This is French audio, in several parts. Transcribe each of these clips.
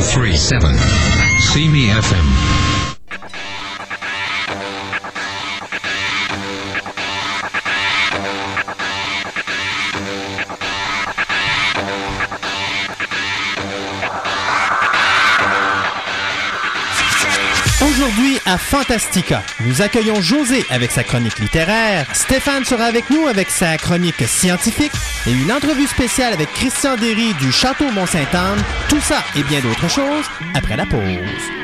1037. See me FM. Aujourd'hui à Fantastica, nous accueillons José avec sa chronique littéraire, Stéphane sera avec nous avec sa chronique scientifique et une entrevue spéciale avec Christian Derry du Château Mont-Sainte-Anne. Tout ça et bien d'autres choses après la pause.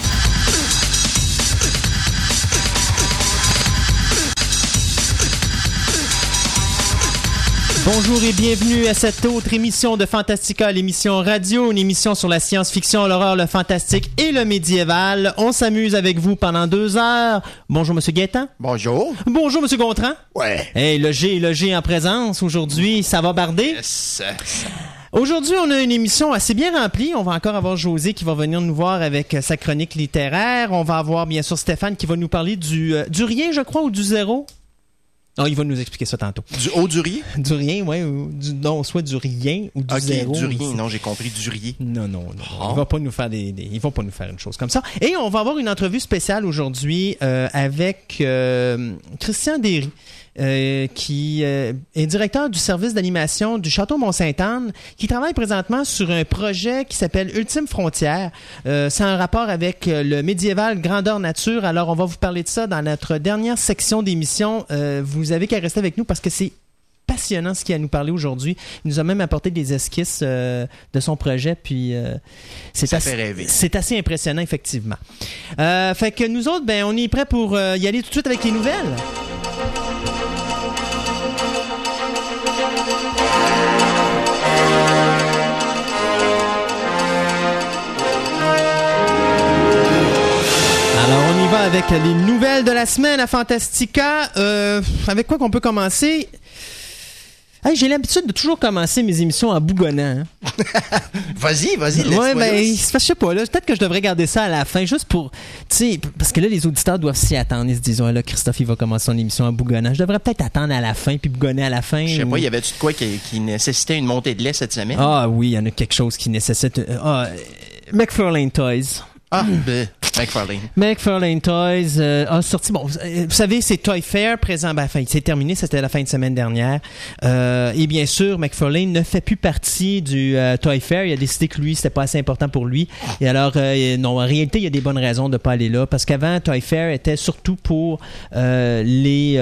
Bonjour et bienvenue à cette autre émission de Fantastica, l'émission radio, une émission sur la science-fiction, l'horreur, le fantastique et le médiéval. On s'amuse avec vous pendant deux heures. Bonjour, Monsieur Gaétan. Bonjour. Bonjour, Monsieur Gontran. Ouais. Hey, le G, le G en présence aujourd'hui, ça va barder? Yes. Aujourd'hui, on a une émission assez bien remplie. On va encore avoir José qui va venir nous voir avec euh, sa chronique littéraire. On va avoir bien sûr Stéphane qui va nous parler du, euh, du rien, je crois, ou du zéro? Non, il va nous expliquer ça tantôt. Du haut du riz? Du rien, oui, du, non, soit du rien ou du Ok, zéro. du rien. Non, j'ai compris du riz. Non, non, non. Ah. Il va pas nous faire des, vont pas nous faire une chose comme ça. Et on va avoir une entrevue spéciale aujourd'hui euh, avec euh, Christian Derry. Euh, qui euh, est directeur du service d'animation du Château Mont-Sainte-Anne, qui travaille présentement sur un projet qui s'appelle Ultime Frontière. Euh, c'est un rapport avec euh, le médiéval grandeur nature. Alors, on va vous parler de ça dans notre dernière section d'émission. Vous avez qu'à rester avec nous parce que c'est passionnant ce qu'il a à nous parler aujourd'hui. Il nous a même apporté des esquisses euh, de son projet, puis euh, c'est assez, assez impressionnant effectivement. Euh, fait que nous autres, ben on est prêts pour y aller tout de suite avec les nouvelles. Avec les nouvelles de la semaine à Fantastica. Euh, avec quoi qu'on peut commencer? Hey, j'ai l'habitude de toujours commencer mes émissions en bougonnant. hein. Vas-y, vas-y, laisse-moi Ouais, ben, je sais pas, là. Peut-être que je devrais garder ça à la fin, juste pour, tu sais, parce que là, les auditeurs doivent s'y attendre. Ils se disent, ouais, là, Christophe, il va commencer son émission en bougonnant. Je devrais peut-être attendre à la fin, puis bougonner à la fin. Je sais ou- pas, y avait-tu de quoi qui, qui nécessitait une montée de lait cette semaine? Ah oui, il y en a quelque chose qui nécessite. euh, Ah, euh, McFarlane Toys. Ah, ben, McFarlane. McFarlane Toys euh, a sorti. Bon, vous euh, vous savez, c'est Toy Fair présent. Ben, enfin, c'est terminé. C'était la fin de semaine dernière. Euh, et bien sûr, McFarlane ne fait plus partie du euh, Toy Fair. Il a décidé que lui, c'était pas assez important pour lui. Et alors, non, en réalité, il y a des bonnes raisons de pas aller là parce qu'avant, Toy Fair était surtout pour les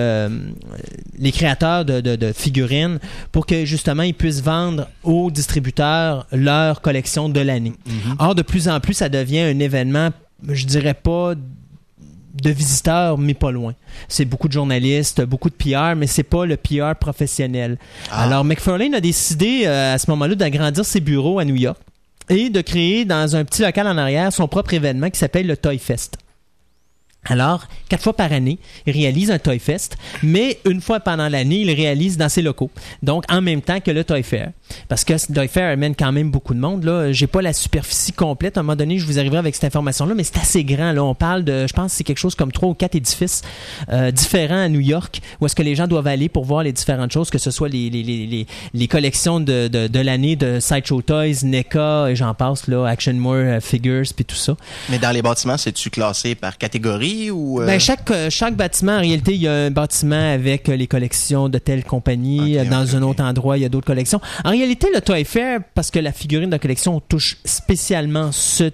les créateurs de, de, de figurines pour que justement ils puissent vendre aux distributeurs leur collection de l'année. Or, de plus en plus, ça devient un événement, je dirais pas de visiteurs, mais pas loin. C'est beaucoup de journalistes, beaucoup de PR, mais c'est pas le PR professionnel. Ah. Alors, McFarlane a décidé euh, à ce moment-là d'agrandir ses bureaux à New York et de créer dans un petit local en arrière son propre événement qui s'appelle le Toy Fest. Alors, quatre fois par année, il réalise un Toy Fest, mais une fois pendant l'année, il réalise dans ses locaux. Donc, en même temps que le Toy Fair. Parce que Fair amène quand même beaucoup de monde. Là, j'ai pas la superficie complète. À un moment donné, je vous arriverai avec cette information-là, mais c'est assez grand. Là, on parle de, je pense, que c'est quelque chose comme trois ou quatre édifices euh, différents à New York, où est-ce que les gens doivent aller pour voir les différentes choses, que ce soit les les, les, les, les collections de, de, de l'année de Sideshow Toys, NECA et j'en passe là, Action More euh, Figures puis tout ça. Mais dans les bâtiments, c'est-tu classé par catégorie ou. euh, Ben, chaque, chaque bâtiment, en réalité, il y a un bâtiment avec les collections de telle compagnie. Dans un autre endroit, il y a d'autres collections. En réalité, le Toy Fair, parce que la figurine de collection touche spécialement ce,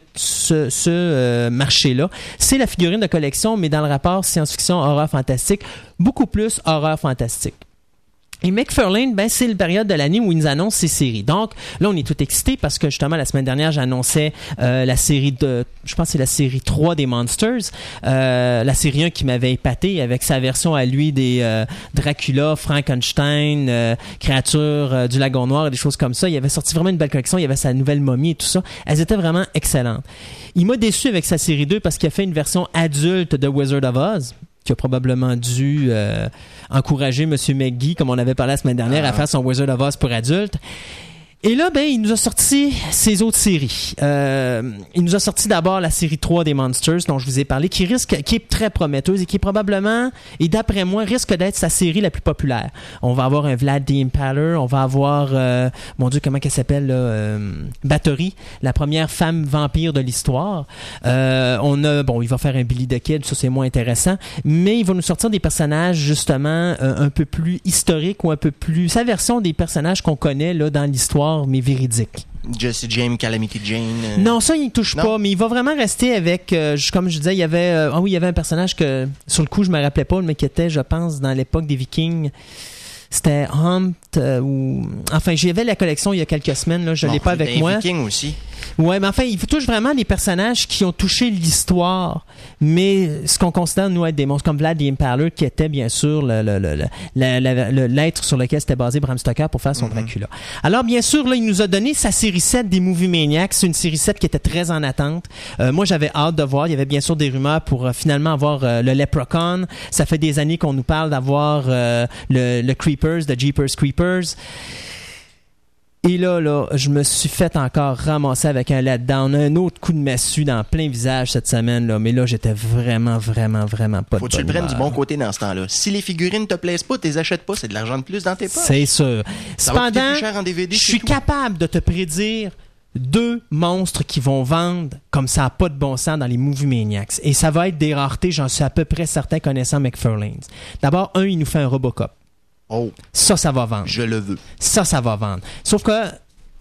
euh, marché-là, c'est la figurine de collection, mais dans le rapport science-fiction, horreur fantastique, beaucoup plus horreur fantastique. Et McFarlane, ben, c'est la période de l'année où ils nous annoncent ces séries. Donc, là, on est tout excité parce que justement, la semaine dernière, j'annonçais euh, la série de, je pense que c'est la série 3 des Monsters, euh, la série 1 qui m'avait épaté avec sa version à lui des euh, Dracula, Frankenstein, euh, créatures euh, du lagon noir et des choses comme ça. Il avait sorti vraiment une belle collection. Il y avait sa nouvelle momie et tout ça. Elles étaient vraiment excellentes. Il m'a déçu avec sa série 2 parce qu'il a fait une version adulte de Wizard of Oz qui a probablement dû euh, encourager M. McGee, comme on avait parlé la semaine dernière, à faire son Wizard of Oz pour adultes. Et là, ben, il nous a sorti ses autres séries. Euh, il nous a sorti d'abord la série 3 des Monsters, dont je vous ai parlé, qui risque, qui est très prometteuse et qui probablement, et d'après moi, risque d'être sa série la plus populaire. On va avoir un Vlad the Impaler, on va avoir, euh, mon Dieu, comment qu'elle s'appelle, euh, Bathory, la première femme vampire de l'histoire. Euh, on a, bon, il va faire un Billy the Kid, ça c'est moins intéressant, mais il va nous sortir des personnages justement euh, un peu plus historiques ou un peu plus sa version des personnages qu'on connaît là dans l'histoire, mais véridiques. Jesse James, Calamity Jane. euh, Non, ça, il ne touche Non? pas, mais il va vraiment rester avec, euh, comme je disais, il y avait, euh, ah oui, il y avait un personnage que, sur le coup, je me rappelais pas, mais qui était, je pense, dans l'époque des Vikings. C'était Hunt, euh, ou, enfin, j'avais la collection il y a quelques semaines, là, je bon, l'ai pas avec moi. Vikings aussi. Ouais, mais enfin, il touche vraiment les personnages qui ont touché l'histoire, mais ce qu'on considère, nous, être des monstres, comme Vlad the Impaler, qui était, bien sûr, le- le- le- l'être sur lequel s'était basé Bram Stoker pour faire son Dracula. Alors, bien sûr, là, il nous a donné sa série 7 des Movie Maniacs. C'est une série 7 qui était très en attente. Euh, moi, j'avais hâte de voir. Il y avait bien sûr des rumeurs pour euh, finalement avoir euh, le Leprechaun. Ça fait des années qu'on nous parle d'avoir le, le Creepers, de Jeepers Creepers. Et là, là, je me suis fait encore ramasser avec un letdown, un autre coup de massue dans plein visage cette semaine, là. Mais là, j'étais vraiment, vraiment, vraiment pas Faut de que tu le prennes du bon côté dans ce temps-là? Si les figurines te plaisent pas, tu les achètes pas, c'est de l'argent de plus dans tes poches. C'est sûr. Ça Cependant, plus cher en DVD, je suis tout. capable de te prédire deux monstres qui vont vendre comme ça a pas de bon sens dans les Movie Maniacs. Et ça va être des raretés, j'en suis à peu près certain connaissant McFarlane. D'abord, un, il nous fait un Robocop. Oh, Ça, ça va vendre. je le veux. Ça, ça va vendre. Sauf que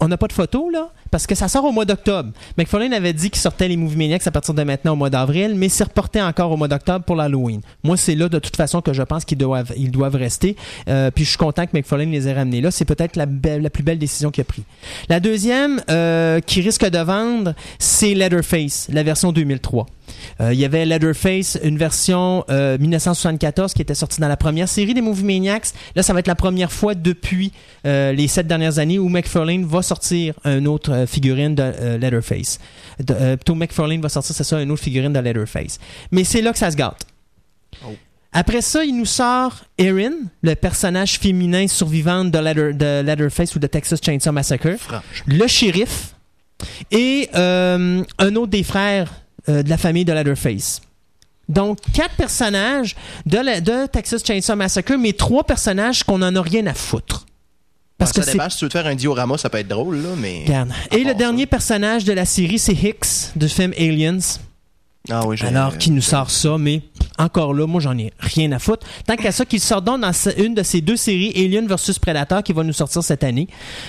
on n'a pas de photo, là, parce que ça sort au mois d'octobre. McFarlane avait dit qu'il sortait les Movie Maniacs à partir de maintenant au mois d'avril, mais c'est reporté encore au mois d'octobre pour l'Halloween. Moi, c'est là, de toute façon, que je pense qu'ils doivent, ils doivent rester. Euh, puis je suis content que McFarlane les ait ramenés là. C'est peut-être la plus belle décision qu'il a prise. La deuxième, euh, qui risque de vendre, c'est Leatherface, la version 2003. Euh, il y avait Leatherface, une version euh, 1974 qui était sortie dans la première série des Movie Maniacs. Là, ça va être la première fois depuis euh, les sept dernières années où McFarlane va sortir un autre euh, figurine de euh, Leatherface. De, euh, plutôt McFarlane va sortir, c'est ça, une autre figurine de Leatherface. Mais c'est là que ça se gâte. Oh. Après ça, il nous sort Erin, le personnage féminin survivant de, Leather- de Leatherface ou de Texas Chainsaw Massacre Franche. le shérif et euh, un autre des frères euh, de la famille de Leatherface. Donc, quatre personnages de, la- de Texas Chainsaw Massacre, mais trois personnages qu'on en a rien à foutre. Parce que ça c'est dépend, si tu veux te faire un diorama, ça peut être drôle, là, mais. Et le dernier personnage de la série, c'est Hicks, du film Aliens. Ah oui, Alors, qui nous sort ça, mais encore là, moi, j'en ai rien à foutre. Tant qu'à ça, qu'il sort donc dans une de ces deux séries, Alien vs Predator, qui va nous sortir cette année,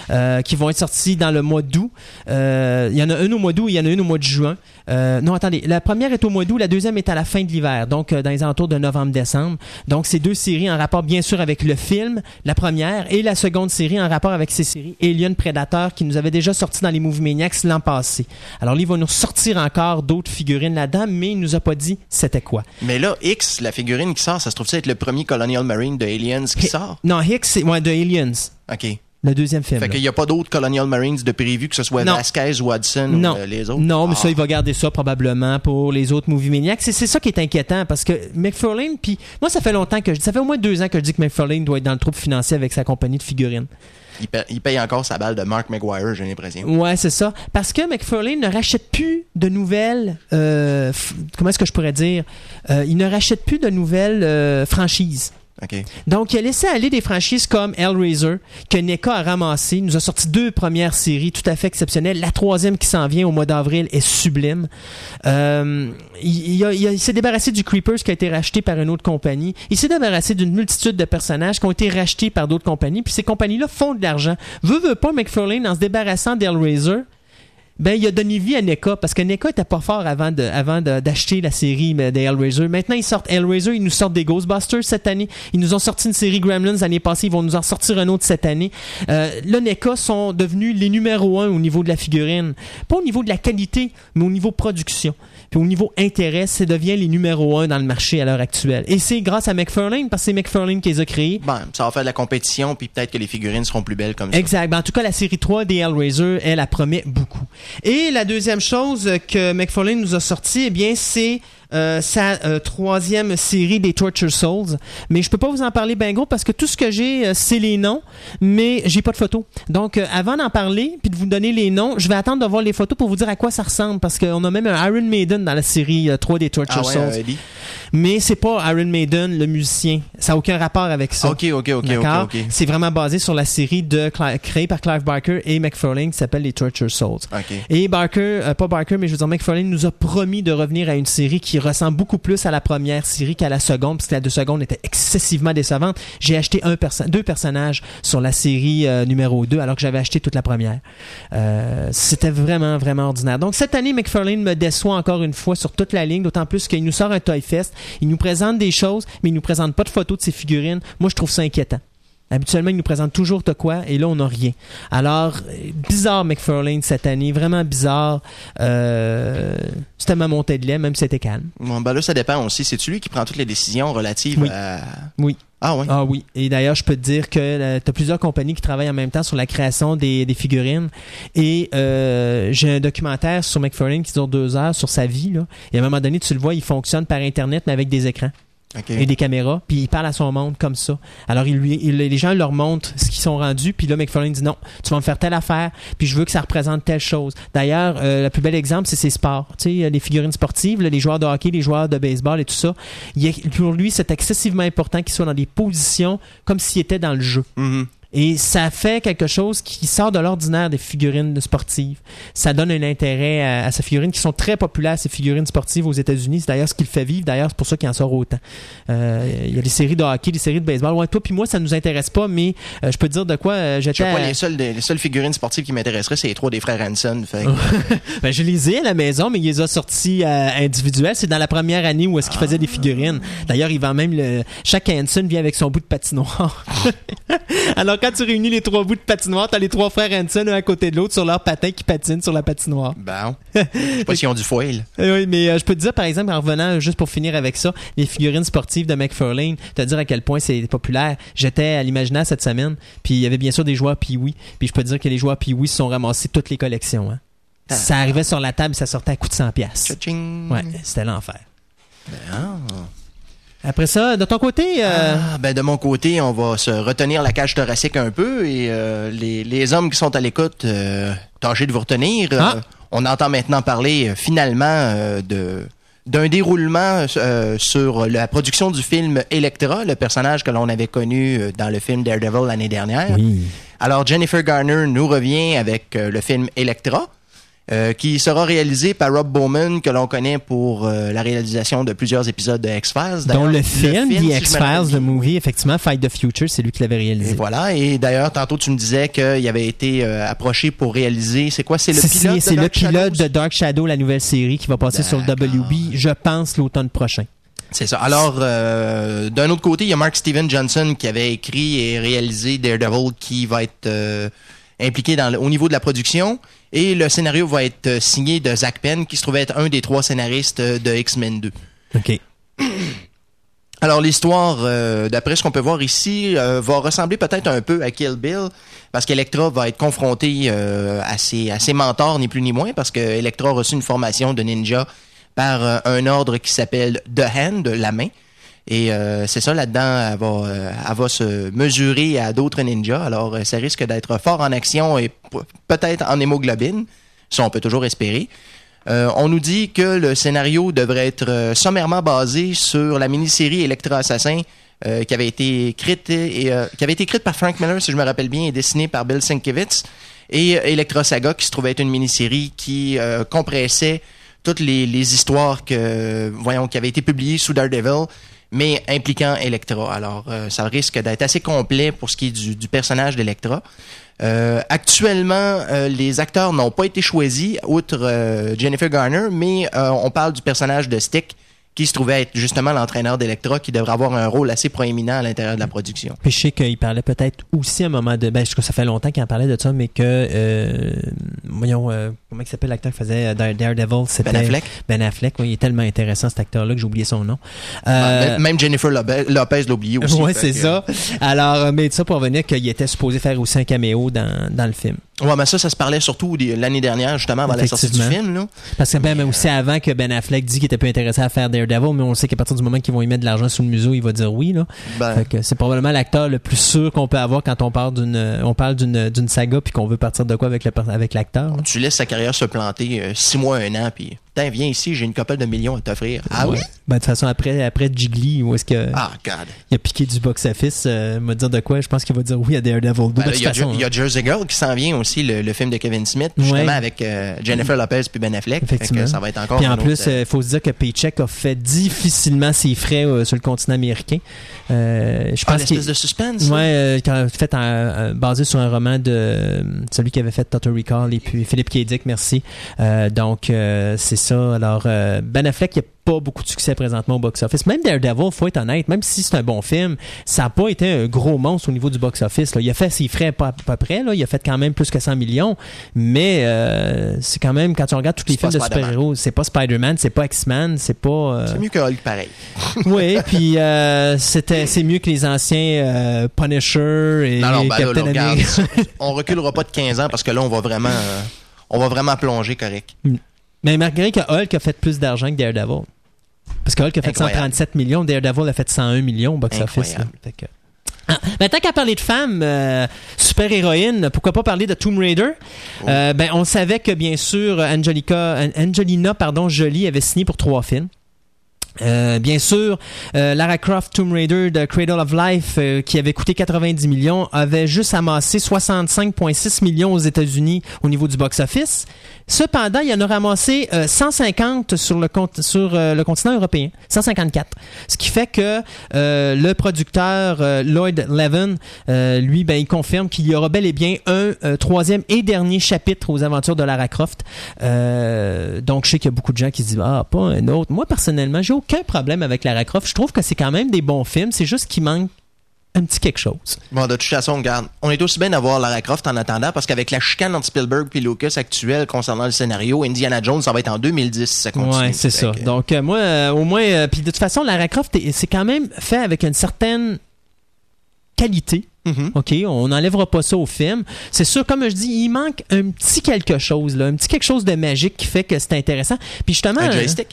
euh, qui vont être sorties dans le mois d'août. Euh, Il y en a une au mois d'août, il y en a une au mois de juin. Euh, non, attendez, la première est au mois d'août, la deuxième est à la fin de l'hiver, donc euh, dans les alentours de novembre-décembre. Donc, ces deux séries en rapport, bien sûr, avec le film, la première, et la seconde série en rapport avec ces séries Alien Predator, qui nous avait déjà sorti dans les Movie Maniacs l'an passé. Alors, là, il va nous sortir encore d'autres figurines là-dedans, mais il nous a pas dit c'était quoi. Mais là, X, la figurine qui sort, ça se trouve ça être le premier Colonial Marine de Aliens qui Hi- sort? Non, Hicks, c'est ouais, de Aliens, OK. Le deuxième film. Fait qu'il n'y a pas d'autres Colonial Marines de prévu, que ce soit Non. Vasquez ou Hudson Non. ou euh, les autres? Non, mais Ah. ça, il va garder ça probablement pour les autres movie maniacs. C'est, ça qui est inquiétant parce que McFarlane, puis moi, ça fait longtemps que je ça fait au moins deux ans que je dis que McFarlane doit être dans le trouble financier avec sa compagnie de figurines. Il, paye, il paye encore sa balle de Mark McGuire, j'ai l'impression. Ouais, c'est ça. Parce que McFarlane ne rachète plus de nouvelles. euh, comment est-ce que je pourrais dire Euh, Il ne rachète plus de nouvelles euh, franchises. OK. Donc, il a laissé aller des franchises comme Hellraiser, que NECA a ramassé. Il nous a sorti deux premières séries tout à fait exceptionnelles. La troisième qui s'en vient au mois d'avril est sublime. Euh, il, s'est débarrassé du Creepers qui a été racheté par une autre compagnie. Il s'est débarrassé d'une multitude de personnages qui ont été rachetés par d'autres compagnies. Puis ces compagnies-là font de l'argent. Veux, veux pas, McFarlane, en se débarrassant d'Hellraiser, Ben, il a donné vie à NECA parce que NECA était pas fort avant d'acheter la série des Hellraiser. Maintenant, ils sortent Hellraiser, ils nous sortent des Ghostbusters cette année. Ils nous ont sorti une série Gremlins l'année passée, ils vont nous en sortir un autre cette année. Euh, là, NECA sont devenus les numéros un au niveau de la figurine. Pas au niveau de la qualité, mais au niveau production. Puis au niveau intérêt, ça devient les numéros un dans le marché à l'heure actuelle. Et c'est grâce à McFarlane parce que c'est McFarlane qui les a créés. Bon, ça va faire de la compétition, puis peut-être que les figurines seront plus belles comme ça. Exact. Ben, en tout cas, la série 3 des Hellraiser, elle, la promet beaucoup. Et la deuxième chose que McFarlane nous a sorti, eh bien, c'est euh, sa euh, troisième série des Torture Souls. Mais je peux pas vous en parler ben gros parce que tout ce que j'ai, euh, c'est les noms, mais j'ai pas de photos. Donc, avant d'en parler puis de vous donner les noms, je vais attendre de voir les photos pour vous dire à quoi ça ressemble parce qu'on a même un Iron Maiden dans la série euh, 3 des Torture Ah ouais, Souls. Mais c'est pas Iron Maiden, le musicien. Ça a aucun rapport avec ça. Ok, ok, ok, D'accord? C'est vraiment basé sur la série de créée par Clive Barker et McFarlane qui s'appelle les Torture Souls. Ok. Et Barker, pas Barker, mais je veux dire McFarlane nous a promis de revenir à une série qui ressemble beaucoup plus à la première série qu'à la seconde, parce que la deux secondes était excessivement décevante. J'ai acheté deux personnages sur la série euh, numéro 2 alors que j'avais acheté toute la première. Euh, C'était vraiment, vraiment ordinaire. Donc cette année, McFarlane me déçoit encore une fois sur toute la ligne, d'autant plus qu'il nous sort un Toy Fest, il nous présente des choses, mais il nous présente pas de photos de ses figurines. Moi, je trouve ça inquiétant. Habituellement, il nous présente toujours de quoi, et là, on n'a rien. Alors, euh, bizarre McFarlane cette année, vraiment bizarre. Euh, c'était ma montée de lait, même si c'était calme. Bon, ben là, ça dépend aussi. C'est-tu lui qui prend toutes les décisions relatives Oui. à... Oui. Ah ouais? Ah oui. Et d'ailleurs, je peux te dire que tu as plusieurs compagnies qui travaillent en même temps sur la création des, des figurines. Et euh, j'ai un documentaire sur McFarlane qui dure deux heures sur sa vie. Là. Et à un moment donné, tu le vois, il fonctionne par Internet, mais avec des écrans. Ok. et des caméras, puis il parle à son monde comme ça. Alors il lui, il- les gens leur montrent ce qu'ils sont rendus, puis là McFarlane dit non, tu vas me faire telle affaire, puis je veux que ça représente telle chose. D'ailleurs, euh, le plus bel exemple c'est ses sports, tu sais, les figurines sportives, là, les joueurs de hockey, les joueurs de baseball et tout ça. Il pour lui, c'est excessivement important qu'ils soient dans des positions comme s'ils étaient dans le jeu. Mhm. Et ça fait quelque chose qui sort de l'ordinaire des figurines sportives. Ça donne un intérêt à, à ces figurines qui sont très populaires, ces figurines sportives aux États-Unis. C'est d'ailleurs ce qui le fait vivre. D'ailleurs, c'est pour ça qu'il en sort autant. Euh, Il y a des séries de hockey, des séries de baseball. Ouais, toi puis moi, ça nous intéresse pas, mais euh, je peux te dire de quoi euh, Je j'étais. sais pas, à- les seules, les seules figurines sportives qui m'intéresseraient, c'est les trois des frères Hanson. Fait Ben, je les ai à la maison, mais il les a sortis euh, individuels. C'est dans la première année où est-ce qu'il faisait des figurines. D'ailleurs, il vend même le. Chaque Hanson vient avec son bout de patinoire. Alors, quand tu réunis les trois bouts de patinoire, t'as les trois frères Hanson un à côté de l'autre sur leur patin qui patinent sur la patinoire. Bon. Je sais pas s'ils ont du foil. Eh oui, mais euh, je peux te dire, par exemple, en revenant, juste pour finir avec ça, les figurines sportives de McFarlane, te dire à quel point c'est populaire. J'étais à l'imaginaire cette semaine, puis il y avait bien sûr des joueurs Pee-Wee, puis je peux te dire que les joueurs Pee-Wee se sont ramassés toutes les collections. hein. Ah. Ça arrivait sur la table, ça sortait à coup de 100 pièces. Tcha-ching. Ouais, c'était l'enfer. Ah. Après ça, de ton côté, euh, Ah, ben de mon côté, on va se retenir la cage thoracique un peu et euh, les, les hommes qui sont à l'écoute, euh, tâchez de vous retenir. Ah. on entend maintenant parler finalement de d'un déroulement euh, sur la production du film Electra, le personnage que l'on avait connu dans le film Daredevil l'année dernière. Alors Jennifer Garner nous revient avec euh, le film Electra. Euh, qui sera réalisé par Rob Bowman, que l'on connaît pour euh, la réalisation de plusieurs épisodes de X-Files. dont le film, The me rappelle X-Files, le movie, effectivement, Fight the Future, c'est lui qui l'avait et réalisé. voilà. Et d'ailleurs, tantôt, tu me disais qu'il avait été euh, approché pour réaliser. C'est quoi? C'est le pilote C'est de le Dark pilote de Dark Shadow, la nouvelle série qui va passer sur le. WB, je pense, l'automne prochain. C'est ça. Alors, euh, d'un autre côté, il y a Mark Steven Johnson qui avait écrit et réalisé Daredevil qui va être euh, impliqué dans le- au niveau de la production. Et le scénario va être euh, signé de Zach Penn, qui se trouvait être un des trois scénaristes euh, de X-Men 2. OK. Alors l'histoire, euh, d'après ce qu'on peut voir ici, euh, va ressembler peut-être un peu à Kill Bill, parce qu'Electra va être confrontée euh, à, ses, à ses mentors, ni plus ni moins, parce qu'Electra a reçu une formation de ninja par un ordre qui s'appelle The Hand, la main. Et euh, c'est ça, là-dedans, elle va, euh, elle va se mesurer à d'autres ninjas. Alors, euh, ça risque d'être fort en action et peut-être en hémoglobine. Ça, on peut toujours espérer. Euh, on nous dit que le scénario devrait être euh, sommairement basé sur la mini-série Electra Assassin euh, qui avait été écrite et qui avait été écrite par Frank Miller, si je me rappelle bien, et dessinée par Bill Sienkiewicz. Et Electra Saga, qui se trouvait être une mini-série qui compressait toutes les, les histoires que, voyons, qui avaient été publiées sous Daredevil, mais impliquant Electra. Alors, euh, ça risque d'être assez complet pour ce qui est du, personnage d'Electra. Euh, actuellement, euh, les acteurs n'ont pas été choisis, outre euh, Jennifer Garner, mais on parle du personnage de Stick, qui se trouvait être justement l'entraîneur d'Electra, qui devrait avoir un rôle assez proéminent à l'intérieur de la production. Puis je sais qu'il parlait peut-être aussi à un moment de. Ben, je sais que ça fait longtemps qu'il en parlait de ça, mais que. Euh, voyons, euh, comment il s'appelle l'acteur qui faisait euh, Dare- Daredevil C'était Ben Affleck. Ben Affleck, oui, il est tellement intéressant cet acteur-là que j'ai oublié son nom. Euh, Même- Même Jennifer Lopez, l'a oublié aussi. ouais, Fait c'est ça. Alors, mais ça pour revenir qu'il était supposé faire aussi un caméo dans, dans le film. Ouais, mais ça, ça se parlait surtout l'année dernière, justement, avant la sortie du film. Là. Parce que ben, même aussi avant que Ben Affleck dit qu'il était peu intéressé à faire Daredevil, mais on sait qu'à partir du moment qu'ils vont y mettre de l'argent sous le museau, il va dire oui. Là. Ben, Fait que c'est probablement l'acteur le plus sûr qu'on peut avoir quand on parle d'une euh, on parle d'une d'une saga puis qu'on veut partir de quoi avec le avec l'acteur. là. tu laisses sa carrière se planter euh, six mois, un an, puis viens ici, j'ai une couple de millions à t'offrir. Ah oui? Ben, de toute façon, après, après Jiggly, où est-ce que Ah, God. il a piqué du box-office, euh, me dire de quoi, je pense qu'il va dire oui à Daredevil 2. Ben, de là, toute il y, a, façon, il y a Jersey Girl qui s'en vient aussi, le, le film de Kevin Smith, justement Ouais. avec euh, Jennifer Lopez puis Ben Affleck. Fait que Effectivement. ça va être encore Puis en plus, euh, il faut se dire que Paycheck a fait difficilement ses frais euh, sur le continent américain. Euh, je ah, pense qu'il l'espèce de suspense. Ouais, euh, a fait basé sur un roman de celui qui avait fait Total Recall et puis Philippe K. Dick, merci. Donc c'est ça. Alors Ben Affleck, il n'y a pas beaucoup de succès présentement au box-office. Même Daredevil, faut être honnête, même si c'est un bon film, ça n'a pas été un gros monstre au niveau du box-office. Il a fait ses frais pas à peu près. Là. Il a fait quand même plus que 100 millions. Mais euh, c'est quand même, quand tu regardes tous les films de super-héros, c'est pas Spider-Man, c'est pas X-Men, c'est pas... euh, C'est mieux que Hulk pareil. oui, puis euh, c'était c'est mieux que les anciens euh, Punisher et Non, non, ben là, Captain America. on reculera pas de 15 ans parce que là, on va vraiment, on va vraiment plonger correct. Mais malgré que Hulk a fait plus d'argent que Daredevil. Parce que Hulk a fait Incroyable. 137 millions, Daredevil a fait 101 millions au box-office. Ah, ben, tant qu'à parler de femmes, euh, super-héroïnes, pourquoi pas parler de Tomb Raider? Oh. Euh, ben, on savait que, bien sûr, Angelica, An- Angelina pardon, Jolie avait signé pour trois films. Euh, bien sûr, euh, Lara Croft Tomb Raider de Cradle of Life, euh, qui avait coûté 90 millions, avait juste amassé 65,6 millions aux États-Unis au niveau du box-office. Cependant, il y en a ramassé euh, 150 sur le compte sur euh, le continent européen, 154. Ce qui fait que euh, le producteur euh, Lloyd Levin, euh, lui, ben, il confirme qu'il y aura bel et bien un euh, troisième et dernier chapitre aux aventures de Lara Croft. Euh, donc, je sais qu'il y a beaucoup de gens qui se disent ah pas un autre. Moi personnellement, j'ai aucun problème avec Lara Croft. Je trouve que c'est quand même des bons films. C'est juste qu'il manque un petit quelque chose. Bon, de toute façon, regarde, on est aussi bien d'avoir Lara Croft en attendant parce qu'avec la chicane entre Spielberg et Lucas actuelle concernant le scénario, Indiana Jones, ça va être en 2010 si ça continue. Ouais, c'est ça. que- Donc euh, moi, euh, au moins, euh, puis de toute façon, Lara Croft, est- c'est quand même fait avec une certaine qualité. Mhm. OK, on n'enlèvera pas ça au film. C'est sûr, comme je dis, il manque un petit quelque chose, là, un petit quelque chose de magique qui fait que c'est intéressant. Puis justement, Un joystick?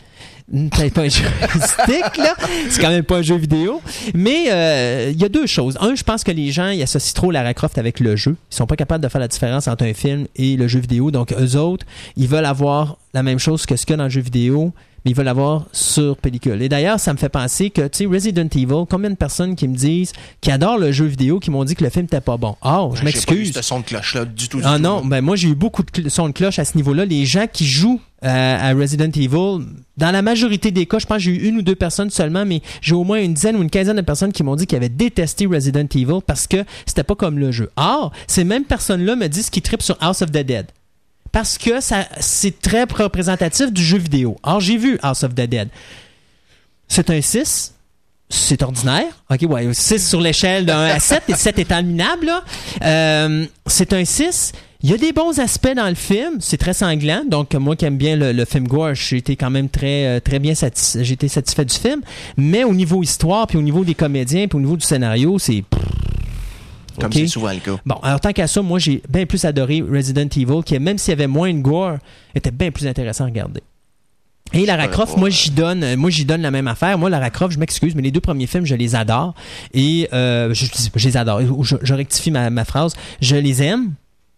Peut-être pas un joystick, là. C'est quand même pas un jeu vidéo. Mais euh, il y a deux choses. Un, je pense que les gens ils associent trop Lara Croft avec le jeu. Ils sont pas capables de faire la différence entre un film et le jeu vidéo. Donc, eux autres, ils veulent avoir la même chose que ce qu'il y a dans le jeu vidéo, mais ils veulent l'avoir sur pellicule. Et d'ailleurs, ça me fait penser que, tu sais, Resident Evil, combien de personnes qui me disent, qui adorent le jeu vidéo, qui m'ont dit que le film n'était pas bon? Ah, je eu m'excuse. ce son de cloche-là du tout. du Ah tout, non, ben moi j'ai eu beaucoup de sons de cloche à ce niveau-là. Les gens qui jouent euh, à Resident Evil, dans la majorité des cas, je pense que j'ai eu une ou deux personnes seulement, mais j'ai au moins une dizaine ou une quinzaine de personnes qui m'ont dit qu'ils avaient détesté Resident Evil parce que c'était pas comme le jeu. Or, ces mêmes personnes-là me disent qu'ils trippent sur House of the Dead. Parce que ça, c'est très représentatif du jeu vidéo. Or, j'ai vu House of the Dead. C'est un 6. C'est ordinaire. OK, ouais. 6 sur l'échelle 1 à 7. Et 7 étant minable. Euh, c'est un 6. Il y a des bons aspects dans le film. C'est très sanglant. Donc, moi qui aime bien le, le film gore, j'ai été quand même très, euh, très bien satisfait. J'ai été satisfait du film. Mais au niveau histoire, puis au niveau des comédiens, puis au niveau du scénario, c'est Comme c'est souvent le cas. Bon, alors tant qu'à ça, moi j'ai bien plus adoré Resident Evil, qui même s'il y avait moins de gore, était bien plus intéressant à regarder. Et Lara Croft, moi j'y donne, moi j'y donne la même affaire. Moi Lara Croft, je m'excuse, mais les deux premiers films, je les adore. Et euh, je, je- je les adore. Je, je rectifie ma, ma phrase. Je les aime.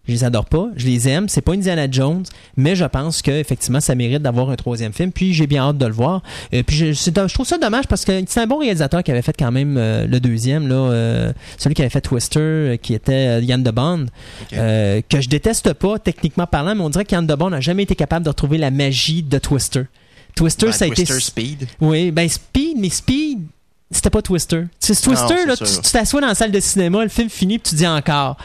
Je les adore pas, je les aime. C'est pas Indiana Jones, mais je pense que effectivement ça mérite d'avoir un troisième film. Puis j'ai bien hâte de le voir. Euh, puis je, trouve ça dommage parce que c'est un bon réalisateur qui avait fait quand même euh, le deuxième là, euh, celui qui avait fait Twister, qui était Yann de Bond, que je déteste pas techniquement parlant, mais on dirait qu'Yann de Bond n'a jamais été capable de retrouver la magie de Twister. Twister, Ben, ça a été Twister Speed. oui, ben Speed, mais Speed, c'était pas Twister. C'est Twister, c'est là, tu tu t'assois dans la salle de cinéma, le film finit, puis tu dis encore.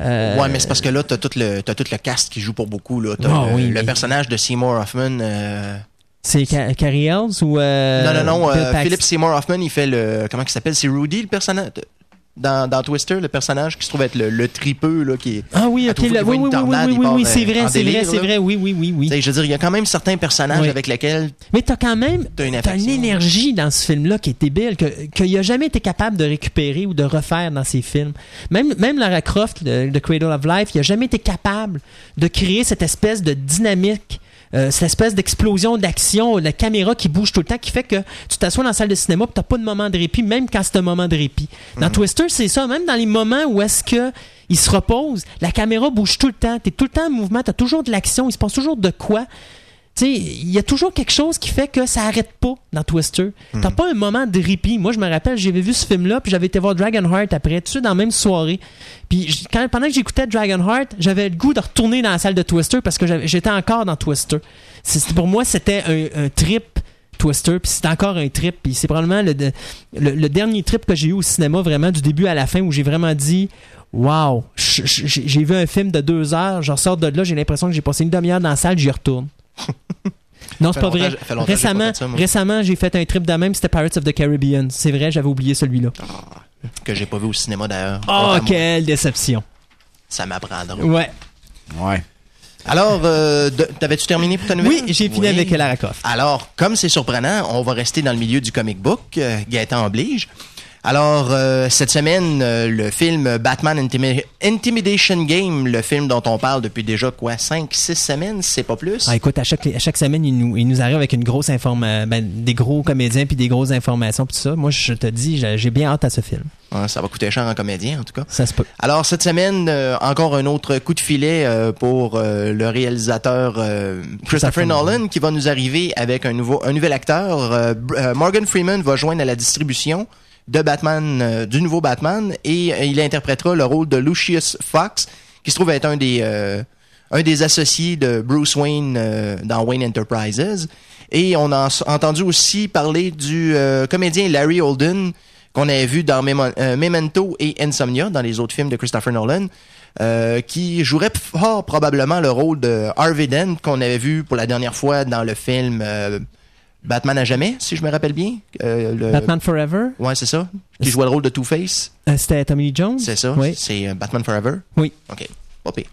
Euh, Ouais, mais c'est parce que là, t'as tout le, tout le cast qui joue pour beaucoup, là. T'as Ah le, oui, le mais- personnage de Seymour Hoffman, euh, C'est Ca- Carrie Ells ou. euh, non, non, non, euh? Philip Seymour Hoffman, il fait le, comment il s'appelle? C'est Rudy, le personnage, dans, dans Twister, le personnage qui se trouve être le, le tripeux, là, qui est, Ah oui, ok. là, oui, oui, tornade, oui, oui, oui, c'est vrai, c'est vrai, c'est vrai, oui, oui, oui, oui. Tu sais, je veux dire, il y a quand même certains personnages Oui. avec lesquels Mais t'as quand même T'as une t'as une énergie dans ce film-là qui est débile, que- qu'il a jamais été capable de récupérer ou de refaire dans ses films. Même, même Lara Croft de, de Cradle of Life, il a jamais été capable de créer cette espèce de dynamique. Euh, cette espèce d'explosion d'action, la caméra qui bouge tout le temps, qui fait que tu t'assois dans la salle de cinéma et t'as pas de moment de répit, même quand c'est un moment de répit. Dans Twister, c'est ça, même dans les moments où est-ce que il se repose, la caméra bouge tout le temps, t'es tout le temps en mouvement, t'as toujours de l'action, il se passe toujours de quoi. Tu sais, il y a toujours quelque chose qui fait que ça arrête pas dans Twister. T'as pas un moment de répit. Moi, je me rappelle, j'avais vu ce film-là, puis j'avais été voir Dragonheart après, tout de suite dans la même soirée. Puis quand, pendant que j'écoutais Dragonheart, j'avais le goût de retourner dans la salle de Twister parce que j'étais encore dans Twister. Pour moi, c'était un, un trip Twister, puis c'est encore un trip. Puis c'est probablement le, de- le, le dernier trip que j'ai eu au cinéma, vraiment du début à la fin, où j'ai vraiment dit Wow, j'ai vu un film de deux heures, j'en sors de là, j'ai l'impression que j'ai passé une demi-heure dans la salle, j'y retourne. Non, c'est pas vrai. pas Récemment, récemment j'ai fait un trip de même, c'était Pirates of the Caribbean. C'est vrai, j'avais oublié celui-là. que j'ai pas vu au cinéma d'ailleurs. Oh, quelle déception. Ça m'apprendra. Ouais. Ouais. Alors, euh, t'avais-tu terminé pour ta nouvelle? Oui, j'ai fini Oui. avec Lara Croft. Alors, comme c'est surprenant, on va rester dans le milieu du comic book. Euh, Gaëtan oblige. Alors, euh, cette semaine, euh, le film Batman Intimi- Intimidation Game, le film dont on parle depuis déjà, quoi, 5, 6 semaines, c'est pas plus? Ah, écoute, à chaque, à chaque semaine, il nous, il nous arrive avec une grosse information, des gros comédiens puis des grosses informations puis tout ça. Moi, je te dis, j'ai bien hâte à ce film. Ça va coûter cher en comédien, en tout cas. Ça se peut. Alors, cette semaine, euh, encore un autre coup de filet euh, pour euh, le réalisateur Christopher Nolan qui va nous arriver avec un, nouveau, un nouvel acteur. Morgan Freeman va joindre à la distribution de Batman, euh, du nouveau Batman, et euh, il interprétera le rôle de Lucius Fox, qui se trouve être un des, euh, un des associés de Bruce Wayne euh, dans Wayne Enterprises. Et on a entendu aussi parler du comédien Larry Holden, qu'on avait vu dans Memento et Insomnia, dans les autres films de Christopher Nolan, qui jouerait fort probablement le rôle de Harvey Dent, qu'on avait vu pour la dernière fois dans le film Batman à jamais, si je me rappelle bien. Euh, le- Batman Forever, Ouais, c'est ça. Qui jouait le rôle de Two-Face. euh, c'était Tommy Lee Jones? C'est ça. Oui. C'est euh, Batman Forever? Oui. OK. Pire.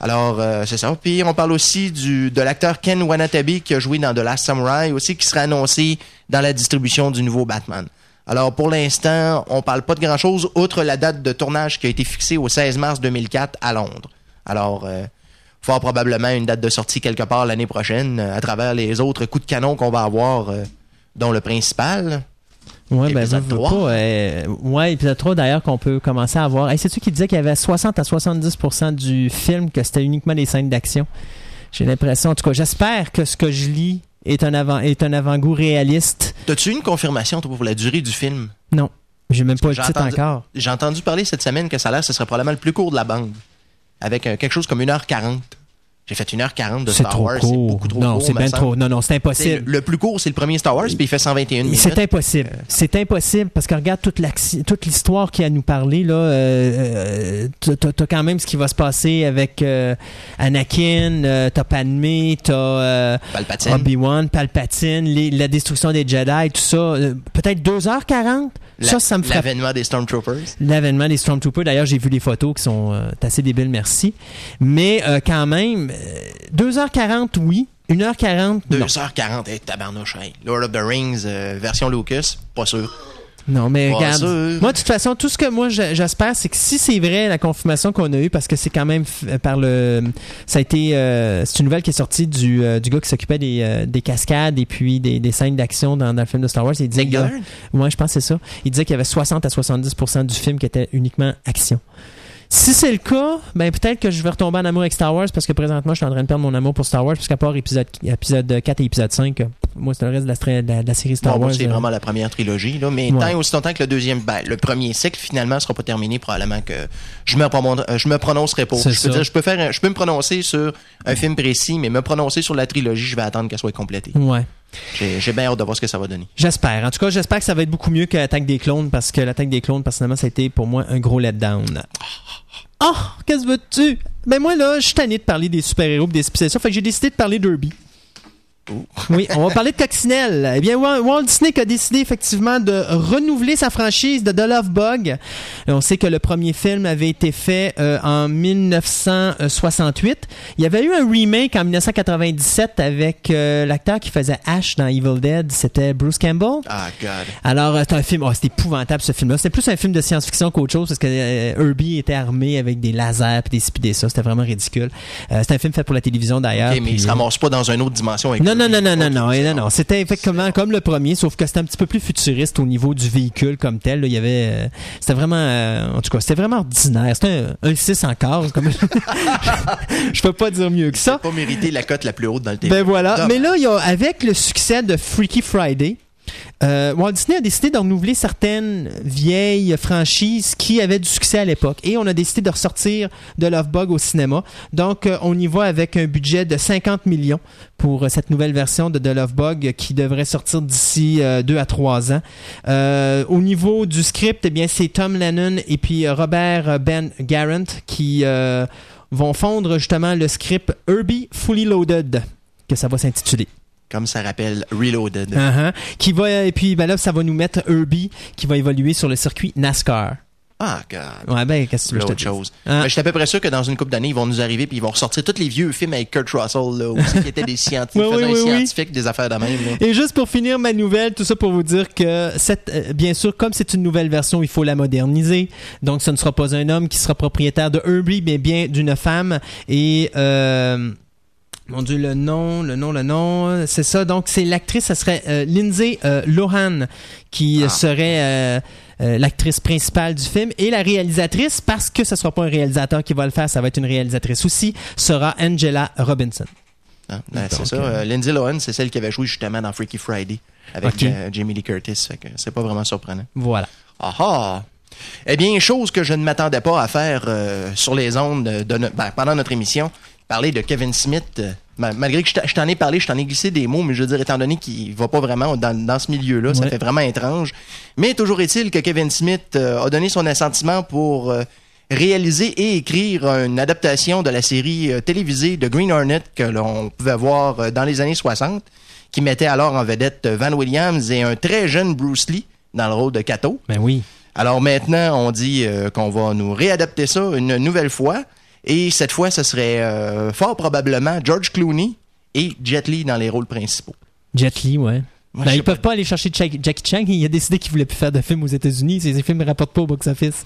Alors, euh, c'est ça. Puis, on parle aussi du, de l'acteur Ken Wanatabe qui a joué dans The Last Samurai, aussi qui sera annoncé dans la distribution du nouveau Batman. Alors, pour l'instant, on parle pas de grand-chose, outre la date de tournage qui a été fixée au 16 mars 2004 à Londres. Alors, fort probablement une date de sortie quelque part l'année prochaine, euh, à travers les autres coups de canon qu'on va avoir, euh, dont le principal. Ouais, ben, veux, veux 3. pas, euh, ouais, épisode 3 d'ailleurs qu'on peut commencer à voir. Hey, C'est-tu qui disait qu'il y avait 60 à 70% du film que c'était uniquement des scènes d'action? J'ai l'impression, en tout cas, j'espère que ce que je lis est un avant est un avant-goût réaliste. T'as-tu une confirmation toi, pour la durée du film? Non, j'ai même pas le titre entendu- encore. J'ai entendu parler cette semaine que ça a l'air ce serait probablement le plus court de la bande. Avec euh, quelque chose comme 1h40. J'ai fait 1h40 de Star trop Wars. C'est court. beaucoup trop non, court. c'est semble. trop. Non, non, c'est impossible. Le plus court, c'est le premier Star Wars, puis il fait 121 minutes. C'est impossible. C'est impossible parce que regarde toute, l'histoire qui a à nous parler. Là, euh, euh, t'as- quand même ce qui va se passer avec euh, Anakin, euh, t'as Padmé, t'as euh, Palpatine. Obi-Wan, Palpatine, les- la destruction des Jedi, tout ça. Euh, Peut-être 2h40? La- ça, ça me frappe. L'avènement des Stormtroopers. L'avènement des Stormtroopers. D'ailleurs, j'ai vu les photos qui sont euh, assez débiles, merci. Mais euh, quand même, euh, 2h40, oui. 1h40, non. 2h40, hey, tabarnouche. hey. Lord of the Rings, euh, version Lucas, pas sûr. Non, mais Pas regarde. sûr. Moi, de toute façon, tout ce que moi je- j'espère, c'est que si c'est vrai la confirmation qu'on a eue, parce que c'est quand même f- par le, ça a été, euh, c'est une nouvelle qui est sortie du, euh, du gars qui s'occupait des, euh, des cascades et puis des, des scènes d'action dans, dans le film de Star Wars. Il disait? Ouais, je pense que c'est ça. Il disait qu'il y avait 60 à 70% du film qui était uniquement action. Si c'est le cas, ben peut-être que je vais retomber en amour avec Star Wars parce que présentement, je suis en train de perdre mon amour pour Star Wars puisqu'à part épisode, épisode 4 et épisode 5, euh, moi, c'est le reste de la, de la- de la série Star Bon, Wars. c'est euh, vraiment la première trilogie, là. Mais Ouais. tant et aussi longtemps que le deuxième, ben, le premier cycle, finalement, sera pas terminé, probablement que je me, euh, je me prononcerai pas. Je peux dire, je peux faire, je peux me prononcer sur un film précis, mais me prononcer sur la trilogie, je vais attendre qu'elle soit complétée. Ouais. J'ai bien hâte de voir ce que ça va donner. J'espère. En tout cas, j'espère que ça va être beaucoup mieux que l'attaque des clones parce que l'attaque des clones, personnellement, ça a été pour moi un gros letdown. Oh, qu'est-ce que veux-tu? Ben moi, là, je suis tanné de parler des super-héros des spécialisations, fait que j'ai décidé de parler d'Herbie. Oui, on va parler de Coccinelle. Eh bien, Wal- Walt Disney a décidé effectivement de renouveler sa franchise de The Love Bug. On sait que le premier film avait été fait euh, en 1968. Il y avait eu un remake en 1997 avec euh, l'acteur qui faisait Ash dans Evil Dead. C'était Bruce Campbell. Ah, God. Alors, euh, c'est un film, oh, c'était épouvantable ce film-là. C'était plus un film de science-fiction qu'autre chose parce que euh, Herbie était armé avec des lasers puis des ci des ça. C'était vraiment ridicule. C'était un film fait pour la télévision d'ailleurs. Ok, mais il se ramasse pas dans une autre dimension avec non, non, non, non, non, non, non, bon. non. C'était effectivement comme le premier, sauf que c'était un petit peu plus futuriste au niveau du véhicule comme tel. là. Il y avait, euh, c'était vraiment, euh, en tout cas, c'était vraiment ordinaire. C'était un, un 6 encore. Comme... Je peux pas dire mieux que ça. Pas mérité la cote la plus haute dans le TV. Ben voilà. Mais là, il y a, avec le succès de Freaky Friday, euh, Walt Disney a décidé de renouveler certaines vieilles franchises qui avaient du succès à l'époque. Et on a décidé de ressortir de Love Bug au cinéma. Donc, euh, on y va avec un budget de 50 millions pour euh, cette nouvelle version de The Love Bug qui devrait sortir d'ici 2 à 3 ans. Au niveau du script, eh c'est Tom Lennon et Robert Ben Garant qui vont fondre justement le script Herbie Fully Loaded, que ça va s'intituler. Comme ça rappelle Reloaded. Uh-huh. Qui va, et puis ben là, ça va nous mettre Herbie qui va évoluer sur le circuit NASCAR. Ah, God. Ouais, ben, qu'est-ce que tu veux que je chose. Hein? Ben, je suis à peu près sûr que dans une couple d'années, ils vont nous arriver puis ils vont ressortir tous les vieux films avec Kurt Russell, là, aussi, qui étaient des scientifiques, Oui, oui, faisant oui, un oui. scientifique, des affaires de même, là. Et juste pour finir ma nouvelle, tout ça pour vous dire que cette, euh, bien sûr, comme c'est une nouvelle version, il faut la moderniser. Donc, ce ne sera pas un homme qui sera propriétaire de Herbie, mais bien d'une femme. Et euh, mon Dieu, le nom, le nom, le nom, c'est ça. Donc, c'est l'actrice, ça serait euh, Lindsay euh, Lohan qui Ah. serait euh, l'actrice principale du film et la réalisatrice, parce que ce sera pas un réalisateur qui va le faire, ça va être une réalisatrice aussi, sera Angela Robinson. Ah, ben, c'est ça. Lindsay Lohan, c'est celle qui avait joué justement dans Freaky Friday avec Jamie Lee Curtis. C'est pas vraiment surprenant. Voilà. Ah ah! Eh bien, chose que je ne m'attendais pas à faire sur les ondes de, de no- ben, pendant notre émission, parler de Kevin Smith. euh, ma- malgré que je t'en ai parlé, je t'en ai glissé des mots, mais je veux dire, étant donné qu'il va pas vraiment dans, dans ce milieu-là, ça fait vraiment étrange. Mais toujours est-il que Kevin Smith euh, a donné son assentiment pour euh, réaliser et écrire une adaptation de la série télévisée de Green Hornet que l'on pouvait voir dans les années 60, qui mettait alors en vedette Van Williams et un très jeune Bruce Lee dans le rôle de Kato. Ben oui. Alors maintenant, on dit qu'on va nous réadapter ça une nouvelle fois. Et cette fois, ce serait euh, fort probablement George Clooney et Jet Li dans les rôles principaux. Jet Li, ouais. Moi, Ben, ils peuvent pas aller chercher Jack- Jackie Chan. Il a décidé qu'il voulait plus faire de films aux États-Unis. Ces films ne rapportent pas au box-office.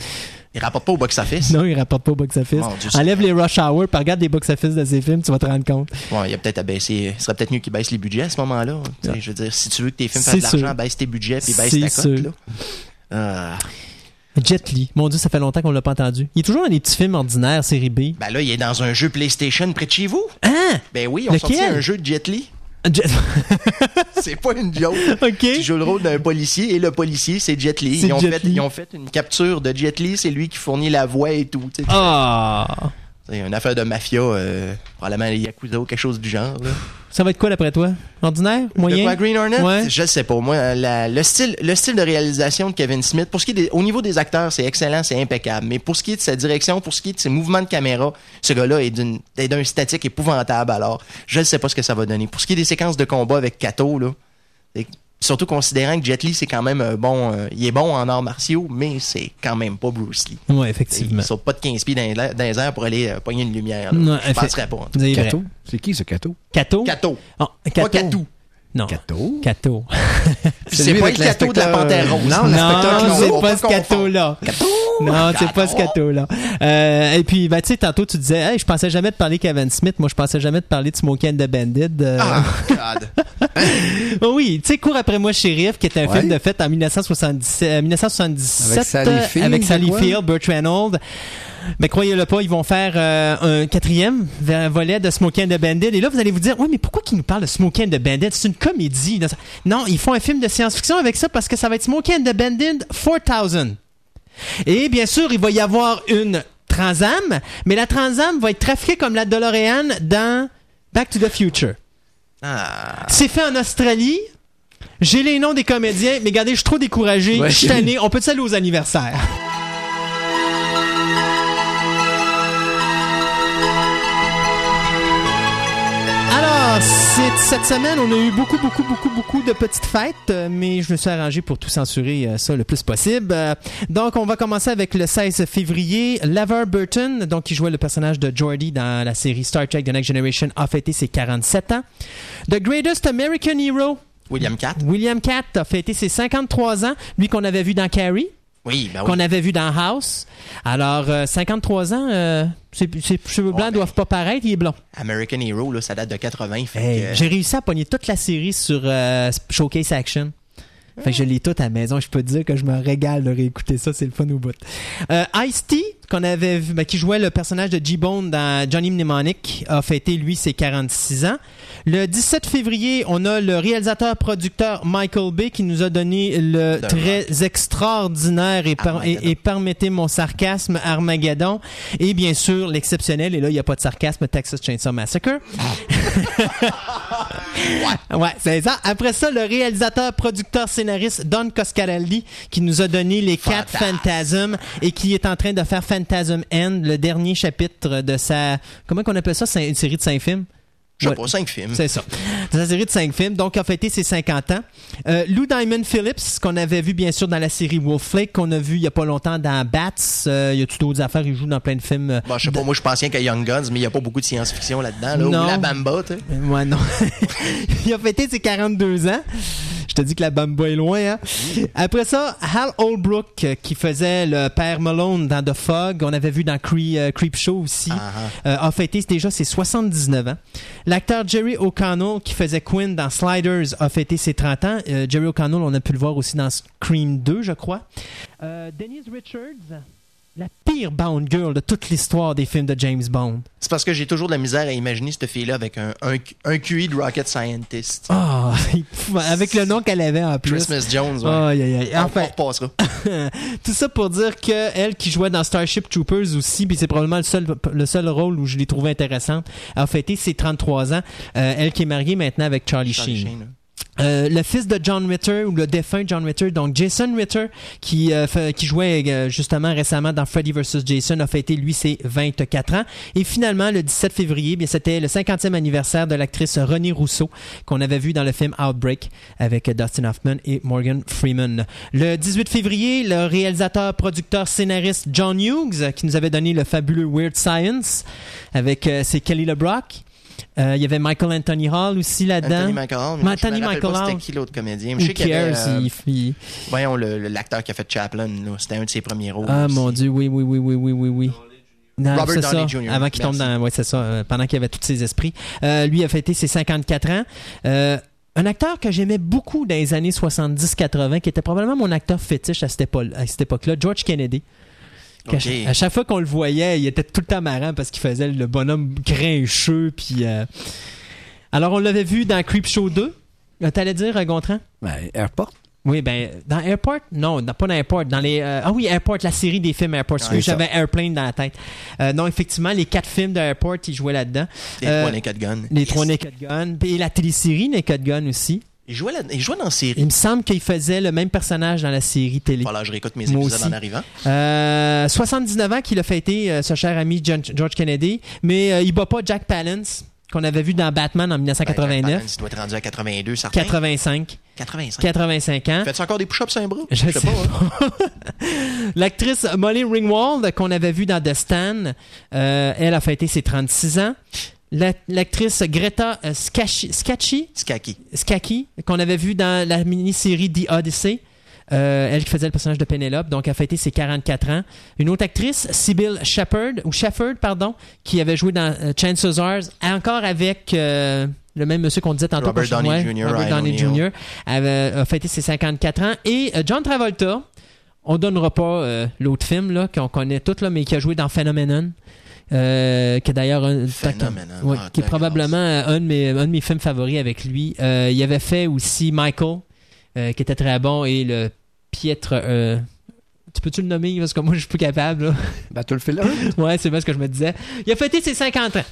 Il rapporte pas au box-office? Non, ils rapportent pas au box-office. Enlève les Rush Hour, puis regarde les box-office de ces films, tu vas te rendre compte. Bon, il y a peut-être à baisser. Ce serait peut-être mieux qu'il baisse les budgets à ce moment-là. Ouais. Je veux dire, si tu veux que tes films fassent de l'argent, baisse tes budgets puis baisse ta cote. Là. Ah. Jet Li. Mon Dieu, ça fait longtemps qu'on l'a pas entendu. Il est toujours dans des petits films ordinaires, série B. Ben là, il est dans un jeu PlayStation près de chez vous. Ah! Ben oui, on Lequel? sorti un jeu de Jet Li. Jet... C'est pas une joke. OK. Tu joues le rôle d'un policier et le policier, c'est Jet Li. C'est Ils ont, Jet fait, Li. ils ont fait une capture de Jet Li, c'est lui qui fournit la voix et tout. Ah! C'est une affaire de mafia, euh, probablement les Yakuza ou quelque chose du genre. Là. Ça va être quoi d'après toi? Ordinaire? De Moyen? quoi, Green Hornet? Ouais. Je sais pas. Moi, la- le, style, le style de réalisation de Kevin Smith, pour ce qui est des- au niveau des acteurs, c'est excellent, c'est impeccable. Mais pour ce qui est de sa direction, pour ce qui est de ses mouvements de caméra, ce gars-là est d'un statique épouvantable. Alors, je ne sais pas ce que ça va donner. Pour ce qui est des séquences de combat avec Kato, là, c'est- surtout considérant que Jet Li, c'est quand même un bon. euh, il est bon en arts martiaux, mais c'est quand même pas Bruce Lee. Il effectivement. saute pas de 15 pieds dans les airs- dans les airs pour aller euh, pogner une lumière. là. Non, je penserais pas. en tout. Cato? C'est qui ce Cato? Cato? Kato. Ah, Pas Cato. Non. Cato? Cato. C'est pas le Kato de la Panthère Rose. Non, Non, c'est pas ce confondre. cateau-là. Non, c'est pas ce cateau-là. Euh, et puis, ben, tu sais, tantôt, tu disais, hey, je pensais jamais te parler Kevin Smith. Moi, je pensais jamais te parler de Smokey and the Bandit. Euh, Ah, God. oh oui, tu sais, Cours après moi, shérif, qui était un Ouais. film de fait en 1977, euh, 1977 Avec Sally euh, Field, avec Sally? Field, Burt Reynolds. Mais croyez-le pas, ils vont faire euh, un quatrième volet de Smokey and the Bandit. Et là, vous allez vous dire, oui, mais pourquoi qu'ils nous parlent de Smokey and the Bandit? C'est une comédie. Non, ils font un film de science-fiction avec ça parce que ça va être Smokey and the Bandit 4000. Et bien sûr, il va y avoir une Transam, mais la Transam va être trafiquée comme la DeLorean dans Back to the Future. Ah. C'est fait en Australie. J'ai les noms des comédiens, mais regardez, je suis trop découragé. Ouais. Je suis tanné. On peut aller aux anniversaires? Cette semaine, on a eu beaucoup, beaucoup, beaucoup, beaucoup de petites fêtes, euh, mais je me suis arrangé pour tout censurer euh, ça le plus possible. Euh, donc, on va commencer avec le 16 février. Laver Burton, donc qui jouait le personnage de Geordi dans la série Star Trek The Next Generation, a fêté ses 47 ans. The Greatest American Hero, William Cat. William Catt a fêté ses 53 ans, lui qu'on avait vu dans Carrie, Oui, ben oui. qu'on avait vu dans House. Alors, euh, 53 ans, euh, ses, ses cheveux blancs Ouais, doivent pas paraître, il est blond. American Hero, là, ça date de 80. Fait Hey, que- J'ai réussi à pogner toute la série sur euh, Showcase Action. Fait que je l'ai toute à la maison. Je peux te dire que je me régale de réécouter ça. C'est le fun au bout. Euh, Ice-T, qu'on avait vu, ben, qui jouait le personnage de G-Bone dans Johnny Mnemonic, a fêté, lui, ses 46 ans. Le 17 février, on a le réalisateur-producteur Michael Bay qui nous a donné le très extraordinaire et, par- et- Armageddon. et permettez mon sarcasme Armageddon. Et bien sûr, l'exceptionnel, et là, il n'y a pas de sarcasme, Texas Chainsaw Massacre. Ouais, c'est ça. Après ça, le réalisateur, producteur, scénariste Don Coscarelli qui nous a donné les quatre. Phantasm et qui est en train de faire Phantasm End, le dernier chapitre de sa... Comment qu'on appelle ça? C'est une série de cinq films? Je sais Ouais. pas, 5 films. C'est ça. C'est une série de cinq films, donc a fêté ses 50 ans. Euh, Lou Diamond Phillips, qu'on avait vu bien sûr dans la série Wolflake, qu'on a vu il y a pas longtemps dans Bats. Euh, il y a toutes d'autres affaires, il joue dans plein de films. euh, Bon, je sais pas, moi je pensais qu'à Young Guns, mais il y a pas beaucoup de science-fiction là-dedans. Là, Non. Ou la Bamba, tu sais. Ouais, non. il a fêté ses 42 ans. Te dis que la Bamba est loin, hein. Après ça, Hal Holbrook, euh, qui faisait le père Malone dans The Fog, on avait vu dans euh, Creep Show aussi, Ah, euh, a fêté déjà ses 79 ans. L'acteur Jerry O'Connell, qui faisait Quinn dans Sliders, a fêté ses 30 ans. Euh, Jerry O'Connell, on a pu le voir aussi dans Scream 2, je crois. Euh, Denise Richards, la pire Bound Girl de toute l'histoire des films de James Bond. C'est parce que j'ai toujours de la misère à imaginer cette fille-là avec un, un, un QI de Rocket Scientist. Ah, avec le nom qu'elle avait en plus. Christmas Jones, ouais. Aïe. On- Enfin, on repassera. tout ça pour dire que elle qui jouait dans Starship Troopers aussi, puis c'est probablement le seul, le seul rôle où je l'ai trouvé intéressante, a fêté ses 33 ans. Euh, elle qui est mariée maintenant avec Charlie, Charlie Sheen. Euh, le fils de John Ritter ou le défunt John Ritter, donc Jason Ritter, qui euh, qui jouait euh, justement récemment dans Freddy vs Jason, a fêté lui ses 24 ans. Et finalement, le 17 février, bien c'était le 50e anniversaire de l'actrice Renée Rousseau qu'on avait vu dans le film Outbreak avec Dustin Hoffman et Morgan Freeman. Le 18 février, le réalisateur, producteur, scénariste John Hughes qui nous avait donné le fabuleux Weird Science avec euh, c'est Kelly LeBrock. Euh, Il y avait Michael Anthony Hall aussi là-dedans. Anthony Michael. Mais Mais je me Anthony pas Michael C'était Hall. qui l'autre comédien? Who je sais qu'il y avait, cares? euh, il- il- Voyons, l'acteur qui a fait Chaplin, c'était un de ses premiers rôles. Ah aussi. mon dieu, oui, oui, oui, oui, oui, oui, oui. Non, Robert ça. Jr. Avant qu'il tombe dans. Ouais, c'est ça. euh, pendant qu'il avait tous ses esprits. Euh, lui a fêté ses 54 ans. Euh, un acteur que j'aimais beaucoup dans les années 70-80, qui était probablement mon acteur fétiche à cette époque- à cette époque-là, George Kennedy. À chaque fois qu'on le voyait, il était tout le temps marrant parce qu'il faisait le bonhomme grincheux. Puis, euh, Alors, on l'avait vu dans Creepshow 2. Euh, T'allais dire, euh, Gontran? Ben, Airport. Oui, ben, dans Airport, non, dans- pas dans Airport, dans les... euh, ah oui, Airport, la série des films Airport, ça. j'avais Airplane dans la tête. Euh, non, effectivement, les quatre films d'Airport, il jouait là-dedans. Les trois Naked Gun. Les Yes. trois Naked Gun, et la télésérie Naked Gun aussi. Il jouait, il jouait dans la série. Il me semble qu'il faisait le même personnage dans la série télé. Voilà, je réécoute mes Moi épisodes aussi. en arrivant. Euh, 79 ans qu'il a fêté, euh, ce cher ami John- George Kennedy, mais euh, il bat pas Jack Palance, qu'on avait vu dans Batman en Ben, 1989, Jack Palance, il doit être rendu à 82, certain. 85, 85. 85 ans. Fais-tu encore des push-ups sur un bras? Je sais pas. hein. L'actrice Molly Ringwald, qu'on avait vue dans The Stand, euh, elle a fêté ses 36 ans. La- L'actrice Greta euh, Scacchi, Scacchi, Skaki. Scacchi, qu'on avait vue dans la mini-série The Odyssey, euh, elle qui faisait le personnage de Penelope, donc a fêté ses 44 ans. Une autre actrice, Sybil Shepherd, ou Shepherd, pardon, qui avait joué dans euh, Chances Are, encore avec euh, le même monsieur qu'on disait tantôt. Robert Downey ouais, Jr., Robert Downey. Jr. avait, a fêté ses 54 ans. Et John Travolta, on donnera pas l'autre film là qu'on connaît tous là, mais qui a joué dans Phenomenon. Euh, qui est d'ailleurs un, Phenomenon. Ouais, Ah, qui est probablement euh, un de, mes, un de mes films favoris avec lui. Euh, il avait fait aussi Michael, euh, qui était très bon, et le piètre. euh, tu peux-tu le nommer? Parce que moi je suis plus capable. là. Battlefield 1. Ouais, c'est bien ce que je me disais. Il a fêté ses 50 ans.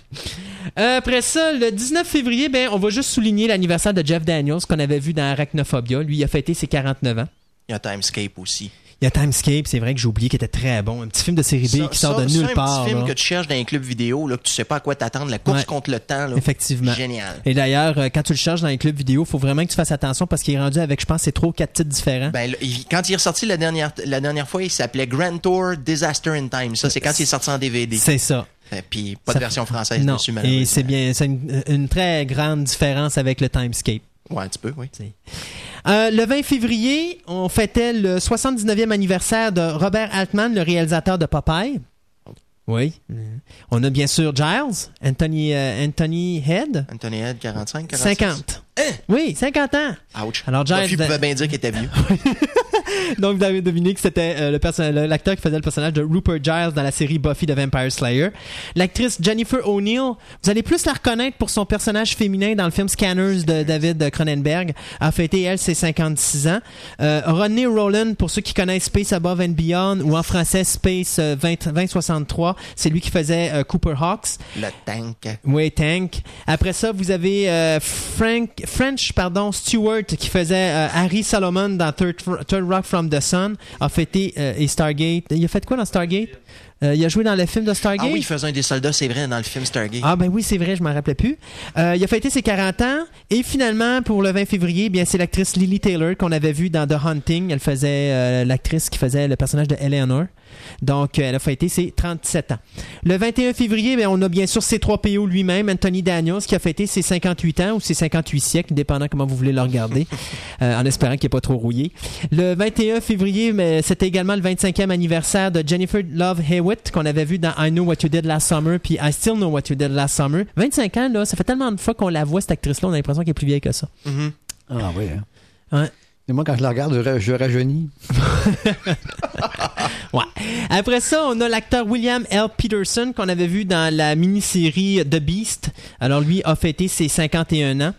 Euh, après ça, le 19 février, ben, on va juste souligner l'anniversaire de Jeff Daniels qu'on avait vu dans Arachnophobia. Lui, il a fêté ses 49 ans. Il y a Timescape aussi. Il y a Timescape, c'est vrai que j'ai oublié, qui était très bon. Un petit film de série B Ça- qui sort ça- de ça, nulle un part. petit film là. que tu cherches dans un club vidéo, là, que tu sais pas à quoi t'attendre, la course Ouais. contre le temps. Là. Effectivement. Génial. Et d'ailleurs, euh, quand tu le cherches dans les clubs vidéo, faut vraiment que tu fasses attention parce qu'il est rendu avec, je pense, c'est trois quatre titres différents. Ben, il- quand il est ressorti la dernière, la dernière fois, il s'appelait Grand Tour Disaster in Time. Ça, c'est quand il est sorti en DVD. c'est ça. Euh, Puis pas Ça- de version française Non. dessus, Et c'est bien, c'est une, une très grande différence avec le Timescape. Ouais, un petit peu, oui. Euh, le 20 février, on fêtait le 79e anniversaire de Robert Altman, le réalisateur de Popeye. Oui. On a bien sûr Giles, Anthony, euh, Anthony Head, Anthony Head, 45, 46. 50. Oui, 50 ans. Ouch. Alors, Giles- Buffy pouvait bien dire qu'il était vieux. Donc, David Dominique, c'était euh, le perso- le- l'acteur qui faisait le personnage de Rupert Giles dans la série Buffy the Vampire Slayer. L'actrice Jennifer O'Neill, vous allez plus la reconnaître pour son personnage féminin dans le film Scanners de David Cronenberg, a fêté, elle, ses 56 ans. Euh, Rodney Rowland, pour ceux qui connaissent Space Above and Beyond, ou en français Space euh, 20, 2063, c'est lui qui faisait euh, Cooper Hawks. Le tank. Oui, Tank. Après ça, vous avez euh, Frank, French pardon, Stewart qui faisait euh, Harry Solomon dans Third, Third From the Sun, a fêté euh, et Stargate. Il a fait quoi dans Stargate? Euh, Il a joué dans le film de Stargate? Ah oui, il faisait un des soldats, c'est vrai, dans le film Stargate. Ah ben oui, c'est vrai, je m'en rappelais plus. Euh, il a fêté ses 40 ans et finalement pour le 20 février, bien c'est l'actrice Lily Taylor qu'on avait vue dans The Hunting. Elle faisait euh, l'actrice qui faisait le personnage de Eleanor. Donc euh, elle a fêté ses 37 ans. Le 21 février, ben, on a bien sûr C3PO lui-même, Anthony Daniels, qui a fêté ses 58 ans ou ses 58 siècles, dépendant comment vous voulez le regarder, euh, en espérant qu'il n'est pas trop rouillé. Le 21 février, mais c'était également le 25e anniversaire de Jennifer Love Hewitt qu'on avait vu dans I Know What You Did Last Summer puis I Still Know What You Did Last Summer. 25 ans, là, ça fait tellement de fois qu'on la voit, cette actrice-là, on a l'impression qu'elle est plus vieille que ça. Mhm. Ah oui. Hein. Ouais. Et moi, quand je la regarde, je rajeunis. Ouais. Après ça, on a l'acteur William L. Peterson qu'on avait vu dans la mini-série The Beast. Alors lui a fêté ses 51 ans.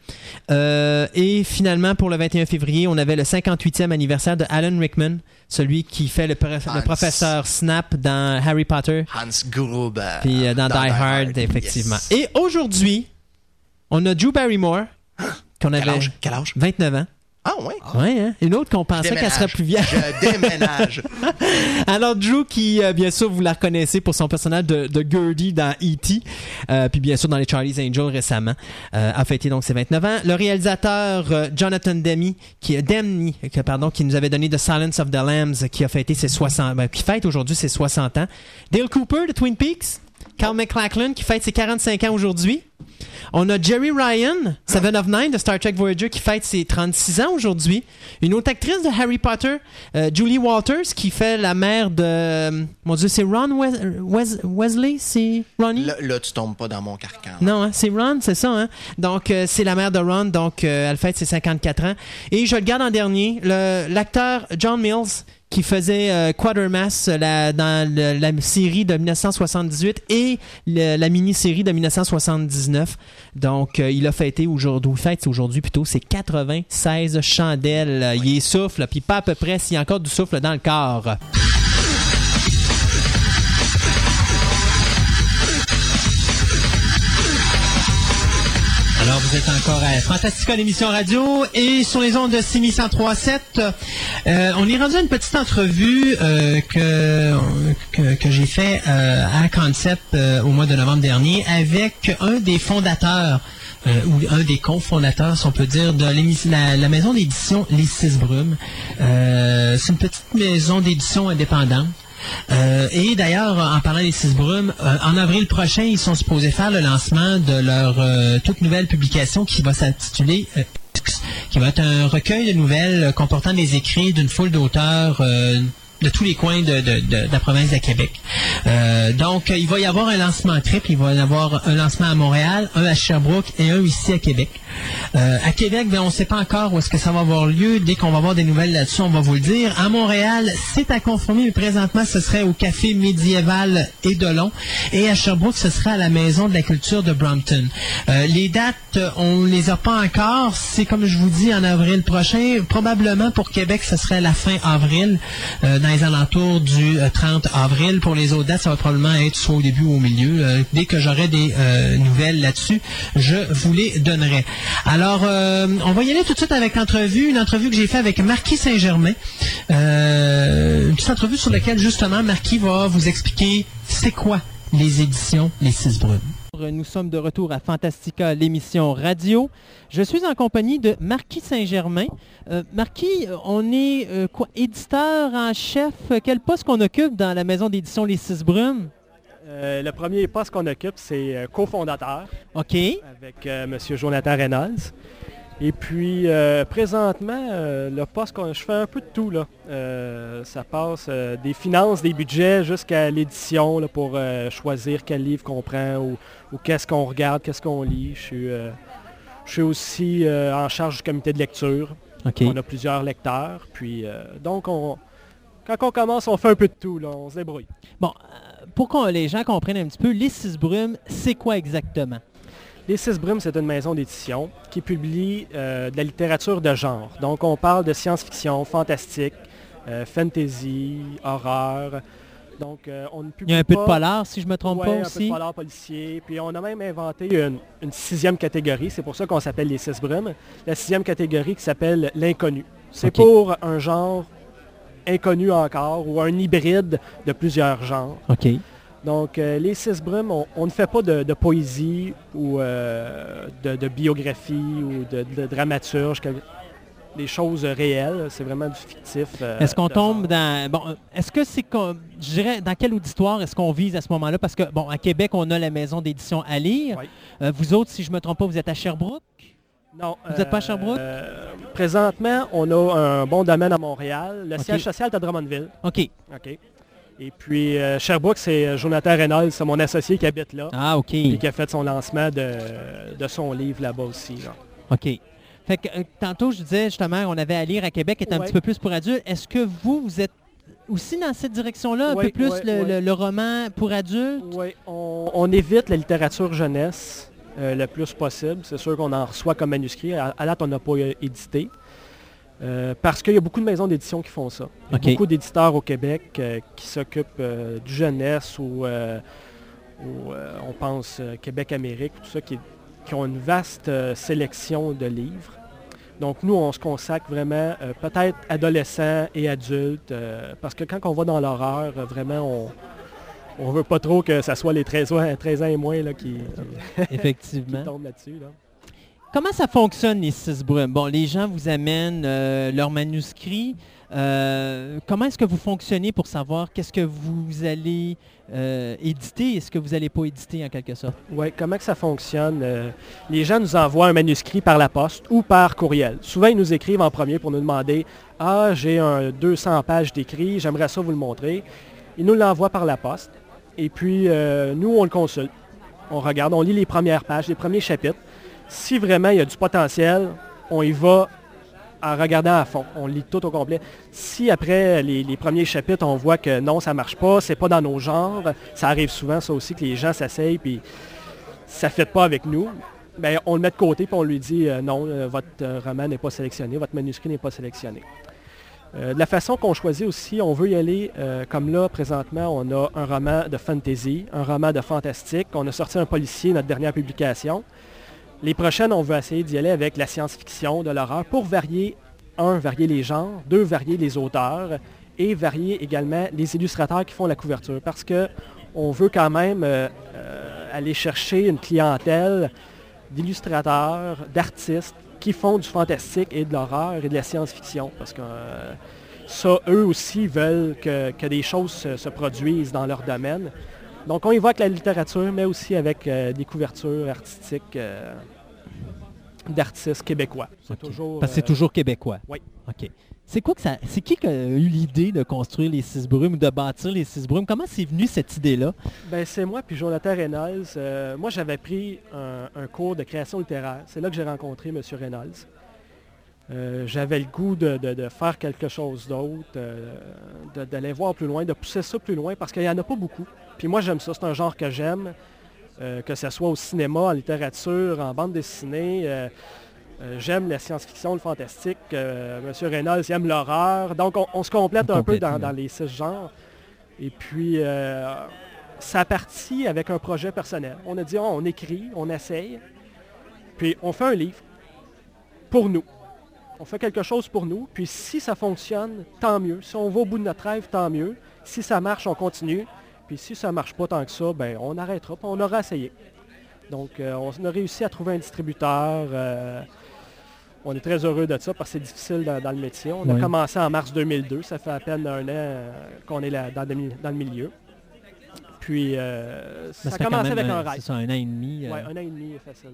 Euh, et finalement, pour le 21 février, on avait le 58e anniversaire de Alan Rickman, celui qui fait le, professeur Snap dans Harry Potter, Hans Gruber. puis euh, dans, Die Hard, effectivement. Yes. Et aujourd'hui, on a Drew Barrymore, qu'on Quel avait âge? Quel âge? 29 ans. Ah, ouais. Ouais, hein? Une autre qu'on pensait qu'elle serait plus vieille. Je déménage. Alors Drew qui euh, bien sûr vous la reconnaissez pour son personnage de, de Gertie dans E.T. euh, puis bien sûr dans les Charlie's Angels récemment euh, a fêté donc ses 29 ans. Le réalisateur Jonathan Demme qui que, pardon qui nous avait donné The Silence of the Lambs qui a fêté ses 60 ben, qui fête aujourd'hui ses 60 ans. Dale Cooper de Twin Peaks, Carl McLachlan qui fête ses 45 ans aujourd'hui. On a Jerry Ryan, Seven of Nine de Star Trek Voyager, qui fête ses 36 ans aujourd'hui. Une autre actrice de Harry Potter, euh, Julie Walters, qui fait la mère de... euh, mon Dieu, c'est Ron Wes- Wes- Wesley? C'est Ronnie? Là, là, tu tombes pas dans mon carcan. Non, hein, c'est Ron, c'est ça. Hein? Donc, euh, c'est la mère de Ron, donc euh, elle fête ses 54 ans. Et je le garde en dernier, l'acteur John Mills, qui faisait euh, Quatermass euh, dans la série de 1978 et la mini-série de 1979. Donc, euh, il a fêté aujourd'hui, fête aujourd'hui plutôt, c'est 96 chandelles. Il souffle, puis pas à peu près s'il y a encore du souffle dans le corps. Vous êtes encore à Fantastica l'émission radio et sur les ondes de 6137. Euh, on est rendu à une petite entrevue euh, que, que, j'ai fait euh, à Concept euh, au mois de novembre dernier avec un des fondateurs ou un des cofondateurs, si on peut dire, de la, maison d'édition Les Six Brumes. C'est une petite maison d'édition indépendante. Euh, et d'ailleurs, en parlant des Six Brumes, euh, en avril prochain, ils sont supposés faire le lancement de leur euh, toute nouvelle publication qui va s'intituler qui va être un recueil de nouvelles comportant des écrits d'une foule d'auteurs de tous les coins de, la province de Québec. Euh, donc, euh, il va y avoir un lancement triple. Il va y avoir un lancement à Montréal, un à Sherbrooke et un ici à Québec. Euh, à Québec, ben, on ne sait pas encore où est-ce que ça va avoir lieu. Dès qu'on va avoir des nouvelles là-dessus, on va vous le dire. À Montréal, c'est à confirmer, mais présentement, ce serait au Café médiéval et Delon. Et à Sherbrooke, ce serait à la Maison de la culture de Brompton. Les dates, on les a pas encore. C'est comme je vous dis, en avril prochain. Probablement pour Québec, ce serait la fin avril. Les alentours du 30 avril. Pour les autres dates, ça va probablement être soit au début ou au milieu. dès que j'aurai des nouvelles là-dessus, je vous les donnerai. Alors, on va y aller tout de suite avec l'entrevue, une entrevue que j'ai faite avec Marquis Saint-Germain. une petite entrevue sur laquelle, justement, Marquis va vous expliquer c'est quoi les éditions Les Six Nous sommes de retour à Fantastica, l'émission radio. Je suis en compagnie de Marquis Saint-Germain. Euh, Marquis, on est euh, quoi, éditeur en chef. Quel poste qu'on occupe dans la maison d'édition Les Six Brumes? Euh, le premier poste qu'on occupe, c'est cofondateur. OK. Avec M. Jonathan Reynolds. Et puis, euh, présentement, euh, le poste, je fais un peu de tout. Là. Euh, ça passe des finances, des budgets, jusqu'à l'édition pour choisir quel livre qu'on prend ou, qu'est-ce qu'on regarde, qu'est-ce qu'on lit. Je suis, je suis aussi en charge du comité de lecture. On a plusieurs lecteurs. Puis, donc, on, quand on commence, on fait un peu de tout. Là, on se débrouille. Bon, pour que les gens comprennent un petit peu, les six brumes, c'est quoi exactement? Les Six Brumes, c'est une maison d'édition qui publie euh, de la littérature de genre. Donc, on parle de science-fiction, fantastique, euh, fantasy, horreur. Donc, euh, on ne publie Il y a un peu de polar, si je ne me trompe pas aussi. un peu de polar policier. Puis, on a même inventé une, sixième catégorie. C'est pour ça qu'on s'appelle les Six Brumes. La sixième catégorie qui s'appelle l'inconnu. C'est pour un genre inconnu encore ou un hybride de plusieurs genres. OK. Donc, euh, les six brumes, on, ne fait pas de, poésie ou euh, de, biographie ou de, dramaturge, des choses réelles. C'est vraiment du fictif. Euh, est-ce qu'on tombe dans... Bon, est-ce que c'est. Je dirais, dans quel auditoire est-ce qu'on vise à ce moment-là? Parce que, bon, à Québec, on a la maison d'édition à lire. vous autres, si je ne me trompe pas, vous êtes à Sherbrooke? Non. Vous n'êtes pas à Sherbrooke? présentement, on a un bon domaine à Montréal. Le siège social est à Drummondville. OK. OK. Et puis, euh, Sherbrooke, c'est euh, Jonathan Reynolds, c'est mon associé qui habite là. Ah, OK. Et qui a fait son lancement de, son livre là-bas aussi. OK. Fait que, euh, tantôt, je disais justement, on avait à lire à Québec, est un petit peu plus pour adultes. Est-ce que vous, vous êtes aussi dans cette direction-là, un peu plus le, roman pour adultes? Oui, on, évite la littérature jeunesse le plus possible. C'est sûr qu'on en reçoit comme manuscrit. À, à date, on n'a pas édité. Euh, parce qu'il y a beaucoup de maisons d'édition qui font ça. Il y a beaucoup d'éditeurs au Québec euh, qui s'occupent euh, du jeunesse ou, on pense Québec-Amérique, tout ça, qui, ont une vaste sélection de livres. Donc nous, on se consacre vraiment peut-être adolescents et adultes, parce que quand on va dans l'horreur, vraiment, on ne veut pas trop que ce soit les 13 ans, et moins là, qui, Effectivement. tombent là-dessus. Là. Comment ça fonctionne, les six brumes? Bon, les gens vous amènent euh, leurs manuscrits. Euh, comment est-ce que vous fonctionnez pour savoir qu'est-ce que vous allez euh, éditer et ce que vous n'allez pas éditer en quelque sorte? Oui, comment que ça fonctionne? les gens nous envoient un manuscrit par la poste ou par courriel. Souvent, ils nous écrivent en premier pour nous demander « Ah, j'ai un 200 pages d'écrit, j'aimerais ça vous le montrer. » Ils nous l'envoient par la poste et puis nous, on le consulte. On regarde, on lit les premières pages, les premiers chapitres si vraiment il y a du potentiel, on y va en regardant à fond. On lit tout au complet. Si après les, premiers chapitres, on voit que non, ça ne marche pas, c'est pas dans nos genres, ça arrive souvent, ça aussi, que les gens s'asseyent puis ça ne fait pas avec nous, bien, on le met de côté puis on lui dit euh, non, euh, votre euh, roman n'est pas sélectionné, votre manuscrit n'est pas sélectionné. de la façon qu'on choisit aussi, on veut y aller, comme là, présentement, on a un roman de fantasy, un roman de fantastique. On a sorti un policier, notre dernière publication. Les prochaines, on veut essayer d'y aller avec la science-fiction, de l'horreur, pour varier, un, varier les genres, deux, varier les auteurs et varier également les illustrateurs qui font la couverture. Parce qu'on veut quand même euh, euh, aller chercher une clientèle d'illustrateurs, d'artistes qui font du fantastique et de l'horreur et de la science-fiction. Parce que euh, ça, eux aussi veulent que, des choses se, produisent dans leur domaine. Donc on évoque la littérature, mais aussi avec euh, des couvertures artistiques euh, d'artistes québécois. C'est toujours, Parce que c'est euh, toujours québécois. Oui. OK. C'est quoi que ça. C'est qui qui a eu l'idée de construire les six brumes ou de bâtir les six brumes? Comment c'est venu cette idée-là? Ben c'est moi puis Jonathan Reynolds. moi j'avais pris un, cours de création littéraire. C'est là que j'ai rencontré M. Reynolds. J'avais le goût de, faire quelque chose d'autre, d'aller voir plus loin, de pousser ça plus loin, parce qu'il n'y en a pas beaucoup. Puis moi, j'aime ça. C'est un genre que j'aime, euh, que ce soit au cinéma, en littérature, en bande dessinée. Euh, Euh, j'aime la science-fiction, le fantastique. Euh, Monsieur Reynolds il aime l'horreur. Donc, on, se complète un peu dans, les six genres. Et puis, ça partit avec un projet personnel. On a dit, oh, on écrit, on essaye, puis on fait un livre pour nous. On fait quelque chose pour nous, puis si ça fonctionne, tant mieux. Si on va au bout de notre rêve, tant mieux. Si ça marche, on continue. Puis si ça ne marche pas tant que ça, ben on arrêtera, puis on aura essayé. Donc euh, on a réussi à trouver un distributeur. Euh, on est très heureux de ça parce que c'est difficile dans, le métier. On a commencé en mars 2002, ça fait à peine un an euh, qu'on est là, dans, le, milieu. Puis ça, a commencé avec un rêve. C'est un an et demi. Oui, un an et demi facile.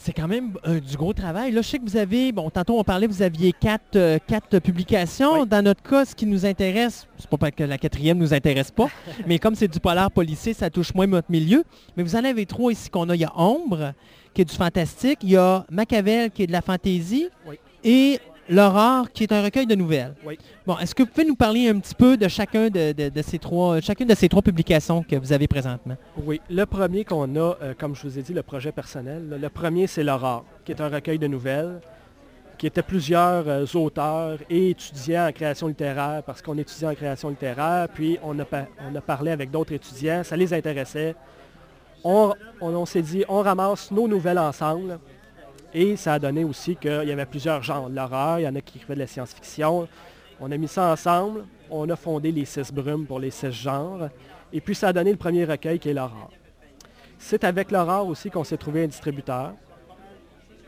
C'est quand même euh, du gros travail. Là, je sais que vous avez, bon, tantôt on parlait, vous aviez quatre, euh, quatre publications. Dans notre cas, ce qui nous intéresse, c'est pas que la quatrième nous intéresse pas, mais comme c'est du polar policier, ça touche moins notre milieu. Mais vous en avez trois ici qu'on a. Il y a Ombre, qui est du fantastique. Il y a Machiavel, qui est de la fantaisie. Et L'Aurore, qui est un recueil de nouvelles. Oui. Bon, est-ce que vous pouvez nous parler un petit peu de chacun de, ces trois, chacune de ces trois publications que vous avez présentement? Oui. Le premier qu'on a, euh, comme je vous ai dit, le projet personnel, le premier, c'est L'Aurore, qui est un recueil de nouvelles, qui était plusieurs euh, auteurs et étudiants en création littéraire, parce qu'on étudiait en création littéraire, puis on a, on a parlé avec d'autres étudiants, ça les intéressait. on, on s'est dit, on ramasse nos nouvelles ensemble, et ça a donné aussi qu'il y avait plusieurs genres. L'horreur, il y en a qui écrivaient de la science-fiction. On a mis ça ensemble. On a fondé les six brumes pour les six genres. Et puis ça a donné le premier recueil qui est l'horreur. C'est avec l'horreur aussi qu'on s'est trouvé un distributeur.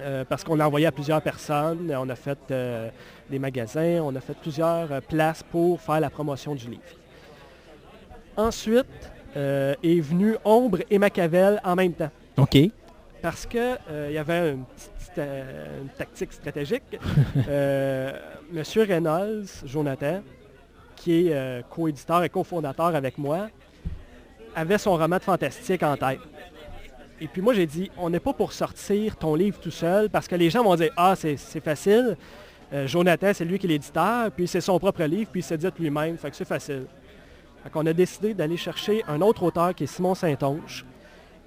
Euh, parce qu'on l'a envoyé à plusieurs personnes. On a fait euh, des magasins, on a fait plusieurs euh, places pour faire la promotion du livre. Ensuite est venu Ombre et Machiavel en même temps. OK parce qu'il euh, y avait une, euh, tactique stratégique. Euh, Monsieur Reynolds, Jonathan, qui est co-éditeur et cofondateur avec moi, avait son roman de fantastique en tête. Et puis moi, j'ai dit, on n'est pas pour sortir ton livre tout seul, parce que les gens vont dire, ah, c'est facile. Jonathan, c'est lui qui est l'éditeur, puis c'est son propre livre, puis il s'édite lui-même, fait que c'est facile. Fait qu'on a décidé d'aller chercher un autre auteur qui est Simon Saint-Onge,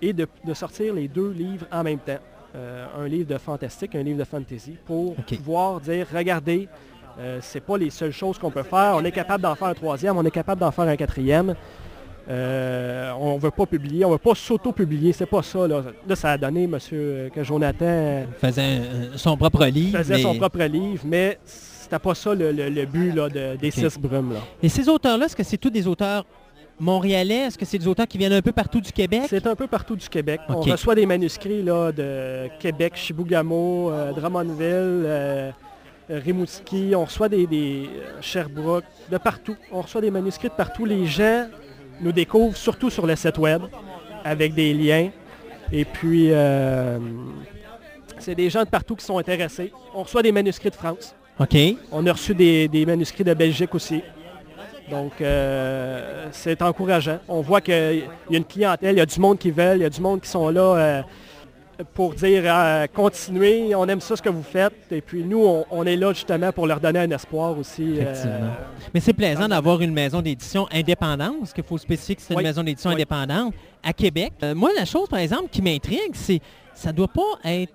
et de, sortir les deux livres en même temps. Euh, un livre de fantastique, un livre de fantasy, pour pouvoir dire, regardez, euh, c'est pas les seules choses qu'on peut faire. On est capable d'en faire un troisième, on est capable d'en faire un quatrième. Euh, on ne veut pas publier, on ne veut pas s'auto-publier, c'est pas ça. Là. ça a donné, monsieur, que Jonathan... Faisait son propre livre. Faisait son propre livre, mais c'était pas ça le, but des six brumes. Et ces auteurs-là, est-ce que c'est tous des auteurs montréalais? Est-ce que c'est des auteurs qui viennent un peu partout du Québec? C'est un peu partout du Québec. On reçoit des manuscrits là, de Québec, Chibougamau, euh, Drummondville, euh, Rimouski. On reçoit des, des euh, Sherbrooke, de partout. On reçoit des manuscrits de partout. Les gens nous découvrent surtout sur le site web avec des liens. Et puis, c'est des gens de partout qui sont intéressés. On reçoit des manuscrits de France. OK. On a reçu des manuscrits de Belgique aussi. Donc, euh, c'est encourageant. On voit qu'il y a une clientèle, il y a du monde qui veulent, il y a du monde qui sont là euh, pour dire euh, continuez, on aime ça ce que vous faites. Et puis nous, on, est là justement pour leur donner un espoir aussi. Mais c'est plaisant d'avoir une maison d'édition indépendante, parce qu'il faut spécifier que c'est une maison d'édition indépendante à Québec. moi, la chose, par exemple, qui m'intrigue, c'est ça ne doit pas être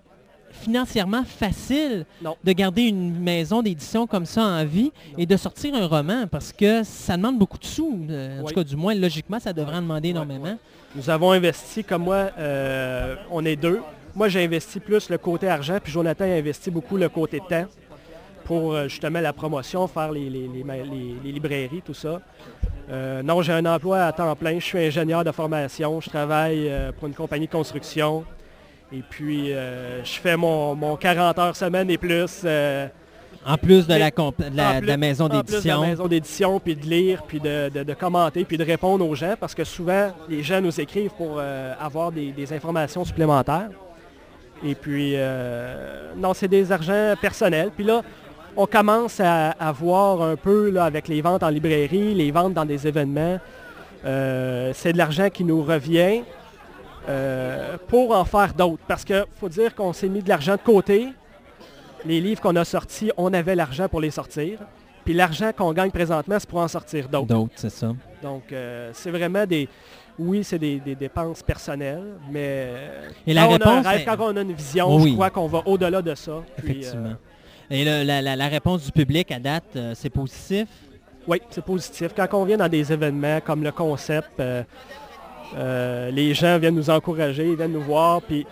financièrement facile de garder une maison d'édition comme ça en vie et de sortir un roman parce que ça demande beaucoup de sous. Euh, en tout cas, du moins, logiquement, ça devrait en demander énormément. Nous avons investi, comme moi, euh, on est deux. Moi, j'ai investi plus le côté argent, puis Jonathan a investi beaucoup le côté temps pour euh, justement la promotion, faire les, les, librairies, tout ça. non, j'ai un emploi à temps plein. Je suis ingénieur de formation. Je travaille pour une compagnie de construction. Et puis, euh, je fais mon, 40 heures semaine et plus. Euh, en plus de la, de la, maison d'édition. En plus de la maison d'édition, puis de lire, puis de, commenter, puis de répondre aux gens, parce que souvent, les gens nous écrivent pour euh, avoir des, informations supplémentaires. Et puis, non, c'est des argents personnels. Puis là, on commence à, voir un peu là, avec les ventes en librairie, les ventes dans des événements. c'est de l'argent qui nous revient. Euh, pour en faire d'autres. Parce qu'il faut dire qu'on s'est mis de l'argent de côté. Les livres qu'on a sortis, on avait l'argent pour les sortir. Puis l'argent qu'on gagne présentement, c'est pour en sortir d'autres. D'autres, c'est ça. Donc, euh, c'est vraiment des... oui, c'est des, des dépenses personnelles, mais Et la quand, on a un réponse rêve, est- quand on a une vision, Oui. je crois qu'on va au-delà de ça. Puis, Effectivement. euh, Et le- la, la- la réponse du public à date, euh, c'est positif? oui, c'est positif. Quand on vient dans des événements comme le concept, euh, les gens viennent nous encourager, ils viennent nous voir, puis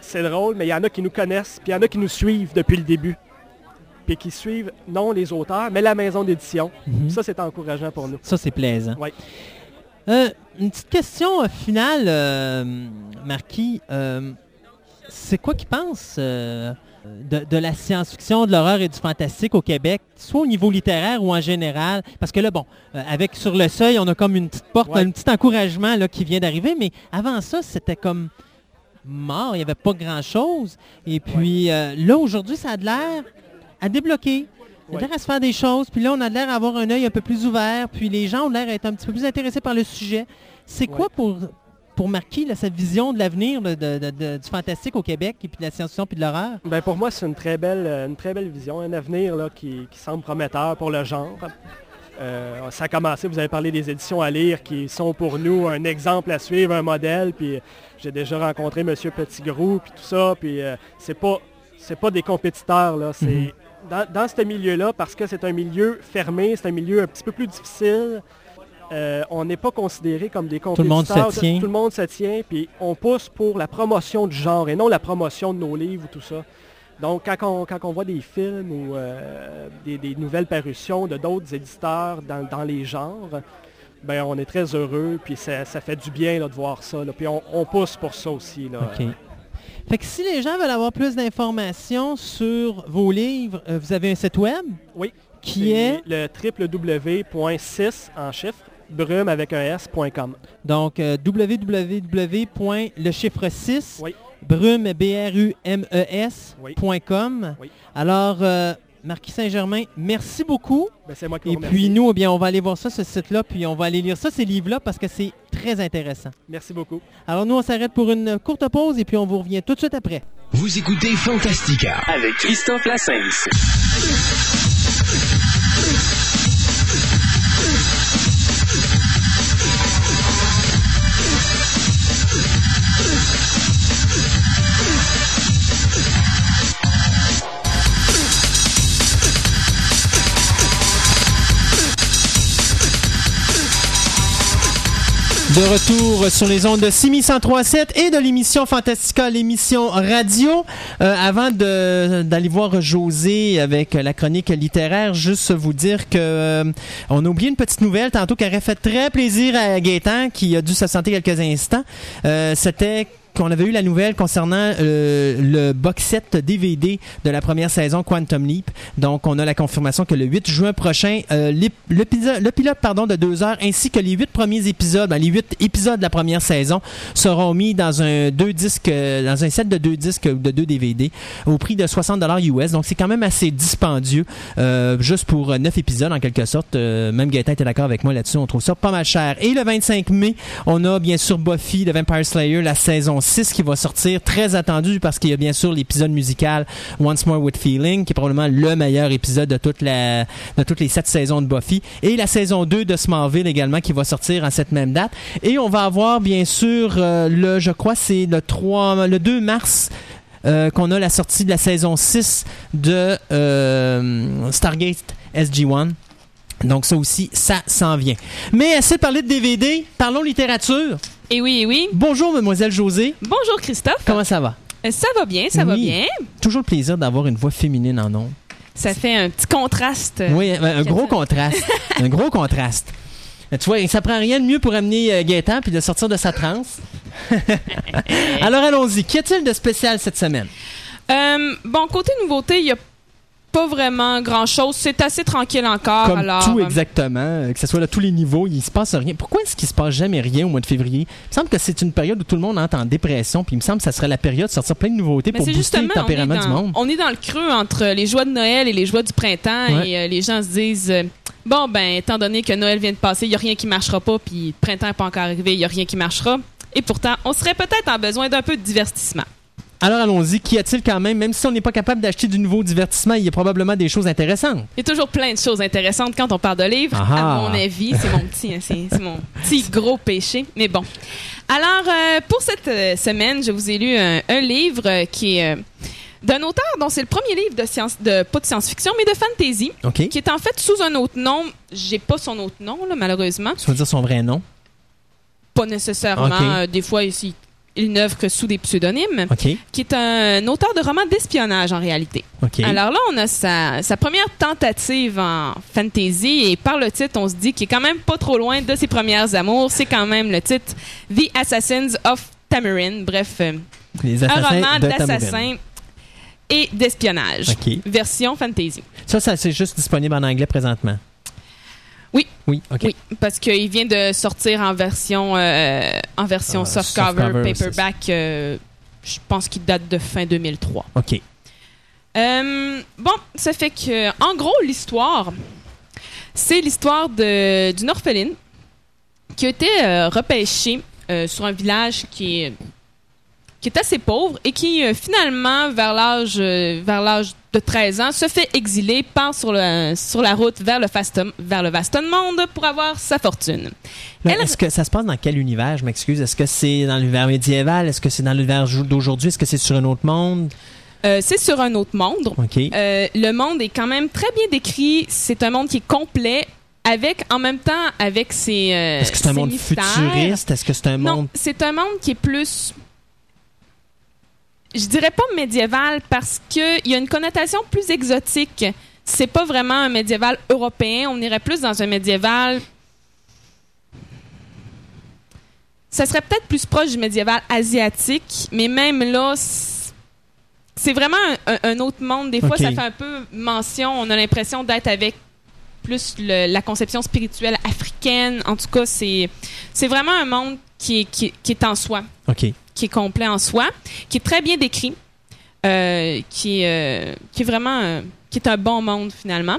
c'est drôle, mais il y en a qui nous connaissent, puis il y en a qui nous suivent depuis le début, puis qui suivent non les auteurs, mais la maison d'édition. Mhm. Ça, c'est encourageant pour nous. Ça, c'est plaisant. Oui. Euh, une petite question euh, finale, Marquis. C'est quoi qu'ils pensent euh, de, de la science-fiction, de l'horreur et du fantastique au Québec, soit au niveau littéraire ou en général? Parce que là, bon, euh, avec Sur le Seuil, on a comme une petite porte, Ouais. un petit encouragement là, qui vient d'arriver, mais avant ça, c'était comme mort, il n'y avait pas grand-chose. Et puis euh, là, aujourd'hui, ça a de l'air à débloquer. Ouais. l'air à se faire des choses, puis là, on a l'air d'avoir un œil un peu plus ouvert, puis les gens ont l'air d'être un petit peu plus intéressés par le sujet. C'est quoi pour, pour Marquis, là, sa vision de l'avenir là, de- de- de- du fantastique au Québec, et puis de la science-fiction, puis de l'horreur? Ben pour moi, c'est une très belle, euh, une très belle vision, un avenir là, qui, qui semble prometteur pour le genre. Euh, ça a commencé, vous avez parlé des éditions à lire qui sont pour nous un exemple à suivre, un modèle. Puis j'ai déjà rencontré M. Petitgrou, puis tout ça. Puis euh, c'est pas, c'est pas des compétiteurs là. C'est Mhm. dans, dans ce milieu-là parce que c'est un milieu fermé, c'est un milieu un petit peu plus difficile. Euh, on n'est pas considéré comme des le monde se compétiteurs. tient. Tout le monde se tient, puis on pousse pour la promotion du genre et non la promotion de nos livres ou tout ça. Donc, quand on, quand on voit des films ou euh, des, des nouvelles parutions de d'autres éditeurs dans, dans les genres, ben on est très heureux, puis ça, ça fait du bien là, de voir ça. là. Puis on, on pousse pour ça aussi. Là. OK. Fait que si les gens veulent avoir plus d'informations sur vos livres, euh, vous avez un site web? Oui. qui est, le www.6 en chiffre, brume avec un s.com. donc euh, www. le chiffre 6 Oui. brume b r u m e s Oui. point com. Oui. Alors euh, Marquis Saint-Germain, merci beaucoup. Ben, c'est moi qui vous Et remercie. puis nous, eh bien, on va aller voir ça, ce site-là, puis on va aller lire ça, ces livres-là, parce que c'est très intéressant. Merci beaucoup. Alors nous, on s'arrête pour une courte pause et puis on vous revient tout de suite après. Vous écoutez Fantastica. avec Christophe Lassens. De retour sur les ondes de 6137 et de l'émission Fantastica, l'émission radio. Euh, avant d'aller voir José avec la chronique littéraire, juste vous dire que euh, on a oublié une petite nouvelle tantôt qui aurait fait très plaisir à Gaétan qui a dû s'absenter quelques instants. Euh, C'était qu'on avait eu la nouvelle concernant euh, le box set DVD de la première saison Quantum Leap. Donc, on a la confirmation que le 8 juin prochain, euh, le pilote pardon, de deux heures ainsi que les huit premiers épisodes, ben, les huit épisodes de la première saison seront mis dans un deux disques, euh, dans un set de deux disques de deux DVD au prix de 60 dollars US. Donc, c'est quand même assez dispendieux, juste pour neuf épisodes en quelque sorte. Même Gaëtan était d'accord avec moi là-dessus. On trouve ça pas mal cher. Et le 25 mai, on a bien sûr Buffy, The Vampire Slayer, la saison 6 qui va sortir, très attendu parce qu'il y a bien sûr l'épisode musical Once More With Feeling, qui est probablement le meilleur épisode de, toutes les sept saisons de Buffy. Et la saison 2 de Smallville également qui va sortir en cette même date. Et on va avoir bien sûr euh, le, je crois c'est le 3, le 2 mars euh, qu'on a la sortie de la saison 6 de euh, Stargate SG-1. Donc ça aussi, ça s'en vient. Mais assez de parler de DVD, parlons littérature. Et oui, et oui. Bonjour, mademoiselle José. Bonjour Christophe. Comment ça va? Euh, Ça va bien, ça va bien. Toujours le plaisir d'avoir une voix féminine en nom. Ça fait un petit contraste. Oui, un, gros contraste. un gros contraste. Euh, Tu vois, ça prend rien de mieux pour amener euh, Gaëtan puis de sortir de sa transe. Alors allons-y. Qu'y a-t-il de spécial cette semaine? Euh, bon, côté nouveauté, il n'y a pas vraiment grand-chose. C'est assez tranquille encore. Comme alors, tout euh, exactement, euh, que ce soit à tous les niveaux, il se passe rien. Pourquoi est-ce qu'il se passe jamais rien au mois de février? Il me semble que c'est une période où tout le monde entre en dépression, puis il me semble que ça serait la période de sortir plein de nouveautés mais pour booster le tempérament du monde. on est dans le creux entre les joies de Noël et les joies du printemps. Ouais. Et euh, les gens se disent, euh, bon, ben, étant donné que Noël vient de passer, il n'y a rien qui marchera pas, puis le printemps n'est pas encore arrivé, il n'y a rien qui marchera. Et pourtant, on serait peut-être en besoin d'un peu de divertissement. Alors allons-y, qu'y a-t-il quand même, même si on n'est pas capable d'acheter du nouveau divertissement, il y a probablement des choses intéressantes. Il y a toujours plein de choses intéressantes quand on parle de livres. À mon avis, c'est mon petit, hein, c'est mon petit gros péché. Mais bon. Alors, euh, pour cette euh, semaine, je vous ai lu un, un livre euh, qui est euh, d'un auteur dont c'est le premier livre de science, de pas de science-fiction, mais de fantasy, qui est en fait sous un autre nom. J'ai pas son autre nom, là, malheureusement. Tu veux dire son vrai nom? Pas nécessairement. Des fois, ici, il n'œuvre que sous des pseudonymes. Qui est un, auteur de romans d'espionnage en réalité. Alors là, on a sa, sa première tentative en fantasy et par le titre, on se dit qu'il est quand même pas trop loin de ses premières amours. C'est quand même le titre The Assassins of Tamarin. Bref, euh, Les un roman d'assassins et d'espionnage. Version fantasy. Ça, ça c'est juste disponible en anglais présentement. Oui. Oui, OK. Oui, parce qu'il vient de sortir en version, euh, en version Ah, softcover, softcover, paperback. euh, je pense qu'il date de fin 2003. OK. Euh, bon, ça fait que, en gros, l'histoire, c'est l'histoire d'une orpheline qui a été euh, repêchée euh, sur un village qui est, qui est assez pauvre et qui, euh, finalement, vers l'âge euh, vers l'âge de 13 ans, se fait exiler, part sur, le, sur la route vers le, vaste, vers le vaste monde pour avoir sa fortune. Mais Elle- est-ce que ça se passe dans quel univers, je m'excuse? Est-ce que c'est dans l'univers médiéval? Est-ce que c'est dans l'univers jou- d'aujourd'hui? Est-ce que c'est sur un autre monde? Euh, c'est sur un autre monde. Euh, le monde est quand même très bien décrit. C'est un monde qui est complet, avec en même temps avec ses. euh, Est-ce que c'est un monde mystères. futuriste? Est-ce que c'est un Non, monde... c'est un monde qui est plus. Je dirais pas médiéval parce que il y a une connotation plus exotique. C'est pas vraiment un médiéval européen. On irait plus dans un médiéval. Ça serait peut-être plus proche du médiéval asiatique, mais même là, c'est- vraiment un, autre monde. Des fois, ça fait un peu mention. On a l'impression d'être avec plus le- la conception spirituelle africaine. En tout cas, c'est vraiment un monde qui qui est en soi, OK. Qui est complet en soi, qui est très bien décrit, euh, qui, est, euh, qui est vraiment euh, qui est un bon monde finalement.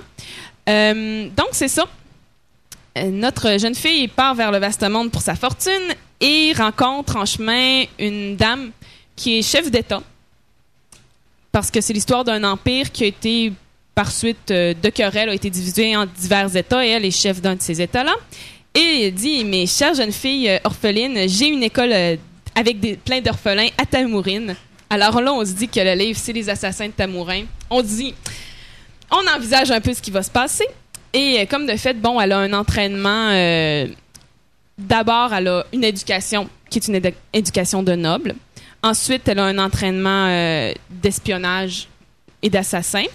Donc c'est ça. Notre jeune fille part vers le vaste monde pour sa fortune et rencontre en chemin une dame qui est chef d'État. Parce que c'est l'histoire d'un empire qui a été, par suite de querelles, a été divisé en divers États et elle est chef d'un de ces États-là. Et elle dit, mes chères jeunes filles euh, orphelines, j'ai une école avec des, plein d'orphelins à Tamourine. Alors là, on se dit que le livre, c'est les assassins de Tamourin. On dit, on envisage un peu ce qui va se passer. Et euh, comme de fait, bon, elle a un entraînement. euh, D'abord, elle a une éducation qui est une édu- éducation de noble. Ensuite, elle a un entraînement euh, d'espionnage et d'assassin.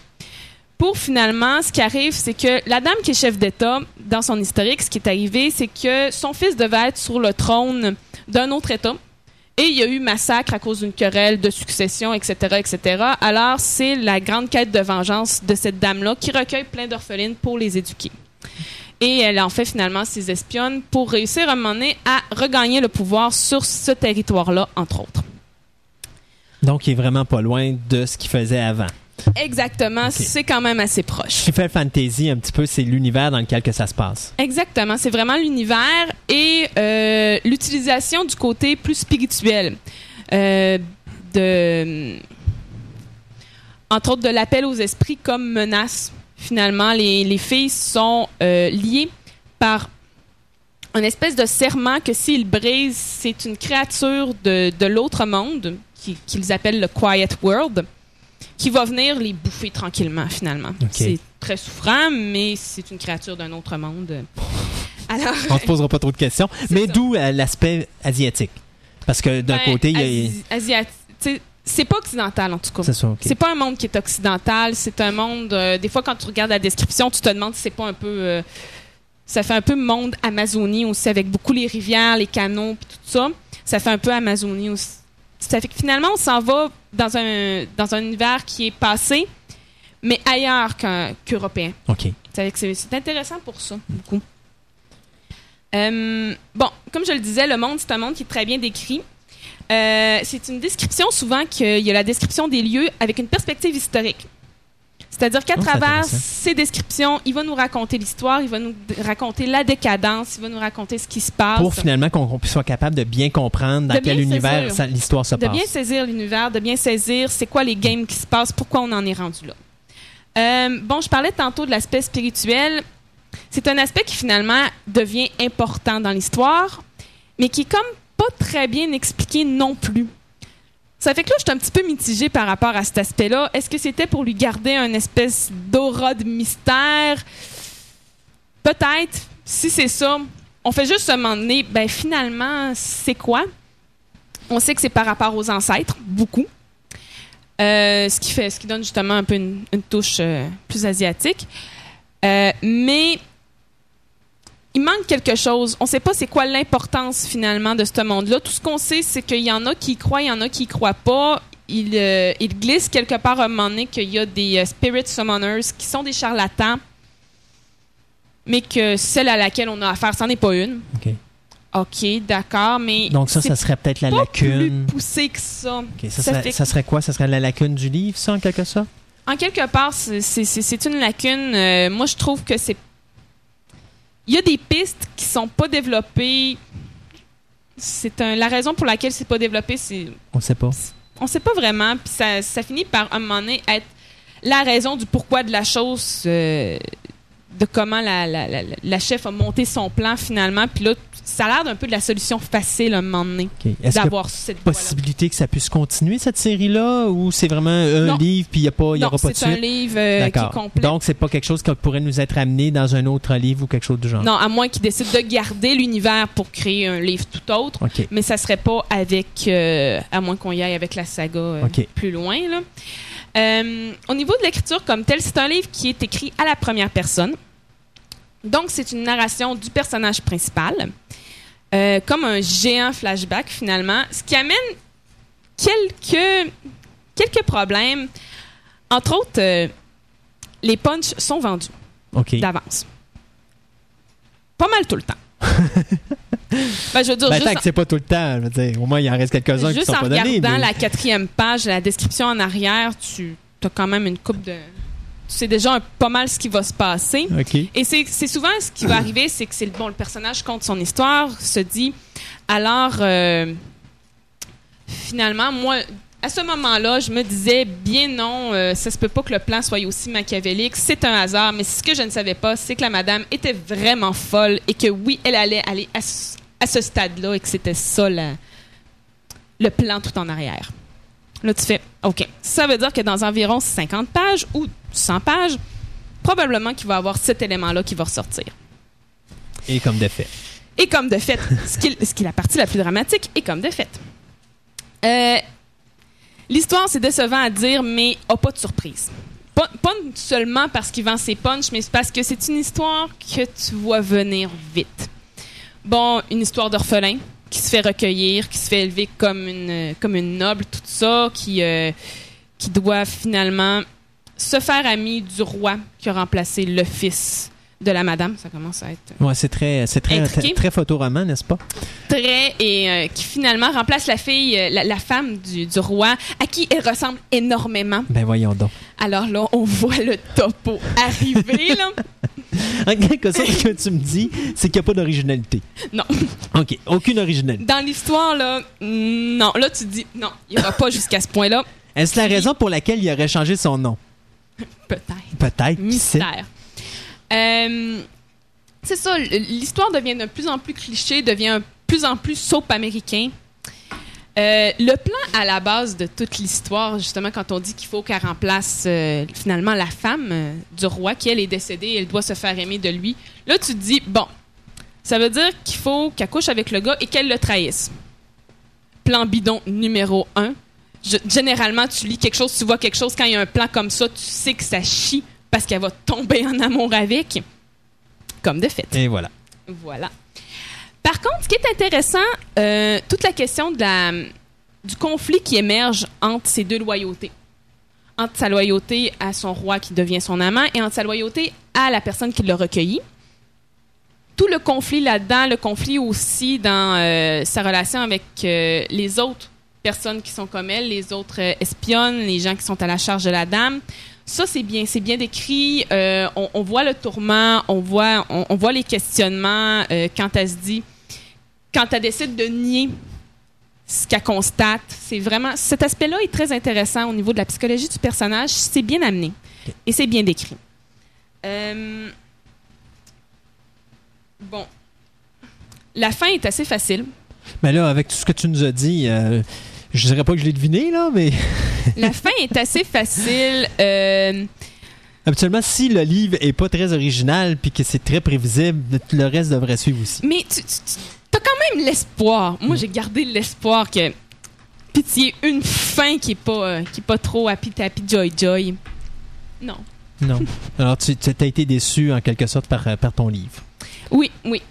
Pour finalement, ce qui arrive, c'est que la dame qui est chef d'État, dans son historique, ce qui est arrivé, c'est que son fils devait être sur le trône d'un autre État. Et il y a eu massacre à cause d'une querelle de succession, etc., etc. Alors, c'est la grande quête de vengeance de cette dame-là qui recueille plein d'orphelines pour les éduquer. Et elle en fait finalement ses espionnes pour réussir à un à regagner le pouvoir sur ce territoire-là, entre autres. Donc, il est vraiment pas loin de ce qu'il faisait avant. Exactement, c'est quand même assez proche. Le fantasy, un petit peu, c'est l'univers dans lequel que ça se passe. Exactement, c'est vraiment l'univers et euh, l'utilisation du côté plus spirituel. Euh, de, entre autres, de l'appel aux esprits comme menace. Finalement, les, les filles sont euh, liées par un espèce de serment que s'ils brisent, c'est une créature de, de l'autre monde, qui- qu'ils appellent le Quiet World, qui va venir les bouffer tranquillement, finalement. C'est très souffrant, mais c'est une créature d'un autre monde. Alors, On se posera pas trop de questions. Mais d'où euh, l'aspect asiatique? Parce que d'un ben, côté, il y a... Asi- asiati- tu sais, c'est pas occidental en tout cas. C'est pas un monde qui est occidental, c'est un monde. euh, des fois, quand tu regardes la description, tu te demandes si c'est pas un peu. euh, ça fait un peu monde Amazonie aussi, avec beaucoup les rivières, les canaux, puis tout ça. Ça fait un peu Amazonie aussi. Ça fait que finalement, on s'en va dans un, dans un univers qui est passé, mais ailleurs qu'européen. OK. Que C'est c'est intéressant pour ça, beaucoup. Euh, bon, comme je le disais, le monde, c'est un monde qui est très bien décrit. Euh, c'est une description souvent qu'il y a la description des lieux avec une perspective historique. C'est-à-dire qu'à Oh, travers ses descriptions, il va nous raconter l'histoire, il va nous raconter la décadence, il va nous raconter ce qui se passe. Pour finalement qu'on soit capable de bien comprendre dans De quel univers l'histoire se de passe. bien saisir l'univers, de bien saisir c'est quoi les games qui se passent, pourquoi on en est rendu là. Euh, bon, je parlais tantôt de l'aspect spirituel. C'est un aspect qui finalement devient important dans l'histoire, mais qui est comme pas très bien expliqué non plus. Ça fait que là, je suis un petit peu mitigée par rapport à cet aspect-là. Est-ce que c'était pour lui garder une espèce d'aura de mystère? Peut-être. Si c'est ça, on fait juste se demander, ben finalement, c'est quoi? On sait que c'est par rapport aux ancêtres, beaucoup. Euh, ce, qui fait, ce qui donne justement un peu une, touche euh, plus asiatique. Euh, mais il manque quelque chose. On ne sait pas c'est quoi l'importance finalement de ce monde-là. Tout ce qu'on sait, c'est qu'il y en a qui y croient, il y en a qui y croient pas. Il, euh, il glisse quelque part à un moment donné qu'il y a des euh, spirit summoners qui sont des charlatans, mais que celle à laquelle on a affaire, c'en est pas une. OK. OK, d'accord, mais Donc ça, ça serait peut-être la pas lacune. plus poussé que ça. OK, ça, Ça serait, fait- ça serait quoi? Ça serait la lacune du livre, ça, en quelque sorte? En quelque part, c'est une lacune. Euh, moi, je trouve que c'est. Il y a des pistes qui sont pas développées. C'est un... la raison pour laquelle c'est pas développé, c'est On sait pas. on sait pas vraiment, puis ça, ça finit par un moment donné être la raison du pourquoi de la chose, euh, de comment la, la, la, la chef a monté son plan finalement, puis là, ça a l'air d'un peu de la solution facile à un moment donné, OK. Est-ce qu'il y a d'avoir cette possibilité que ça puisse continuer, cette série-là, ou c'est vraiment un Non. livre, puis il n'y a pas, il y Non, aura pas de c'est un suite? livre euh, qui est complet. Donc, c'est pas quelque chose qui pourrait nous être amené dans un autre livre ou quelque chose du genre? Non, à moins qu'ils décident de garder l'univers pour créer un livre tout autre. Mais ça serait pas avec, euh, à moins qu'on y aille avec la saga euh, plus loin. Là. Euh, au niveau de l'écriture comme telle, c'est un livre qui est écrit à la première personne. Donc, c'est une narration du personnage principal, euh, comme un géant flashback finalement, ce qui amène quelques, quelques problèmes. Entre autres, euh, les punchs sont vendus OK. d'avance. Pas mal tout le temps. ben, je veux dire, Ben, juste, tant que c'est pas tout le temps, je veux dire, au moins, il en reste quelques-uns qui juste sont en pas donnés. regardant mais- la quatrième page, la description en arrière, tu as quand même une coupe de... Tu sais déjà un- pas mal ce qui va se passer. OK. Et c'est souvent ce qui va arriver, c'est que c'est bon, le personnage compte son histoire, se dit, alors euh, finalement, moi, à ce moment-là, je me disais, bien non, euh, ça se peut pas que le plan soit aussi machiavélique, c'est un hasard, mais ce que je ne savais pas, c'est que la madame était vraiment folle et que oui, elle allait aller à ce stade-là et que c'était ça la- le plan tout en arrière. Là, tu fais, OK, ça veut dire que dans environ 50 pages ou 100 pages, probablement qu'il va y avoir cet élément-là qui va ressortir. Et comme de fait. Et comme de fait, ce qui, est- ce qui est la partie la plus dramatique, et comme de fait. Euh, L'histoire, c'est décevant à dire, mais a pas de surprise. Pas, pas seulement parce qu'il vend ses punchs, mais parce que c'est une histoire que tu vois venir vite. Bon, une histoire d'orphelin qui se fait recueillir, qui se fait élever comme une, comme une noble, tout ça, qui, euh, qui doit finalement se faire ami du roi qui a remplacé le fils de la madame. Ça commence à être Ouais, c'est très, c'est très, très, très photoroman, n'est-ce pas? très et euh, qui finalement remplace la fille, euh, la, la femme du, du roi, à qui elle ressemble énormément. Ben voyons donc. Alors là, on voit le topo arriver là. En quelque sorte, ce que tu me dis, c'est qu'il n'y a pas d'originalité. Non. OK. Aucune originalité. Dans l'histoire là, mm, non, là tu dis non, il n'y aura pas jusqu'à ce point-là. Est-ce la raison pour laquelle il aurait changé son nom? Peut-être. Peut-être. Mystère. Euh, c'est ça, l'histoire devient de plus en plus cliché, devient de plus en plus soap américain. Euh, le plan à la base de toute l'histoire, justement, quand on dit qu'il faut qu'elle remplace euh, finalement la femme du roi, qui elle est décédée, elle doit se faire aimer de lui. Là, tu te dis, bon, ça veut dire qu'il faut qu'elle couche avec le gars et qu'elle le trahisse. Plan bidon numéro un. Généralement, tu lis quelque chose, tu vois quelque chose, quand il y a un plan comme ça, tu sais que ça chie parce qu'elle va tomber en amour avec. Comme de fait. Et voilà. Voilà. Par contre, ce qui est intéressant, euh, toute la question de la, du conflit qui émerge entre ces deux loyautés. Entre sa loyauté à son roi qui devient son amant et entre sa loyauté à la personne qui l'a recueilli. Tout le conflit là-dedans, le conflit aussi dans euh, sa relation avec euh, les autres personnes qui sont comme elle, les autres espionnes, les gens qui sont à la charge de la dame. Ça, c'est bien, c'est bien décrit. Euh, on, on voit le tourment, on voit, on, on voit les questionnements euh, quand elle se dit, quand elle décide de nier ce qu'elle constate. C'est vraiment cet aspect-là est très intéressant au niveau de la psychologie du personnage. C'est bien amené et c'est bien décrit. Euh, bon, la fin est assez facile. Mais là, avec tout ce que tu nous as dit, euh, je dirais pas que je l'ai deviné, là, mais La fin est assez facile. Euh, habituellement, si le livre est pas très original puis que c'est très prévisible, le reste devrait suivre aussi. Mais tu, as quand même l'espoir. Moi, j'ai gardé l'espoir que pitié une fin qui est pas euh, qui est pas trop happy tappy joy joy. Non. Non. Alors, tu as été déçu en quelque sorte par, euh, par ton livre. Oui, oui.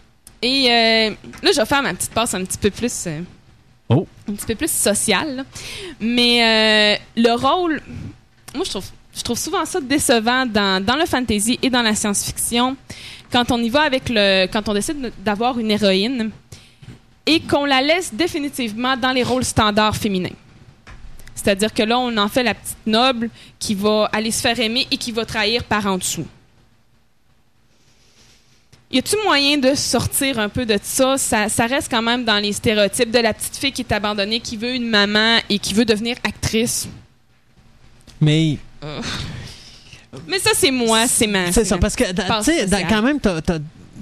Et euh, là, je vais faire ma petite passe un petit peu plus. euh, Oh. Un petit peu plus sociale. là. Mais euh, le rôle. Moi, je trouve, je trouve souvent ça décevant dans, dans le fantasy et dans la science-fiction. Quand on y va avec le. Quand on décide d'avoir une héroïne et qu'on la laisse définitivement dans les rôles standards féminins. C'est-à-dire que là, on en fait la petite noble qui va aller se faire aimer et qui va trahir par en dessous. Y a-tu moyen de sortir un peu de ça? ça? Ça reste quand même dans les stéréotypes de la petite fille qui est abandonnée, qui veut une maman et qui veut devenir actrice. Mais Mais ça, c'est moi, c'est ma. c'est ça, parce que tu sais, quand même, t'as-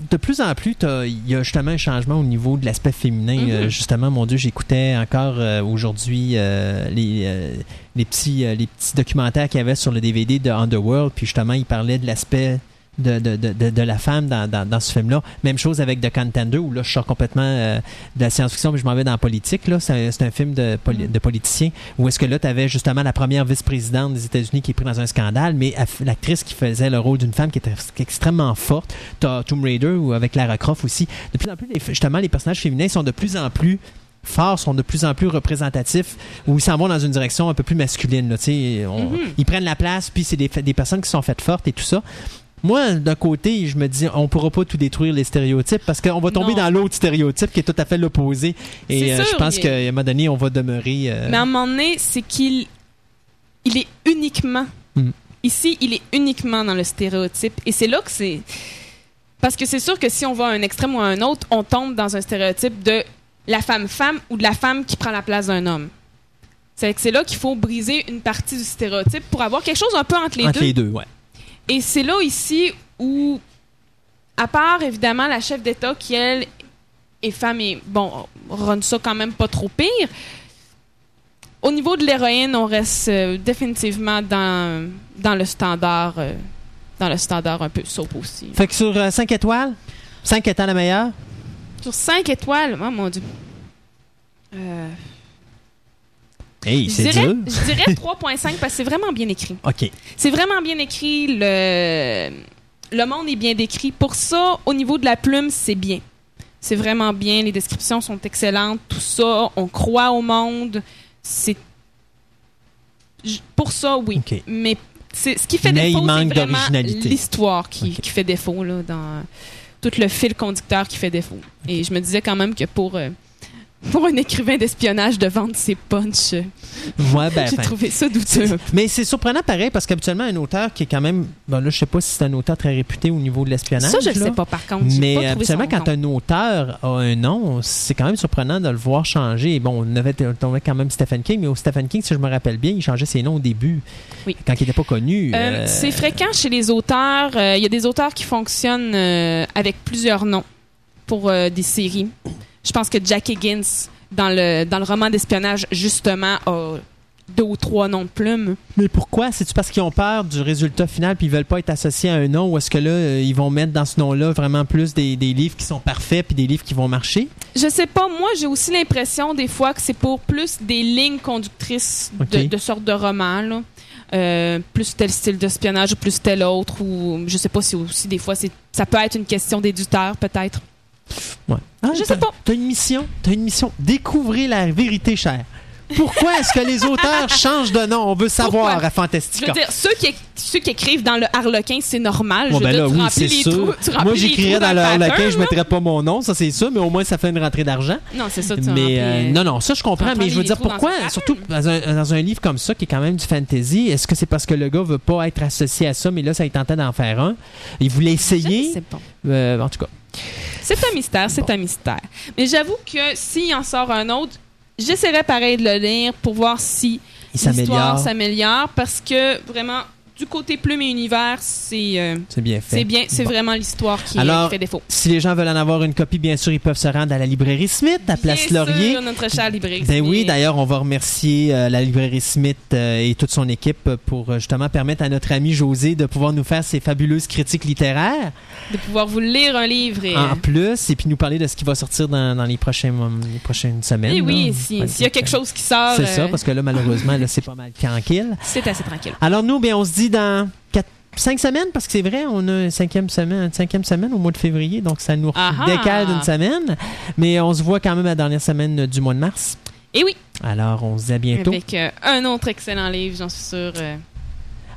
de plus en plus, il y a justement un changement au niveau de l'aspect féminin. Mhm. Euh, justement, mon Dieu, j'écoutais encore euh, aujourd'hui euh, les, euh, les, petits, euh, les petits documentaires qu'il y avait sur le DVD de Underworld, puis justement, il parlait de l'aspect de, de, de, de, la femme dans, dans, dans ce film-là. Même chose avec The Contender, où là, je sors complètement euh, de la science-fiction, mais je m'en vais dans la politique. Là. C'est, c'est un film de, poli- de politicien, où est-ce que là, tu avais justement la première vice-présidente des États-Unis qui est prise dans un scandale, mais aff- l'actrice qui faisait le rôle d'une femme qui était extrêmement forte. T'as Tomb Raider, ou avec Lara Croft aussi. De plus en plus, les- justement, les personnages féminins sont de plus en plus forts, sont de plus en plus représentatifs, où ils s'en vont dans une direction un peu plus masculine. Là, tu. On- Mhm. Ils prennent la place, puis c'est des, des personnes qui sont faites fortes et tout ça. Moi, d'un côté, je me dis, on pourra pas tout détruire les stéréotypes parce qu'on va tomber Non. dans l'autre stéréotype qui est tout à fait l'opposé. Et euh, je pense il- qu'à un moment donné, on va demeurer. euh, Mais à un moment donné, c'est qu'il il est uniquement. Mm. Ici, il est uniquement dans le stéréotype. Et c'est là que c'est. Parce que c'est sûr que si on va à un extrême ou à un autre, on tombe dans un stéréotype de la femme-femme ou de la femme qui prend la place d'un homme. C'est là qu'il faut briser une partie du stéréotype pour avoir quelque chose un peu entre les entre deux. les deux, ouais. Et c'est là ici où, à part évidemment la chef d'État qui, elle, est femme et, bon, run ça quand même pas trop pire, au niveau de l'héroïne, on reste euh, définitivement dans, dans le standard euh, dans le standard un peu soap aussi. Fait que sur 5 étoiles, 5 étant la meilleure, Sur 5 étoiles, oh mon dieu. Euh, hey, je, dirais, dur. je dirais 3.5 parce que c'est vraiment bien écrit. OK. C'est vraiment bien écrit. Le, le monde est bien décrit. Pour ça, au niveau de la plume, c'est bien. C'est vraiment bien. Les descriptions sont excellentes. Tout ça, on croit au monde. C'est. Pour ça, oui. Mais c'est, ce qui fait Mais défaut, c'est vraiment l'histoire qui, qui fait défaut, là, dans tout le fil conducteur qui fait défaut. Et je me disais quand même que pour, euh, pour un écrivain d'espionnage de vendre ses punchs, Ouais, ben, j'ai trouvé ça douteux. Mais c'est surprenant pareil parce qu'habituellement, un auteur qui est quand même. Bon, là, je sais pas si c'est un auteur très réputé au niveau de l'espionnage. Ça, je ne sais pas, par contre. Mais pas habituellement, quand nom. un auteur a un nom, c'est quand même surprenant de le voir changer. Bon, on avait tombé quand même Stephen King, mais au Stephen King, si je me rappelle bien, il changeait ses noms au début, Oui. quand il n'était pas connu. Euh, Euh, C'est fréquent chez les auteurs. Euh, Il y a des auteurs qui fonctionnent avec plusieurs noms pour des séries. Je pense que Jack Higgins, dans le, dans le roman d'espionnage, justement, a deux ou trois noms de plumes. Mais pourquoi? C'est-tu parce qu'ils ont peur du résultat final puis ils veulent pas être associés à un nom ou est-ce que là, euh, ils vont mettre dans ce nom-là vraiment plus des, des livres qui sont parfaits puis des livres qui vont marcher? Je sais pas, moi, j'ai aussi l'impression des fois que c'est pour plus des lignes conductrices de, sorte de romans, là. Euh, plus tel style d'espionnage ou plus tel autre ou je sais pas si aussi des fois c'est ça peut être une question d'éditeur peut-être Ouais. Ah, Je sais t'as- pas. T'as une mission? T'as une mission? Découvrez la vérité chère. Pourquoi est-ce que les auteurs changent de nom? On veut savoir Pourquoi? à Je Fantastica. veux dire, ceux qui, ceux qui écrivent dans le Harlequin, c'est normal. Bon, je ben dire, là, tu oui, remplis c'est les sûr. trous- tu remplis Moi, j'écrirais dans le pattern, laquelle je là. mettrais pas mon nom, ça c'est sûr, mais au moins ça fait une rentrée d'argent. Non, c'est ça, tu Mais remplis, euh, non, non, ça je comprends, mais je veux dire dans pourquoi, surtout dans un, dans un livre comme ça qui est quand même du fantasy, est-ce que c'est parce que le gars veut pas être associé à ça, mais là ça il tentait d'en faire un, il voulait Je essayer, sais pas. Euh, en tout cas. C'est un mystère, c'est un mystère. Mais j'avoue que s'il en sort un autre, j'essaierai pareil de le lire pour voir si l'histoire s'améliore parce que vraiment du côté plume et univers, c'est euh, c'est bien fait. c'est bien, c'est Bon. vraiment l'histoire qui, Alors, qui fait défaut. Si les gens veulent en avoir une copie, bien sûr, ils peuvent se rendre à la librairie Smith, à Place Bien Laurier. sûr, notre cher libraire. Ben oui, d'ailleurs, on va remercier euh, la librairie Smith euh, et toute son équipe pour justement permettre à notre ami José de pouvoir nous faire ses fabuleuses critiques littéraires de pouvoir vous lire un livre et, en plus et puis nous parler de ce qui va sortir dans, dans les, les prochaines semaines. et oui, si- Ouais, s'il y a quelque chose qui sort, C'est ça, parce que là, malheureusement, là, c'est pas mal tranquille. c'est assez tranquille. Alors nous, bien, on se dit dans cinq semaines, parce que c'est vrai, on a une cinquième semaine, une cinquième semaine au mois de février, donc ça nous décale d'une semaine. Mais on se voit quand même la dernière semaine du mois de mars. Et oui, Alors, on se dit à bientôt. avec euh, un autre excellent livre, j'en suis sûre. euh.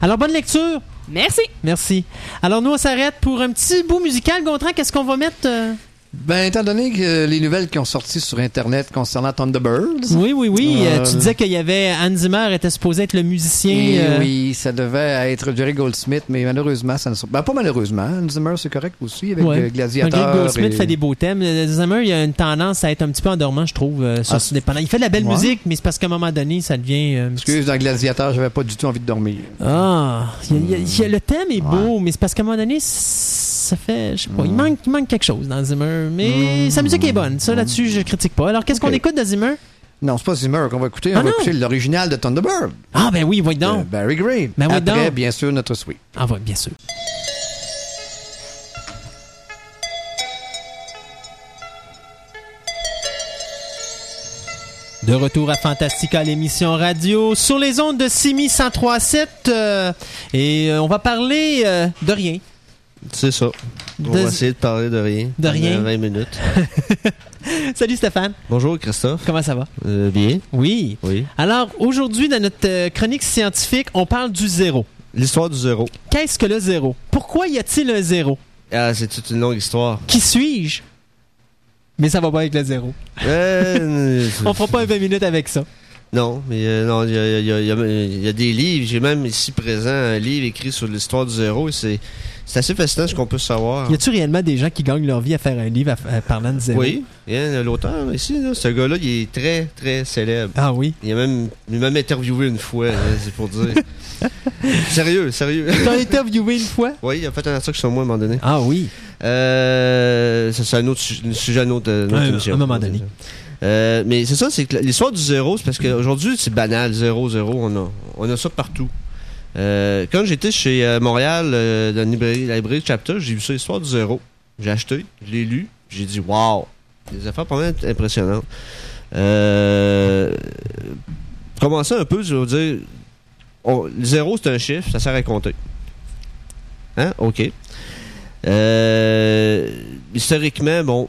Alors, bonne lecture! Merci. Merci. Alors, nous, on s'arrête pour un petit bout musical. Gontran, qu'est-ce qu'on va mettre? euh? Ben, étant donné que les nouvelles qui ont sorti sur Internet concernant Thunderbirds. Oui, oui, oui. Euh, Euh, tu disais qu'il y avait Hans Zimmer était supposé être le musicien. Et euh, Oui, ça devait être Jerry Goldsmith, mais malheureusement, ça ne sort Ben, pas malheureusement. Hans Zimmer, c'est correct aussi, avec Ouais. Gladiator. Greg Goldsmith et- fait des beaux thèmes. Zimmer, il a une tendance à être un petit peu endormant, je trouve. sur Ah, ses dépendants. Il fait de la belle ouais. musique, mais c'est parce qu'à un moment donné, ça devient. euh, un petit- Excuse, dans Gladiator, j'avais pas du tout envie de dormir. Ah, il y a- il y a- il y a- le thème est beau, mais c'est parce qu'à un moment donné, ça fait. Je sais pas, il, Mm. manque, il manque quelque chose dans Zimmer. Mais Mm. sa musique est bonne. Ça, là-dessus, je critique pas. Alors, qu'est-ce qu'on écoute de Zimmer? Non, c'est pas Zimmer qu'on va écouter. Ah on va non? écouter l'original de Thunderbird. Ah, ben oui, voyons de donc. Barry Gray. Ben oui, Après, donc. bien sûr, notre suite. Ah, ouais, bien sûr. De retour à Fantastica, l'émission radio, sur les ondes de Simi 103.7. euh, et euh, on va parler euh, de rien. C'est ça. On De- va essayer de parler de rien. De rien. pendant 20 minutes. Salut Stéphane, Bonjour Christophe. comment ça va? Euh, bien. Oui. Oui. Alors, aujourd'hui, dans notre euh, chronique scientifique, on parle du zéro. L'histoire du zéro. Qu'est-ce que le zéro? Pourquoi y a-t-il un zéro? Ah, c'est toute une longue histoire. Qui suis-je? Mais ça va pas avec le zéro. Euh, On fera pas un 20 minutes avec ça. non, mais euh, non, il y y a- y y des livres. J'ai même ici présent un livre écrit sur l'histoire du zéro. et C'est c'est assez fascinant ce qu'on peut savoir. Y a-tu réellement des gens qui gagnent leur vie à faire un livre à- à parlant de zéro? Oui, il y a l'auteur ici, là, ce gars-là, il est très, très célèbre. Ah oui? Il a même, il m'a même interviewé une fois, c'est pour dire. sérieux, sérieux. T'as interviewé une fois? Oui, il a fait un article sur moi à un moment donné. Ah oui. Euh, ça, c'est un autre su- un sujet à une autre, une autre un- émission. à un moment donné. Euh, mais c'est ça, c'est que l'histoire du zéro, c'est parce qu'aujourd'hui, c'est banal, zéro, zéro, on a, on a ça partout. Euh, quand j'étais chez euh, Montréal, euh, dans la librairie, librairie Chapter, j'ai vu ça, l'histoire du zéro. J'ai acheté, je l'ai lu, j'ai dit, waouh, des affaires pas mal impressionnantes. Commencer un peu, je veux dire, le zéro, c'est un chiffre, ça sert à compter. Hein? OK. Historiquement, bon,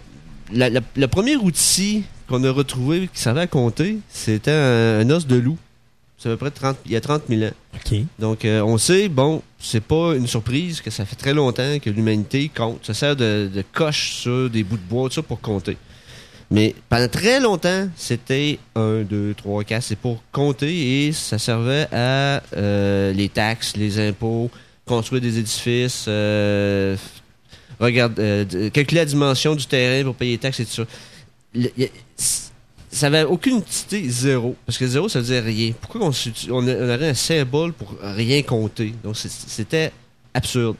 le premier outil qu'on a retrouvé qui servait à compter, c'était un os de loup. C'est à peu près 30, il y a 30 000 ans. Donc, euh, on sait, bon, c'est pas une surprise que ça fait très longtemps que l'humanité compte. Ça sert de, de coche sur des bouts de bois, tout ça, pour compter. Mais pendant très longtemps, c'était 1, 2, 3, 4, c'est pour compter et ça servait à euh, les taxes, les impôts, construire des édifices, euh, regarde, calculer la dimension du terrain pour payer les taxes et tout ça. Le- y a- c- ça avait aucune utilité zéro. Parce que zéro, ça veut dire rien. Pourquoi on, on, aurait un symbole pour rien compter? Donc, c'était absurde.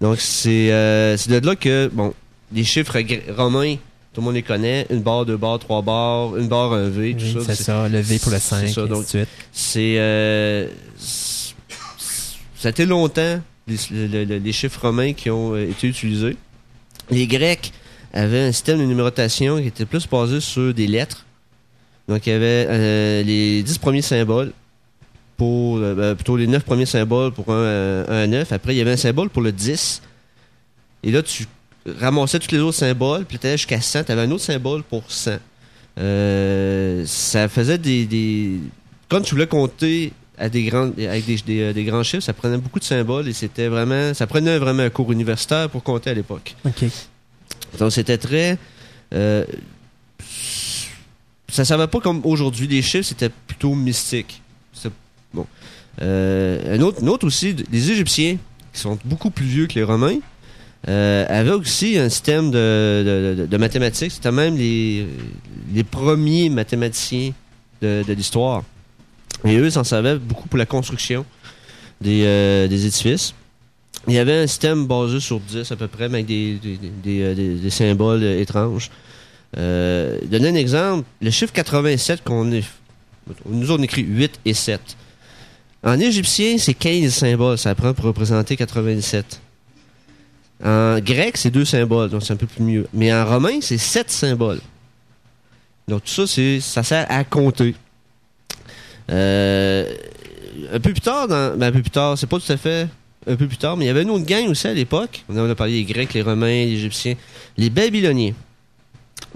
Donc, c'est euh, c'est de là que, bon, les chiffres romains, tout le monde les connaît. Une barre, deux barres, trois barres, une barre, un V, tout Oui, ça. c'est ça, le V pour le c'est 5, ça, donc, c'est euh, ça a été longtemps les, le- le- les chiffres romains qui ont euh, été utilisés. Les Grecs avaient un système de numérotation qui était plus basé sur des lettres. Donc il y avait euh, les 10 premiers symboles pour euh, ben, plutôt les 9 premiers symboles pour un, euh, un 9. Après il y avait un symbole pour le 10. Et là tu ramassais tous les autres symboles, puis tu jusqu'à 100, tu avais un autre symbole pour 100. Euh, ça faisait des, des. Quand tu voulais compter à des grands, avec des, des, des grands chiffres, ça prenait beaucoup de symboles et c'était vraiment. Ça prenait vraiment un cours universitaire pour compter à l'époque. OK. Donc c'était très. euh, ça ne savait pas comme aujourd'hui. Les chiffres, c'était plutôt mystique. Bon. Euh, un, autre, autre aussi, les Égyptiens, qui sont beaucoup plus vieux que les Romains, euh, avaient aussi un système de, mathématiques. C'était même les, les premiers mathématiciens de, l'histoire. Et eux s'en savaient beaucoup pour la construction des, euh, des édifices. Il y avait un système basé sur 10 à peu près, mais avec des, des, symboles étranges. Euh, donner un exemple, le chiffre 87 qu'on. Nous on écrit 8 et 7. En égyptien, c'est 15 symboles, ça prend pour représenter 97. En grec, c'est deux symboles, donc c'est un peu plus mieux. Mais en romain, c'est 7 symboles. Donc tout ça, ça sert à compter. Euh, un peu plus tard, ben, un peu plus tard, c'est pas tout à fait un peu plus tard, mais il y avait une autre gang aussi à l'époque. On a parlé des Grecs, les Romains, les Égyptiens, les Babyloniens.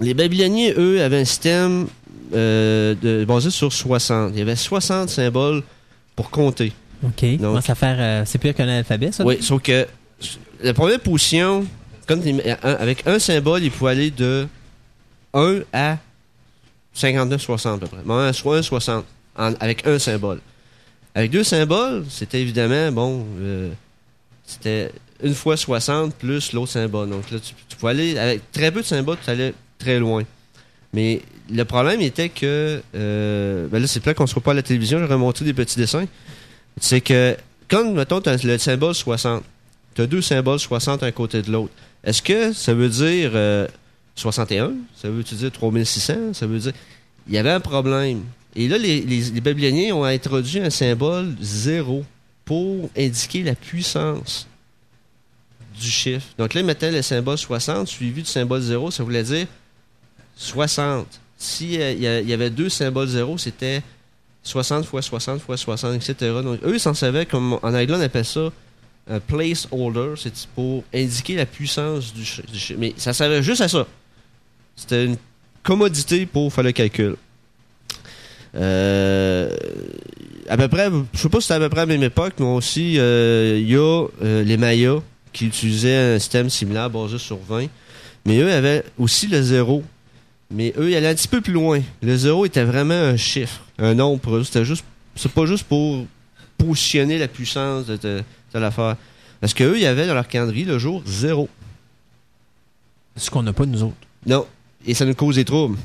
Les Babyloniens, eux, avaient un système euh, de, basé sur 60. Il y avait 60 symboles pour compter. OK. Comment ça faire. euh, c'est pire qu'un alphabet, ça? Oui, sauf que la première position, comme avec un symbole, il pouvait aller de 1 à 59-60 à peu près. Bon, un- soit un 60 en- avec un symbole. Avec deux symboles, c'était évidemment, bon, euh, c'était une fois 60 plus l'autre symbole. Donc là, tu, tu pouvais aller, avec très peu de symboles, tu allais très loin. Mais le problème était que, euh, ben là, c'est peut-être qu'on se voit pas à la télévision, j'aurais montré des petits dessins. C'est que, quand, mettons, as le symbole 60, tu as deux symboles 60 un côté de l'autre. Est-ce que ça veut dire euh, 61? Ça veut dire 3600? Ça veut dire. Il y avait un problème. Et là, les, les, les Babyloniens ont introduit un symbole 0 pour indiquer la puissance du chiffre. Donc là, ils mettaient le symbole 60 suivi du symbole 0, ça voulait dire 60. S'il a- il y avait deux symboles 0, c'était 60 fois 60 fois 60, etc. Donc, eux, ils s'en savaient, comme en anglais, on appelle ça un placeholder, c'est pour indiquer la puissance du. Mais ça servait juste à ça. C'était une commodité pour faire le calcul. Euh, à peu près, je sais pas si c'était à peu près à la même époque, mais aussi, euh, il y a euh, les Mayas qui utilisaient un système similaire basé sur 20. Mais eux avaient aussi le zéro. Mais eux, ils allaient un petit peu plus loin. Le zéro était vraiment un chiffre, un nombre pour eux. C'était juste, c'est pas juste pour positionner la puissance de, de, de l'affaire. Parce qu'eux, ils avaient dans leur calendrier le jour zéro. Ce qu'on n'a pas, nous autres. Non. Et ça nous cause des troubles.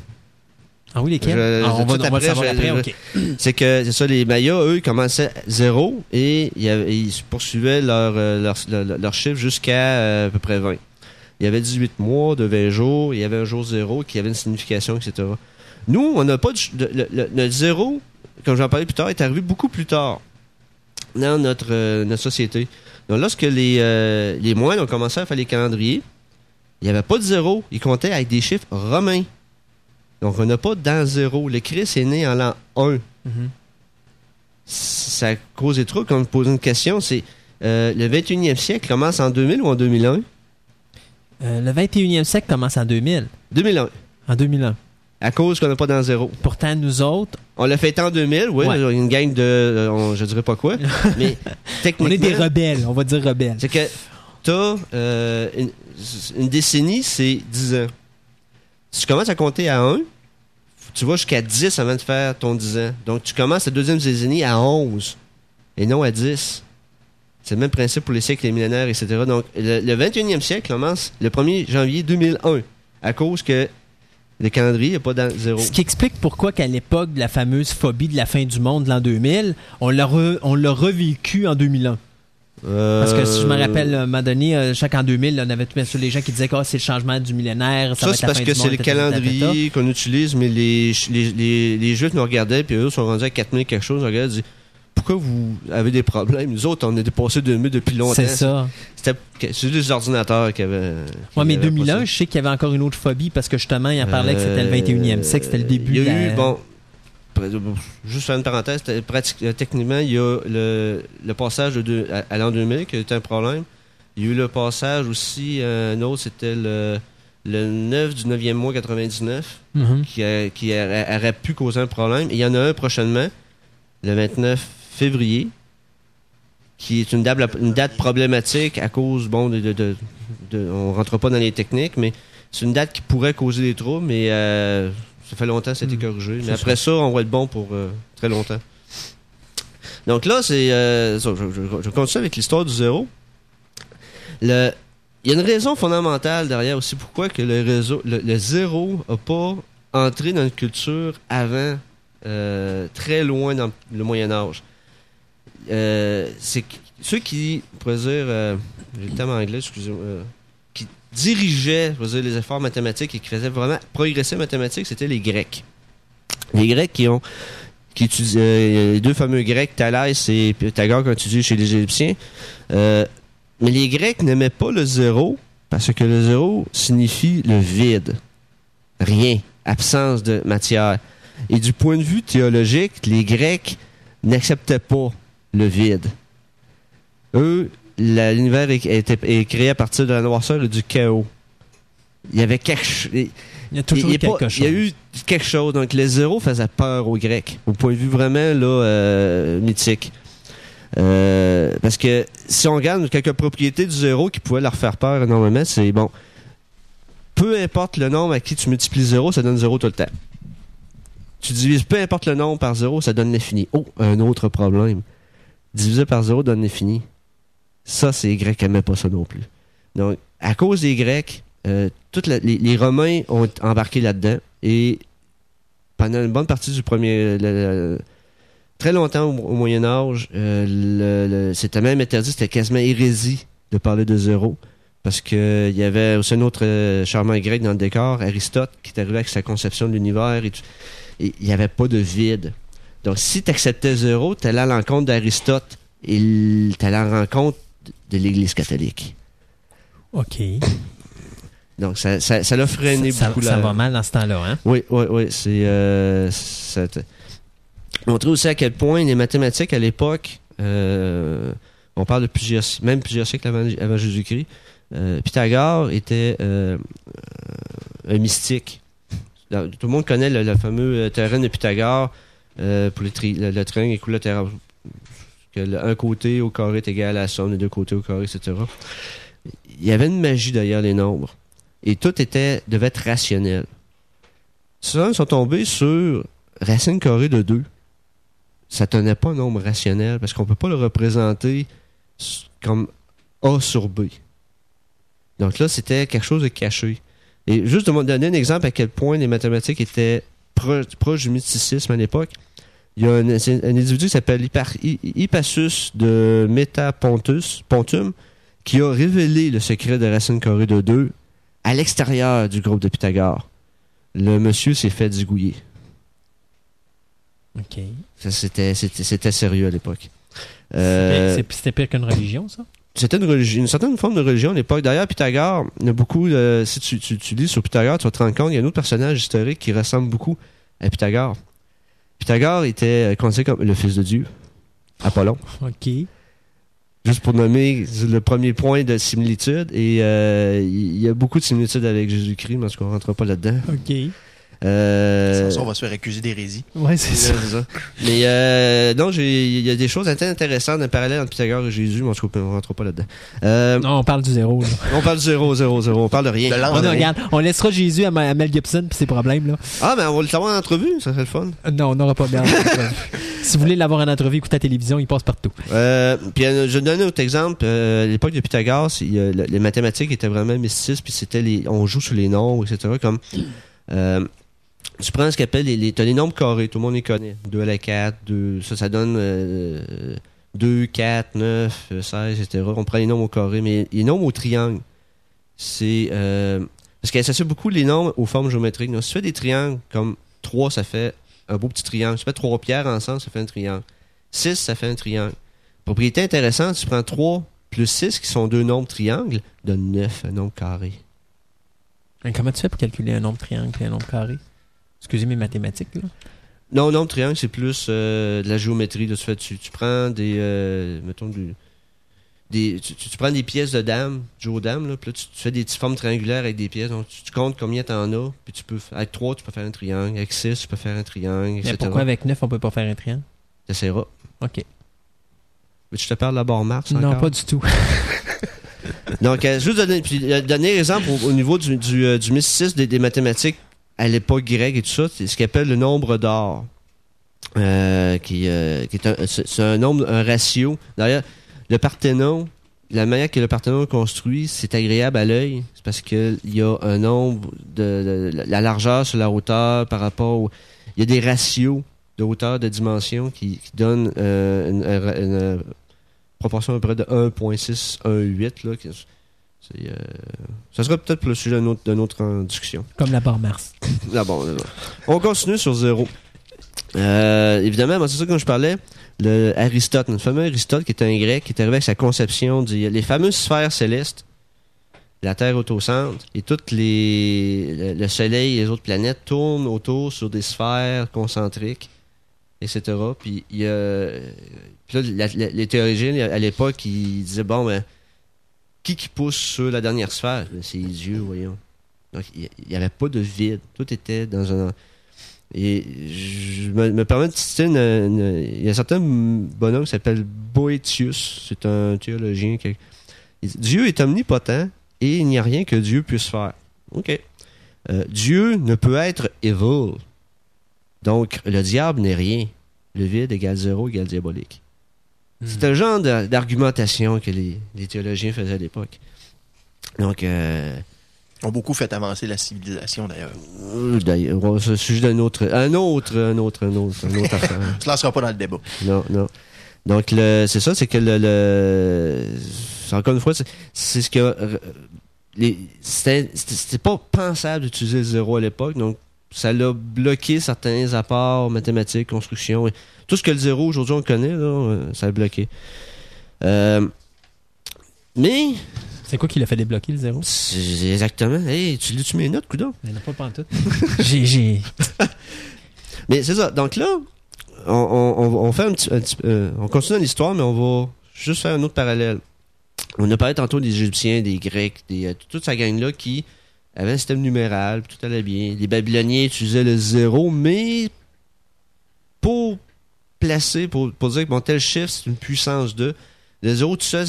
Ah oui, lesquels? Je- Ah, on va, tout on va le savoir je- après. C'est que, c'est ça, les Mayas, eux, ils commençaient zéro et ils, poursuivaient leur, euh, leur, leur- leur chiffre jusqu'à euh, à peu près 20. Il y avait 18 mois de 20 jours, il y avait un jour zéro qui avait une signification, etc. Nous, on n'a pas de, le zéro, comme j'en parlais plus tard, est arrivé beaucoup plus tard dans notre, euh, notre société. Donc, lorsque les, euh, les moines ont commencé à faire les calendriers, il n'y avait pas de zéro, ils comptaient avec des chiffres romains. Donc, on n'a pas dans zéro. Le Christ est né en l'an 1 Mhm. ça cause des trucs. Quand on me pose une question, c'est euh, le 21e siècle commence en 2000 ou en 2001 Euh, le 21e siècle commence en 2000. 2001. En 2001. À cause qu'on n'a pas dans zéro. Pourtant, nous autres, On l'a fait en 2000, oui, Ouais. une gang de. euh, on- je dirais pas quoi. mais techniquement. on est des rebelles. On va dire rebelles. C'est que t'as euh, une, une décennie, c'est 10 ans. Si tu commences à compter à 1, tu vas jusqu'à 10 avant de faire ton 10 ans. Donc tu commences la deuxième décennie à 11 et non à 10. C'est le même principe pour les siècles, les millénaires, etc. Donc le, le 21e siècle commence le 1er janvier 2001 à cause que le calendrier n'est pas dans zéro. Ce qui explique pourquoi qu'à l'époque de la fameuse phobie de la fin du monde, l'an 2000, on l'a re- on l'a revécu en 2001. Parce que si je me rappelle, à un moment donné, euh, chaque an 2000, là, on avait tout bien sûr les gens qui disaient que ah, c'est le changement du millénaire, ça, Ça, c'est parce fin que c'est le calendrier qu'on utilise, mais les, les, les, les Juifs nous regardaient, puis eux sont rendus à 4000 quelque chose. Ils regardaient, ils disaient, pourquoi vous avez des problèmes? Nous autres, on est dépassé 2000 depuis longtemps. C'est ça. C'était c'est juste les ordinateurs qui avaient. qui Ouais, mais avaient pas 2001, ça. je sais qu'il y avait encore une autre phobie parce que justement, il en parlait que c'était le Euh, 21e siècle, c'était le début Il y de a la... eu, bon, juste faire une parenthèse, euh, techniquement, il y a le, le passage de deux- à, à l'an 2000 qui a été un problème. Il y a eu le passage aussi, euh, un autre, c'était le le 9 du 9e mois 99 Mhm. qui, a- qui a- aurait pu causer un problème. Et il y en a un prochainement, le 29 février, qui est une date, une date problématique à cause, bon, de, de, de- de- on rentre pas dans les techniques, mais c'est une date qui pourrait causer des troubles, mais euh, ça fait longtemps que ça a été corrigé. Mais après ça. on va être bon pour euh, très longtemps. Donc là, c'est. euh, je, je- je continue avec l'histoire du zéro. Le, il y a une raison fondamentale derrière aussi pourquoi que le réseau, le, le zéro n'a pas entré dans une culture avant euh, très loin dans le Moyen Âge. Euh, c'est ceux qui, pourrait dire, euh, j'ai le terme anglais, excusez-moi, euh, qui dirigeaient, les efforts mathématiques et qui faisaient vraiment progresser mathématiques, c'était les Grecs. Les Grecs qui ont qui étudiaient, les deux fameux Grecs, Thalès et Pythagore, qui ont étudié chez les Égyptiens. Mais les Grecs n'aimaient pas le zéro parce que le zéro signifie le vide. Rien. Absence de matière. Et du point de vue théologique, les Grecs n'acceptaient pas le vide. Eux, l'univers est, était- est créé à partir de la noirceur et du chaos. Il y avait quelque chose. Il y a toujours Il y eu a pas- quelque chose. Il y a eu quelque chose. Donc, les zéros faisaient peur aux Grecs, au point de vue vraiment là, euh, mythique. Euh, parce que si on regarde quelques propriétés du zéro qui pouvaient leur faire peur énormément, c'est bon. Peu importe le nombre à qui tu multiplies zéro, ça donne zéro tout le temps. Tu divises peu importe le nombre par zéro, ça donne l'infini. Oh, un autre problème. Diviser par zéro donne l'infini. Ça, c'est les Grecs n'aimaient pas ça non plus. Donc, à cause des Grecs, euh, les, Romains ont embarqué là-dedans et pendant une bonne partie du premier. très longtemps au, Moyen Âge, euh, c'était même interdit, c'était quasiment hérésie de parler de zéro. Parce que il y avait aussi un autre euh, charmant grec dans le décor, Aristote, qui est arrivé avec sa conception de l'univers. Et il n'y avait pas de vide. Donc si tu acceptais zéro, tu allais à l'encontre d'Aristote et tu allais à la rencontre de l'Église catholique. OK. Donc ça, ça, ça l'a freiné ça, beaucoup. ça la- va mal dans ce temps-là, hein? Oui, oui, oui. C'est. Euh, ça montrer aussi à quel point les mathématiques à l'époque, euh, on parle de plusieurs, même plusieurs siècles avant, avant Jésus-Christ, euh, Pythagore était euh, un mystique. Tout le monde connaît le, le fameux théorème de Pythagore euh, pour le, tri- le, le triangle. Que le- un côté au carré est égal à la somme des deux côtés au carré, etc. Il y avait une magie derrière les nombres. Et tout était, devait être rationnel. Ils sont tombés sur racine carrée de 2. Ça tenait pas un nombre rationnel parce qu'on peut pas le représenter comme A sur B. Donc là, c'était quelque chose de caché. Et juste de me donner un exemple à quel point les mathématiques étaient pro- proches du mysticisme à l'époque, il y a un, individu qui s'appelle Hippasus de Metapontus, Pontum, qui a révélé le secret de racine carrée de 2 à l'extérieur du groupe de Pythagore. Le monsieur s'est fait zigouiller. OK. Ça, C'était sérieux à l'époque. Euh, C'était pire qu'une religion, ça? C'était une, religion- une certaine forme de religion à l'époque. D'ailleurs, Pythagore, il y a beaucoup, si tu, tu, tu lis sur Pythagore, tu vas te rendre compte, il y a un autre personnage historique qui ressemble beaucoup à Pythagore. Pythagore était euh, considéré comme le fils de Dieu, Apollon. OK. Juste pour nommer le premier point de similitude. Et euh, il y a beaucoup de similitudes avec Jésus-Christ, mais en tout cas, on ne rentre pas là-dedans. OK. Euh, ça, on va se faire accuser d'hérésie. Ouais, c'est ça. Mais euh, non, j'ai- il y a des choses assez intéressantes, un parallèle entre Pythagore et Jésus, mais on rentre pas là-dedans. Euh, Non, on parle du zéro, là. on parle de zéro, zéro, zéro. On parle de rien. De On, de regarde, on laissera Jésus à, Ma- à Mel Gibson puis ses problèmes, là. Ah, mais on va le savoir en entrevue, ça serait le fun. Euh, Non, on n'aura pas bien. si vous voulez l'avoir en entrevue, écoutez la télévision, il passe partout. Euh, puis je vais donner un autre exemple. Euh, à l'époque de Pythagore, euh, les mathématiques étaient vraiment mystiques, puis c'était les, on joue sur les nombres, etc. Comme euh, tu prends ce qu'on appelle les, les, t'as les nombres carrés, tout le monde les connaît. 2 à la 4, 2, ça, ça donne euh, 2, 4, 9, euh, 16, etc. On prend les nombres au carré, mais les nombres au triangle, c'est euh, parce qu'elle associe beaucoup les nombres aux formes géométriques. Si tu fais des triangles comme 3, ça fait un beau petit triangle. Si tu fais trois pierres ensemble, ça fait un triangle. 6, ça fait un triangle. Propriété intéressante, tu prends 3 plus 6, qui sont deux nombres triangles, donne 9, un nombre carré. Mais comment tu fais pour calculer un nombre triangle et un nombre carré? Excusez mes mathématiques, là. Non, nombre triangle, c'est plus euh, de la géométrie. là. Tu, fais, tu, tu prends des. euh, mettons du. des, tu, tu- tu prends des pièces de dames, du aux dames, là, puis là, tu, tu fais des petites formes triangulaires avec des pièces. Donc, tu, tu comptes combien t'en as, puis tu peux, avec 3, tu peux faire un triangle. Avec 6, tu peux faire un triangle, etc. Mais pourquoi avec 9, on peut pas faire un triangle? T'essaieras. OK. Mais tu te parles de la barre Mars Non, encore? pas du tout. Donc, euh, juste donner, puis, euh, donner exemple au, au niveau du, du, euh, du mysticisme des, des mathématiques à l'époque grecque et tout ça, c'est ce qu'on appelle le nombre d'or. Euh, qui, euh, est un, c'est un nombre, un ratio. D'ailleurs, le Parthénon, la manière que le Parthénon est construit, c'est agréable à l'œil. C'est parce qu'il y a un nombre de, la largeur sur la hauteur par rapport au, il y a des ratios de hauteur, de dimension qui, donnent euh, une, un- une, proportion à peu près de 1.618. Là, qui- c'est, euh, ça sera peut-être pour le sujet d'une autre, d'une autre euh, discussion. Comme la barre Mars. Ah bon. On continue sur zéro. Euh, évidemment, moi, c'est ça que je parlais. Le Aristote, notre fameux Aristote, qui était un grec, qui est arrivé avec sa conception des les fameuses sphères célestes. La Terre est au centre et toutes les le, le Soleil et les autres planètes tournent autour sur des sphères concentriques, etc. Puis il y a puis là, la- la- les théologiens à l'époque ils disaient bon ben qui qui pousse sur la dernière sphère? C'est Dieu, voyons. Donc, il n'y avait pas de vide. Tout était dans un. Et je me, me permets de citer Il y a un certain bonhomme qui s'appelle Boétius. C'est un théologien Dieu est omnipotent et il n'y a rien que Dieu puisse faire. OK. Euh, Dieu ne peut être evil. Donc, le diable n'est rien. Le vide égale zéro égale diabolique. C'était le genre d'argumentation que les, les théologiens faisaient à l'époque. Donc, euh, ont beaucoup fait avancer la civilisation d'ailleurs. euh, d'ailleurs, ouais, c'est le sujet d'un autre, un autre, un autre, un autre, un autre affaire. On se lancera pas dans le débat. Non, non. Donc, le, c'est ça, c'est que le, encore une fois, c'est, ce que, euh, les, c'était, c'était, c'était pas pensable d'utiliser le zéro à l'époque, donc ça l'a bloqué certains apports mathématiques, construction, et tout ce que le zéro aujourd'hui on connaît, là, euh, ça a bloqué. Euh, mais, C'est quoi qui l'a fait débloquer le zéro? exactement, hey, tu lis-tu mes notes, coudonc? Mais non, pas tout. j'ai. Mais c'est ça. Donc là, on, on, on- on fait un petit, un petit- euh, on continue dans l'histoire, mais on va juste faire un autre parallèle. On a parlé tantôt des Égyptiens, des Grecs, des, euh, toute sa gang-là qui avait un système numéral, tout allait bien. Les Babyloniens utilisaient le zéro, mais pour placer, pour, dire que tel chiffre, c'est une puissance de. Le zéro tout seul,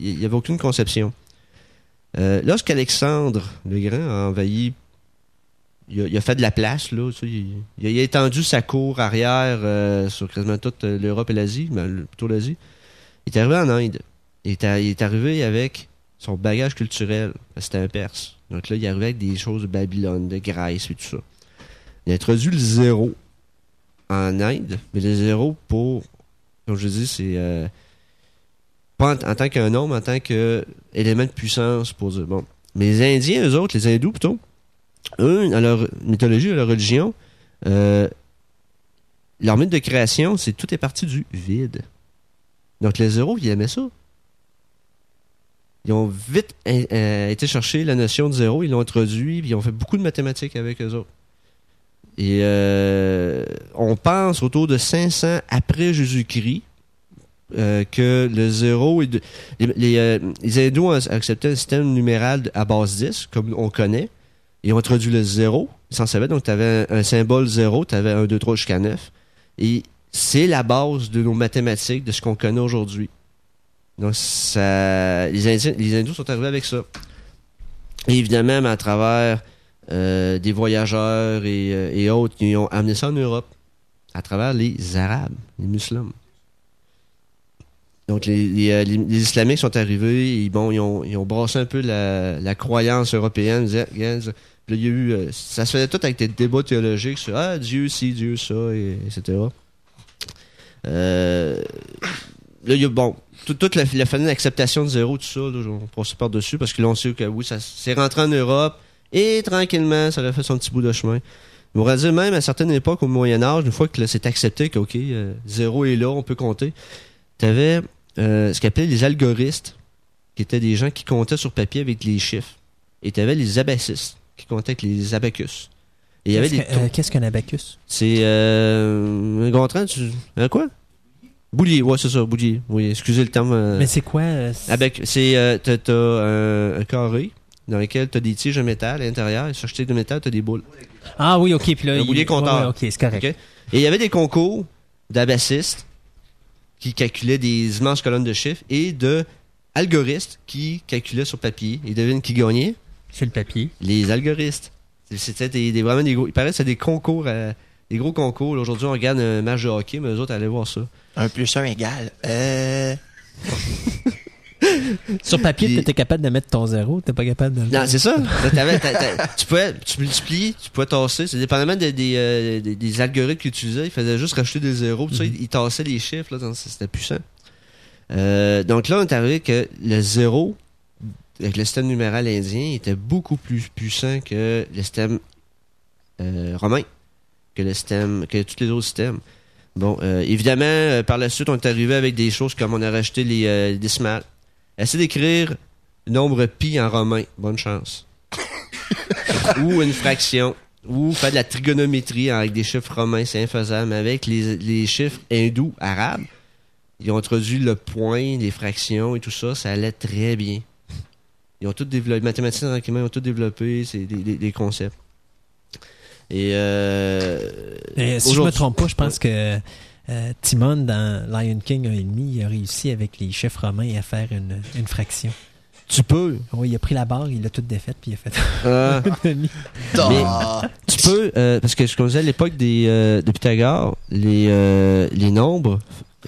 il n'y avait aucune conception. Euh, Lorsqu'Alexandre le Grand a envahi il a, fait de la place, là. Il, a, étendu sa cour arrière euh, sur quasiment toute euh, l'Europe et l'Asie, mais le- plutôt l'Asie. Il est arrivé en Inde. Il est, il est arrivé avec son bagage culturel. C'était un Perse. Donc là, il arrivé avec des choses de Babylone, de Grèce et tout ça. Il a introduit le zéro en Inde, mais le zéro pour, comme je dis, c'est euh, pas en, tant qu'un nombre, en tant qu'élément de puissance pour bon. Mais les Indiens, eux autres, les hindous plutôt, eux, dans leur mythologie, dans leur religion, euh, leur mythe de création, c'est tout est parti du vide. Donc les zéros, ils aimaient ça. Ils ont vite euh, euh, été chercher la notion de zéro, ils l'ont introduit, puis ils ont fait beaucoup de mathématiques avec eux autres. Et euh, on pense autour de 500 après Jésus-Christ euh, que le zéro est de- les, les, hindous ont accepté un système numéral à base 10, comme on connaît. Ils ont introduit le zéro, ils s'en savaient, donc tu avais un, un symbole zéro, tu avais un, 2, 3 jusqu'à 9. Et c'est la base de nos mathématiques, de ce qu'on connaît aujourd'hui. Donc, ça, les, Indiens, sont arrivés avec ça. Et évidemment, à travers euh, des voyageurs et, euh, autres, ils ont amené ça en Europe, à travers les Arabes, les musulmans. Donc, les, euh, islamiques sont arrivés, bon, ils ont, ils ont brassé un peu la, croyance européenne. Puis il y a eu, ça se faisait tout avec des débats théologiques sur ah, Dieu ci, Dieu ça, et, etc. Là, il y a, bon, toute la, la phénomène d'acceptation de zéro, tout ça, là, on passe par-dessus parce que là, on sait que oui, ça c'est rentré en Europe et tranquillement, ça a fait son petit bout de chemin. On pourrait dire même à certaines époques, au Moyen-Âge, une fois que c'est accepté que, OK, euh, zéro est là, on peut compter, tu avais ce qu'on appelait les algoristes, qui étaient des gens qui comptaient sur papier avec les chiffres. Et tu avais les abacistes, qui comptaient avec les abacus. Et il y avait Qu'est-ce des que- euh, qu'est-ce qu'un abacus? c'est euh, un grand train, tu. Un quoi? Boulier, ouais, c'est ça, boulier. Oui, excusez le terme. euh, Mais c'est quoi euh, c'est- avec, c'est, euh, t'as, t'as un, carré dans lequel t'as des tiges de métal à l'intérieur. Et sur chaque tige de métal, t'as des boules. Ah oui, ok. Puis là, Un il- boulier compteur. ouais, ok, c'est correct. Ok? Et il y avait des concours d'abassistes qui calculaient des immenses colonnes de chiffres et de algoristes qui calculaient sur papier. Et devine qui gagnait? C'est le papier. Les algoristes. C'était des, des- vraiment des gros. Il paraît que c'est des concours, euh, des gros concours. Là, Aujourd'hui, on regarde un match de hockey, mais eux autres, allez voir ça. Un plus un égal. Euh... Sur papier, Puis- t'étais capable de mettre ton zéro, t'es pas capable de le Non, c'est ça. Tu pouvais, tu multiplies, tu pouvais tasser. C'est dépendamment des, des, euh, des- des algorithmes qu'ils utilisaient. Ils faisaient juste rajouter des zéros. Tout ça, ils, ils tassaient les chiffres. C'était puissant. Euh, donc là, on est arrivé que le zéro, avec le système numéral indien, était beaucoup plus puissant que le système euh, romain, que le système, que tous les autres systèmes. Bon, euh, évidemment, euh, par la suite, on est arrivé avec des choses comme on a rajouté les euh, décimales. Essayez d'écrire nombre pi en romain. Bonne chance. ou une fraction. Ou faire de la trigonométrie avec des chiffres romains, c'est infaisable. Mais avec les, les chiffres hindous, arabes, ils ont introduit le point, les fractions et tout ça, ça allait très bien. Ils ont tout développé, les mathématiciens ils ont tout développé, c'est des, des- des concepts. Et euh, Et si je me trompe pas, je pense que euh, Timon dans Lion King 1,5, il a réussi avec les chiffres romains à faire une, une fraction. tu peux. Oui, il a pris la barre, il l'a toute défaite, puis il a fait euh, demi. Ah. tu peux, euh, parce que je connaissais à l'époque des, euh, de Pythagore, les, euh, les nombres,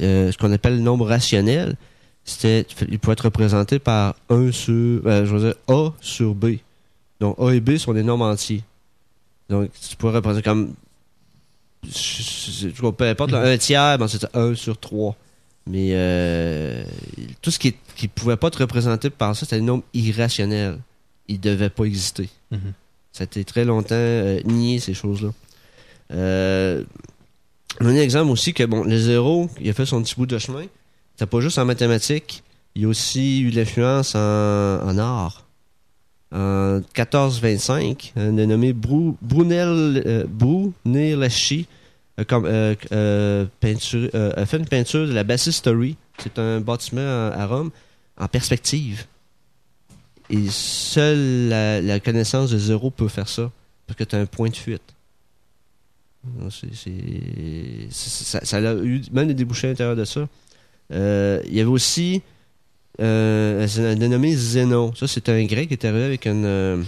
euh, ce qu'on appelle le nombre rationnel, c'était, il pouvait être représenté par 1 sur, euh, je veux dire, A sur B. Donc, A et B sont des nombres entiers. Donc, tu pourrais représenter comme, peu importe, là, un tiers, ben, c'est 1 sur 3. Mais euh, tout ce qui, qui pouvait pas être représenté par ça, c'était des nombres irrationnels. Ils devaient pas exister. Mhm. Ça a été très longtemps euh, nié, ces choses-là. Euh, un exemple aussi que, bon, le zéro, il a fait son petit bout de chemin. C'était pas juste en mathématiques. Il a aussi eu l'influence en, en art. En 1425, un dénommé Brou, Brunel, euh, Brunelleschi a, euh, euh, euh, fait une peinture de la Basistory. C'est un bâtiment à, Rome en perspective. Et seule la, connaissance de zéro peut faire ça. Parce que tu as un point de fuite. C'est- c'est- ça, a eu même des débouchés à l'intérieur de ça. Euh, il y avait aussi euh, dénommé Zénon. Ça, c'est un grec qui est arrivé avec euh,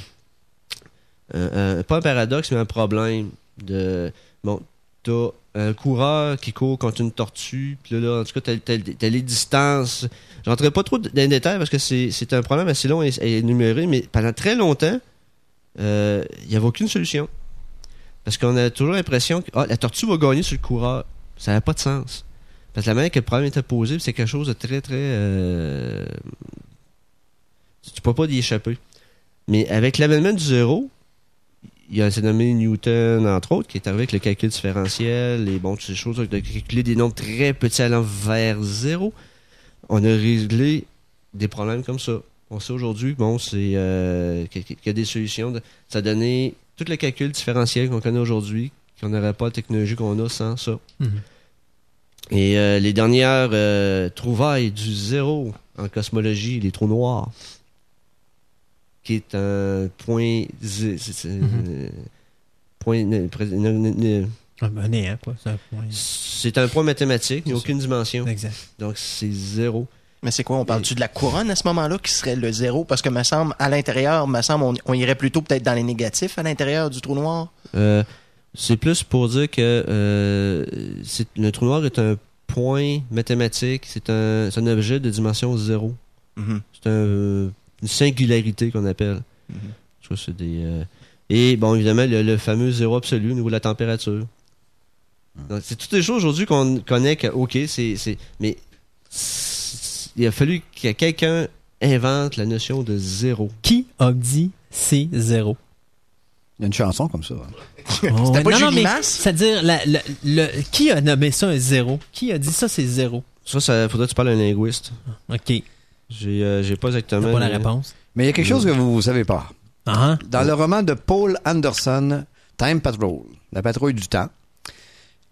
un- pas un paradoxe, mais un problème de. Bon, t'as un coureur qui court contre une tortue, puis là, là, en tout cas, t'as, les distances. Je rentrerai pas trop dans les détails parce que c'est, c'est un problème assez long à, à énumérer, mais pendant très longtemps, euh, il n'y avait aucune solution. Parce qu'on a toujours l'impression que ah, la tortue va gagner sur le coureur. Ça n'a pas de sens. Parce que la manière que le problème était posé, c'est quelque chose de très, très... euh, Tu ne peux pas y échapper. Mais avec l'avènement du zéro, il y a un nommé Newton, entre autres, qui est arrivé avec le calcul différentiel et bon, toutes ces choses, de calculer des nombres très petits allant vers zéro. On a réglé des problèmes comme ça. On sait aujourd'hui, bon, c'est euh, qu'il y a des solutions. ça a donné tout le calcul différentiel qu'on connaît aujourd'hui, qu'on n'aurait pas la technologie qu'on a sans ça. Mhm. Et euh, les dernières euh, trouvailles du zéro en cosmologie, les trous noirs, qui est un point... point ne- ne- ne-. C'est un point. c'est un point mathématique, il n'y a aucune dimension. Exact. Donc c'est zéro. Mais c'est quoi, on parle-tu de la couronne à ce moment-là qui serait le zéro? Parce que me semble, à l'intérieur, me semble, on, on irait plutôt peut-être dans les négatifs à l'intérieur du trou noir. Euh, c'est plus pour dire que euh, le trou noir est un point mathématique, c'est un, objet de dimension zéro. Mhm. C'est un, euh, une singularité qu'on appelle. Mhm. Je crois que c'est des. euh, Et bon, évidemment, le, le fameux zéro absolu au niveau de la température. Donc, c'est toutes des choses aujourd'hui qu'on connaît que, OK, c'est. mais il a fallu que quelqu'un invente la notion de zéro. Qui a dit c'est zéro? Il y a une chanson comme ça. hein. Oh, pas non, non, mais? C'est-à-dire, la- la- le, qui a nommé ça un zéro? Qui a dit ça, c'est zéro? Ça, ça faudrait que tu parles à un linguiste. OK. J'ai euh, j'ai pas T'as exactement. pas la le- réponse? Mais il y a quelque chose que vous ne savez pas. Ah, hein? Dans le roman de Paul Anderson, Time Patrol, la patrouille du temps,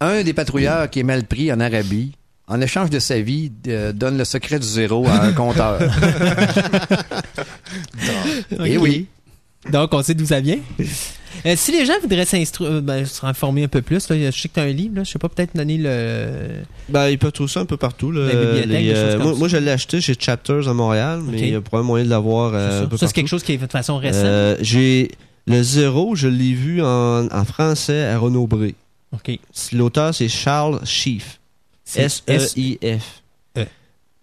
un des patrouilleurs qui est mal pris en Arabie en échange de sa vie, euh, donne le secret du zéro à un compteur. Et Ok. oui. Donc, on sait d'où ça vient. Euh, si les gens voudraient s'instru- euh, ben, se renformer un peu plus, là, je sais que tu as un livre, là, je sais pas, peut-être donner le... Ben, ils peuvent trouver ça un peu partout. Là. La bibliothèque, Les, des choses comme moi, ça. moi, je l'ai acheté chez Chapters à Montréal, mais Ok. il y a probablement moyen de l'avoir euh, ça, peu Ça, c'est quelque partout. chose qui est fait de façon récente. Euh, J'ai le zéro, je l'ai vu en, en français à Renaud-Bré. OK. L'auteur, c'est Charles Schiff. C'est S-E-I-F.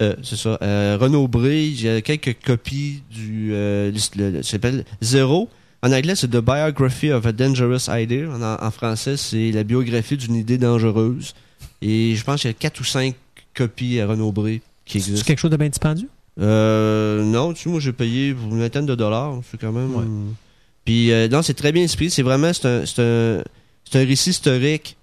Euh, c'est ça. Euh, Renaud Bré, j'ai quelques copies du. Euh, le- s'appelle Zéro. En anglais, c'est The Biography of a Dangerous Idea. En, en français, c'est la biographie d'une idée dangereuse. Et je pense qu'il y a quatre ou cinq copies à Renaud Bré qui C'est existent. quelque chose de bien dispendieux? Euh, non, tu sais, moi j'ai payé pour une vingtaine de dollars. C'est quand même. Ouais. Puis euh, non, c'est très bien inspiré. C'est vraiment c'est un, c'est un, c'est un récit historique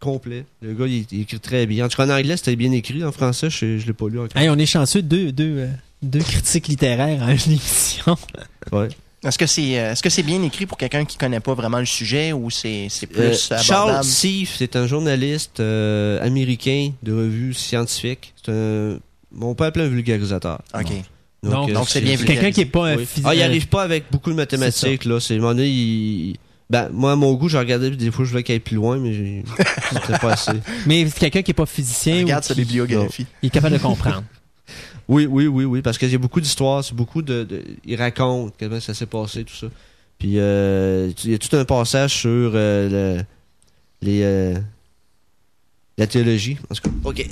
complet. Le gars, il, il écrit très bien. En tout cas, en anglais, c'était bien écrit. En français, je, je l'ai pas lu encore. Hey, on est chanceux, deux, deux, euh, deux critiques littéraires à une émission. Ouais. Est-ce que c'est euh, est-ce que c'est bien écrit pour quelqu'un qui connaît pas vraiment le sujet ou c'est c'est plus Euh, abordable? Charles Seif, c'est un journaliste euh, américain de revue scientifique. C'est un. On peut appeler un vulgarisateur. OK. Donc, euh, donc c'est bien Quelqu'un qui est pas euh, Oui. Ah, il euh, arrive pas avec beaucoup de mathématiques, là. C'est, il- Ben, moi, à mon goût, je regardais, puis des fois, je voulais qu'il aille plus loin, mais j'ai- c'était pas assez. Mais c'est quelqu'un qui est pas physicien ou Regarde sa qui- bibliographie. il est capable de comprendre. Oui, oui, oui, oui, parce qu'il y a beaucoup d'histoires, c'est beaucoup de, de- Il raconte comment ça s'est passé, tout ça. Puis, euh, il y a tout un passage sur euh, le- les... euh, la théologie, en tout cas. OK.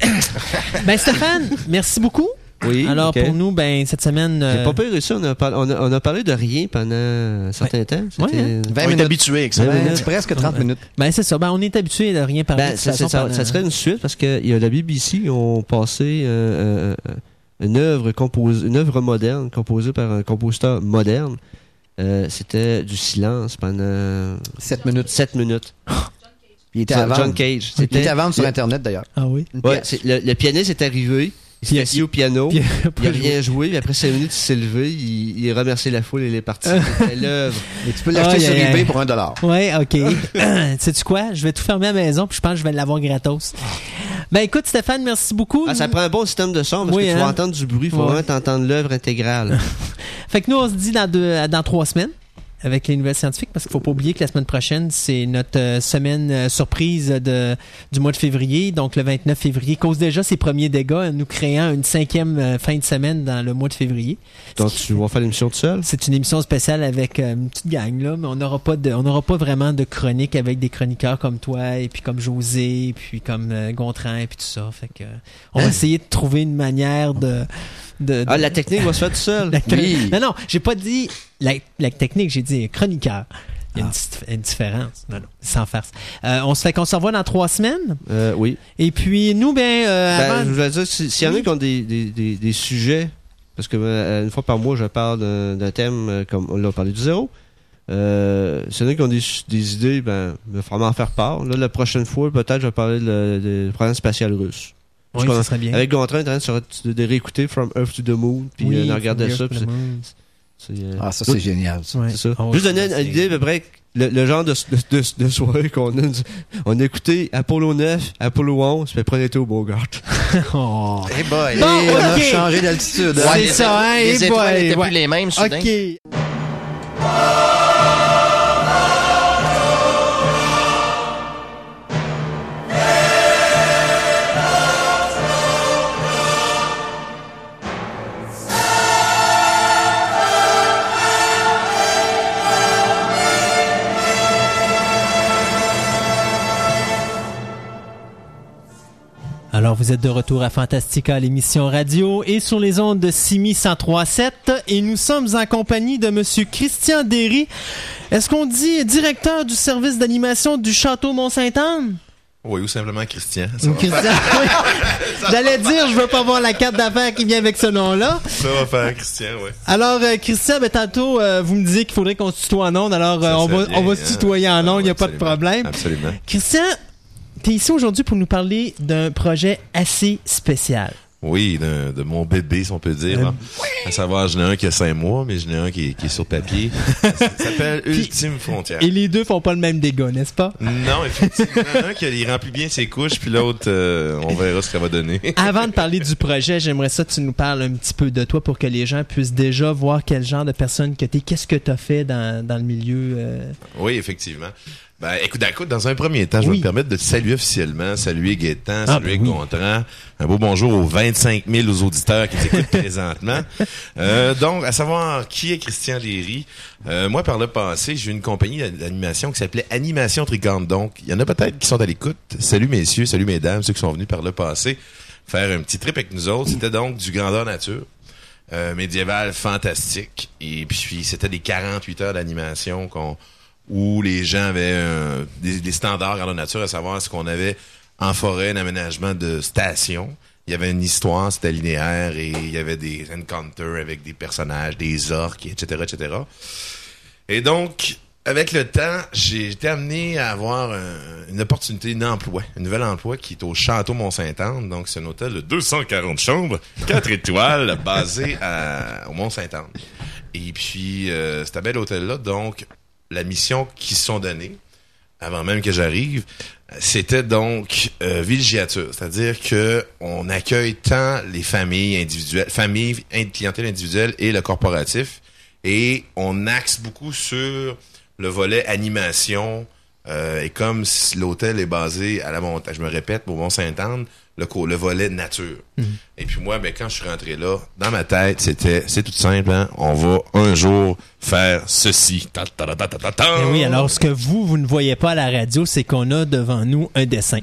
ben Stéphane, merci beaucoup. Oui, Alors pour nous, ben cette semaine, J'ai euh, pas peur ça, on a, par- on, a, on a parlé de rien pendant un certain temps. Ouais, hein. 20 On est minutes. habitué avec ça. Ben, c'est presque 30 minutes. ben c'est ça. Ben on est habitué de rien parler. Ben, de ça, façon ça- pendant- ça serait une suite parce que il y a la BBC ils ont passé euh, euh, une œuvre composée, une œuvre moderne composée par un compositeur moderne. Euh, C'était du silence pendant 7 minutes. 7 minutes. Il était à John. Cage. Il était C'était à vendre sur Internet, d'ailleurs. Ah oui. Ouais, le pianiste est arrivé. Il s'est assis au piano. Puis, il a rien joué, puis après 5 minutes, il s'est levé, il, il a remercié la foule et il est parti. C'était l'œuvre. Et tu peux l'acheter Aïe, sur eBay pour un dollar. Ouais, ok. Sais-tu quoi? Je vais tout fermer à la maison, puis je pense que je vais l'avoir gratos. Ben écoute, Stéphane, merci beaucoup. Ah, ça prend un bon système de son parce Oui, que tu hein? vas entendre du bruit, il faut Ouais. vraiment t'entendre l'œuvre intégrale. Fait que nous, on se dit dans, deux, dans trois semaines avec les nouvelles scientifiques, parce qu'il faut pas oublier que la semaine prochaine, c'est notre euh, semaine euh, surprise de, du mois de février. Donc, le 29 février cause déjà ses premiers dégâts, nous créant une cinquième euh, fin de semaine dans le mois de février. Donc, tu vas faire l'émission tout seul? C'est une émission spéciale avec une petite gang, là, mais on n'aura pas de, on n'aura pas vraiment de chronique avec des chroniqueurs comme toi, et puis comme José, et puis comme Gontran, et puis tout ça. Fait que, on va essayer de trouver une manière de, de, Ah, la technique va se faire tout seul. Oui. Non, non, j'ai pas dit la, la technique, j'ai dit chroniqueur. Il y a une, Ah. une différence. Non, non, sans farce. Euh, on se fait qu'on se revoit dans trois semaines? Euh, oui. Et puis, nous, ben, euh, Ben, avant- je voulais dire, si- s'il y en a qui ont des, des, des, des sujets, parce que euh, une fois par mois, je parle d'un thème comme on l'a parlé du zéro. Euh, s'il y en a qui ont des, des idées, ben, il va falloir m'en faire part. Là, la prochaine fois, peut-être, je vais parler du programme spatial russe. Oui, ça serait bien. Avec Gontran, on est en train de, de réécouter From Earth to the Moon, puis Oui, euh, on regardait From ça. Puis euh, Ah, ça, oui, c'est génial. ça. Ouais. c'est ça. Oh, Juste donner une idée à peu près le, le genre de, de, de, de soirée qu'on a. On a écouté Apollo 9, Apollo 11, puis après on était au Bogart. Oh. Eh boy. Bon, Et on a changé d'altitude. Ouais, hein. C'est ça, hein, Les étoiles boy, n'étaient ouais. plus les mêmes, soudain. OK. Vous êtes de retour à Fantastica, l'émission radio, et sur les ondes de Simi 103.7, et nous sommes en compagnie de Monsieur Christian Derry. Est-ce qu'on dit directeur du service d'animation du Château Mont-Saint-Anne? Oui, ou simplement Christian. Christian? Oui. J'allais dire, je veux pas voir la carte d'affaires qui vient avec ce nom-là. ça va faire Christian, oui. Alors, euh, Christian, ben, tantôt, euh, vous me disiez qu'il faudrait qu'on se tutoie en ondes, alors euh, on, va, bien, on va se hein. tutoyer en ondes, il n'y a pas de problème. Absolument. Christian, tu es ici aujourd'hui pour nous parler d'un projet assez spécial. Oui, de, de mon bébé, si on peut dire. là. À savoir, j'en ai un qui a cinq mois, mais j'en ai un qui est, qui est sur papier. Ça s'appelle Ultime Frontière. Et les deux font pas le même dégât, n'est-ce pas? Non, effectivement, un qui il remplit bien ses couches, puis l'autre, euh, on verra ce qu'elle va donner. Avant de parler du projet, j'aimerais ça que tu nous parles un petit peu de toi pour que les gens puissent déjà voir quel genre de personne que tu es, qu'est-ce que tu as fait dans, dans le milieu. euh, Oui, effectivement. Ben, écoute, écoute, dans un premier temps, je vais me permettre de te saluer officiellement, saluer Gaétan, Ah, saluer ben oui. Gontran. Un beau bonjour aux 25 000 auditeurs qui t'écoutent présentement. Euh, donc, à savoir qui est Christian Léry. Euh, moi, par le passé, j'ai eu une compagnie d'animation qui s'appelait Animation Tricorne. Donc, il y en a peut-être qui sont à l'écoute. Salut messieurs, salut mesdames, ceux qui sont venus par le passé faire un petit trip avec nous autres. C'était donc du grandeur nature. euh, médiéval fantastique. Et puis, c'était des 48 heures d'animation qu'on où les gens avaient euh, des, standards grandeur nature, à savoir ce qu'on avait en forêt, un aménagement de station. Il y avait une histoire, c'était linéaire, et il y avait des encounters avec des personnages, des orques, etc., etc. Et donc, avec le temps, j'ai été amené à avoir une opportunité d'emploi, un nouvel emploi qui est au Château Mont-Saint-Anne. Donc, c'est un hôtel de 240 chambres, 4 étoiles, basé à- au Mont-Saint-Anne. Et puis, euh, c'est un bel hôtel-là. Donc, la mission qui se sont données, avant même que j'arrive, c'était donc euh, c'est-à-dire que on accueille tant les familles individuelles, familles, clientèle individuelle et le corporatif, et on axe beaucoup sur le volet animation. euh, et comme l'hôtel est basé à la montagne, je me répète, au Mont-Saint-Anne, le, volet nature. Et puis moi, ben, quand je suis rentré là, dans ma tête, c'était, c'est tout simple, hein, on va un jour faire ceci. Ta, ta, ta, ta, ta, ta, ta. Eh oui, alors ce que vous, vous ne voyez pas à la radio, c'est qu'on a devant nous un dessin.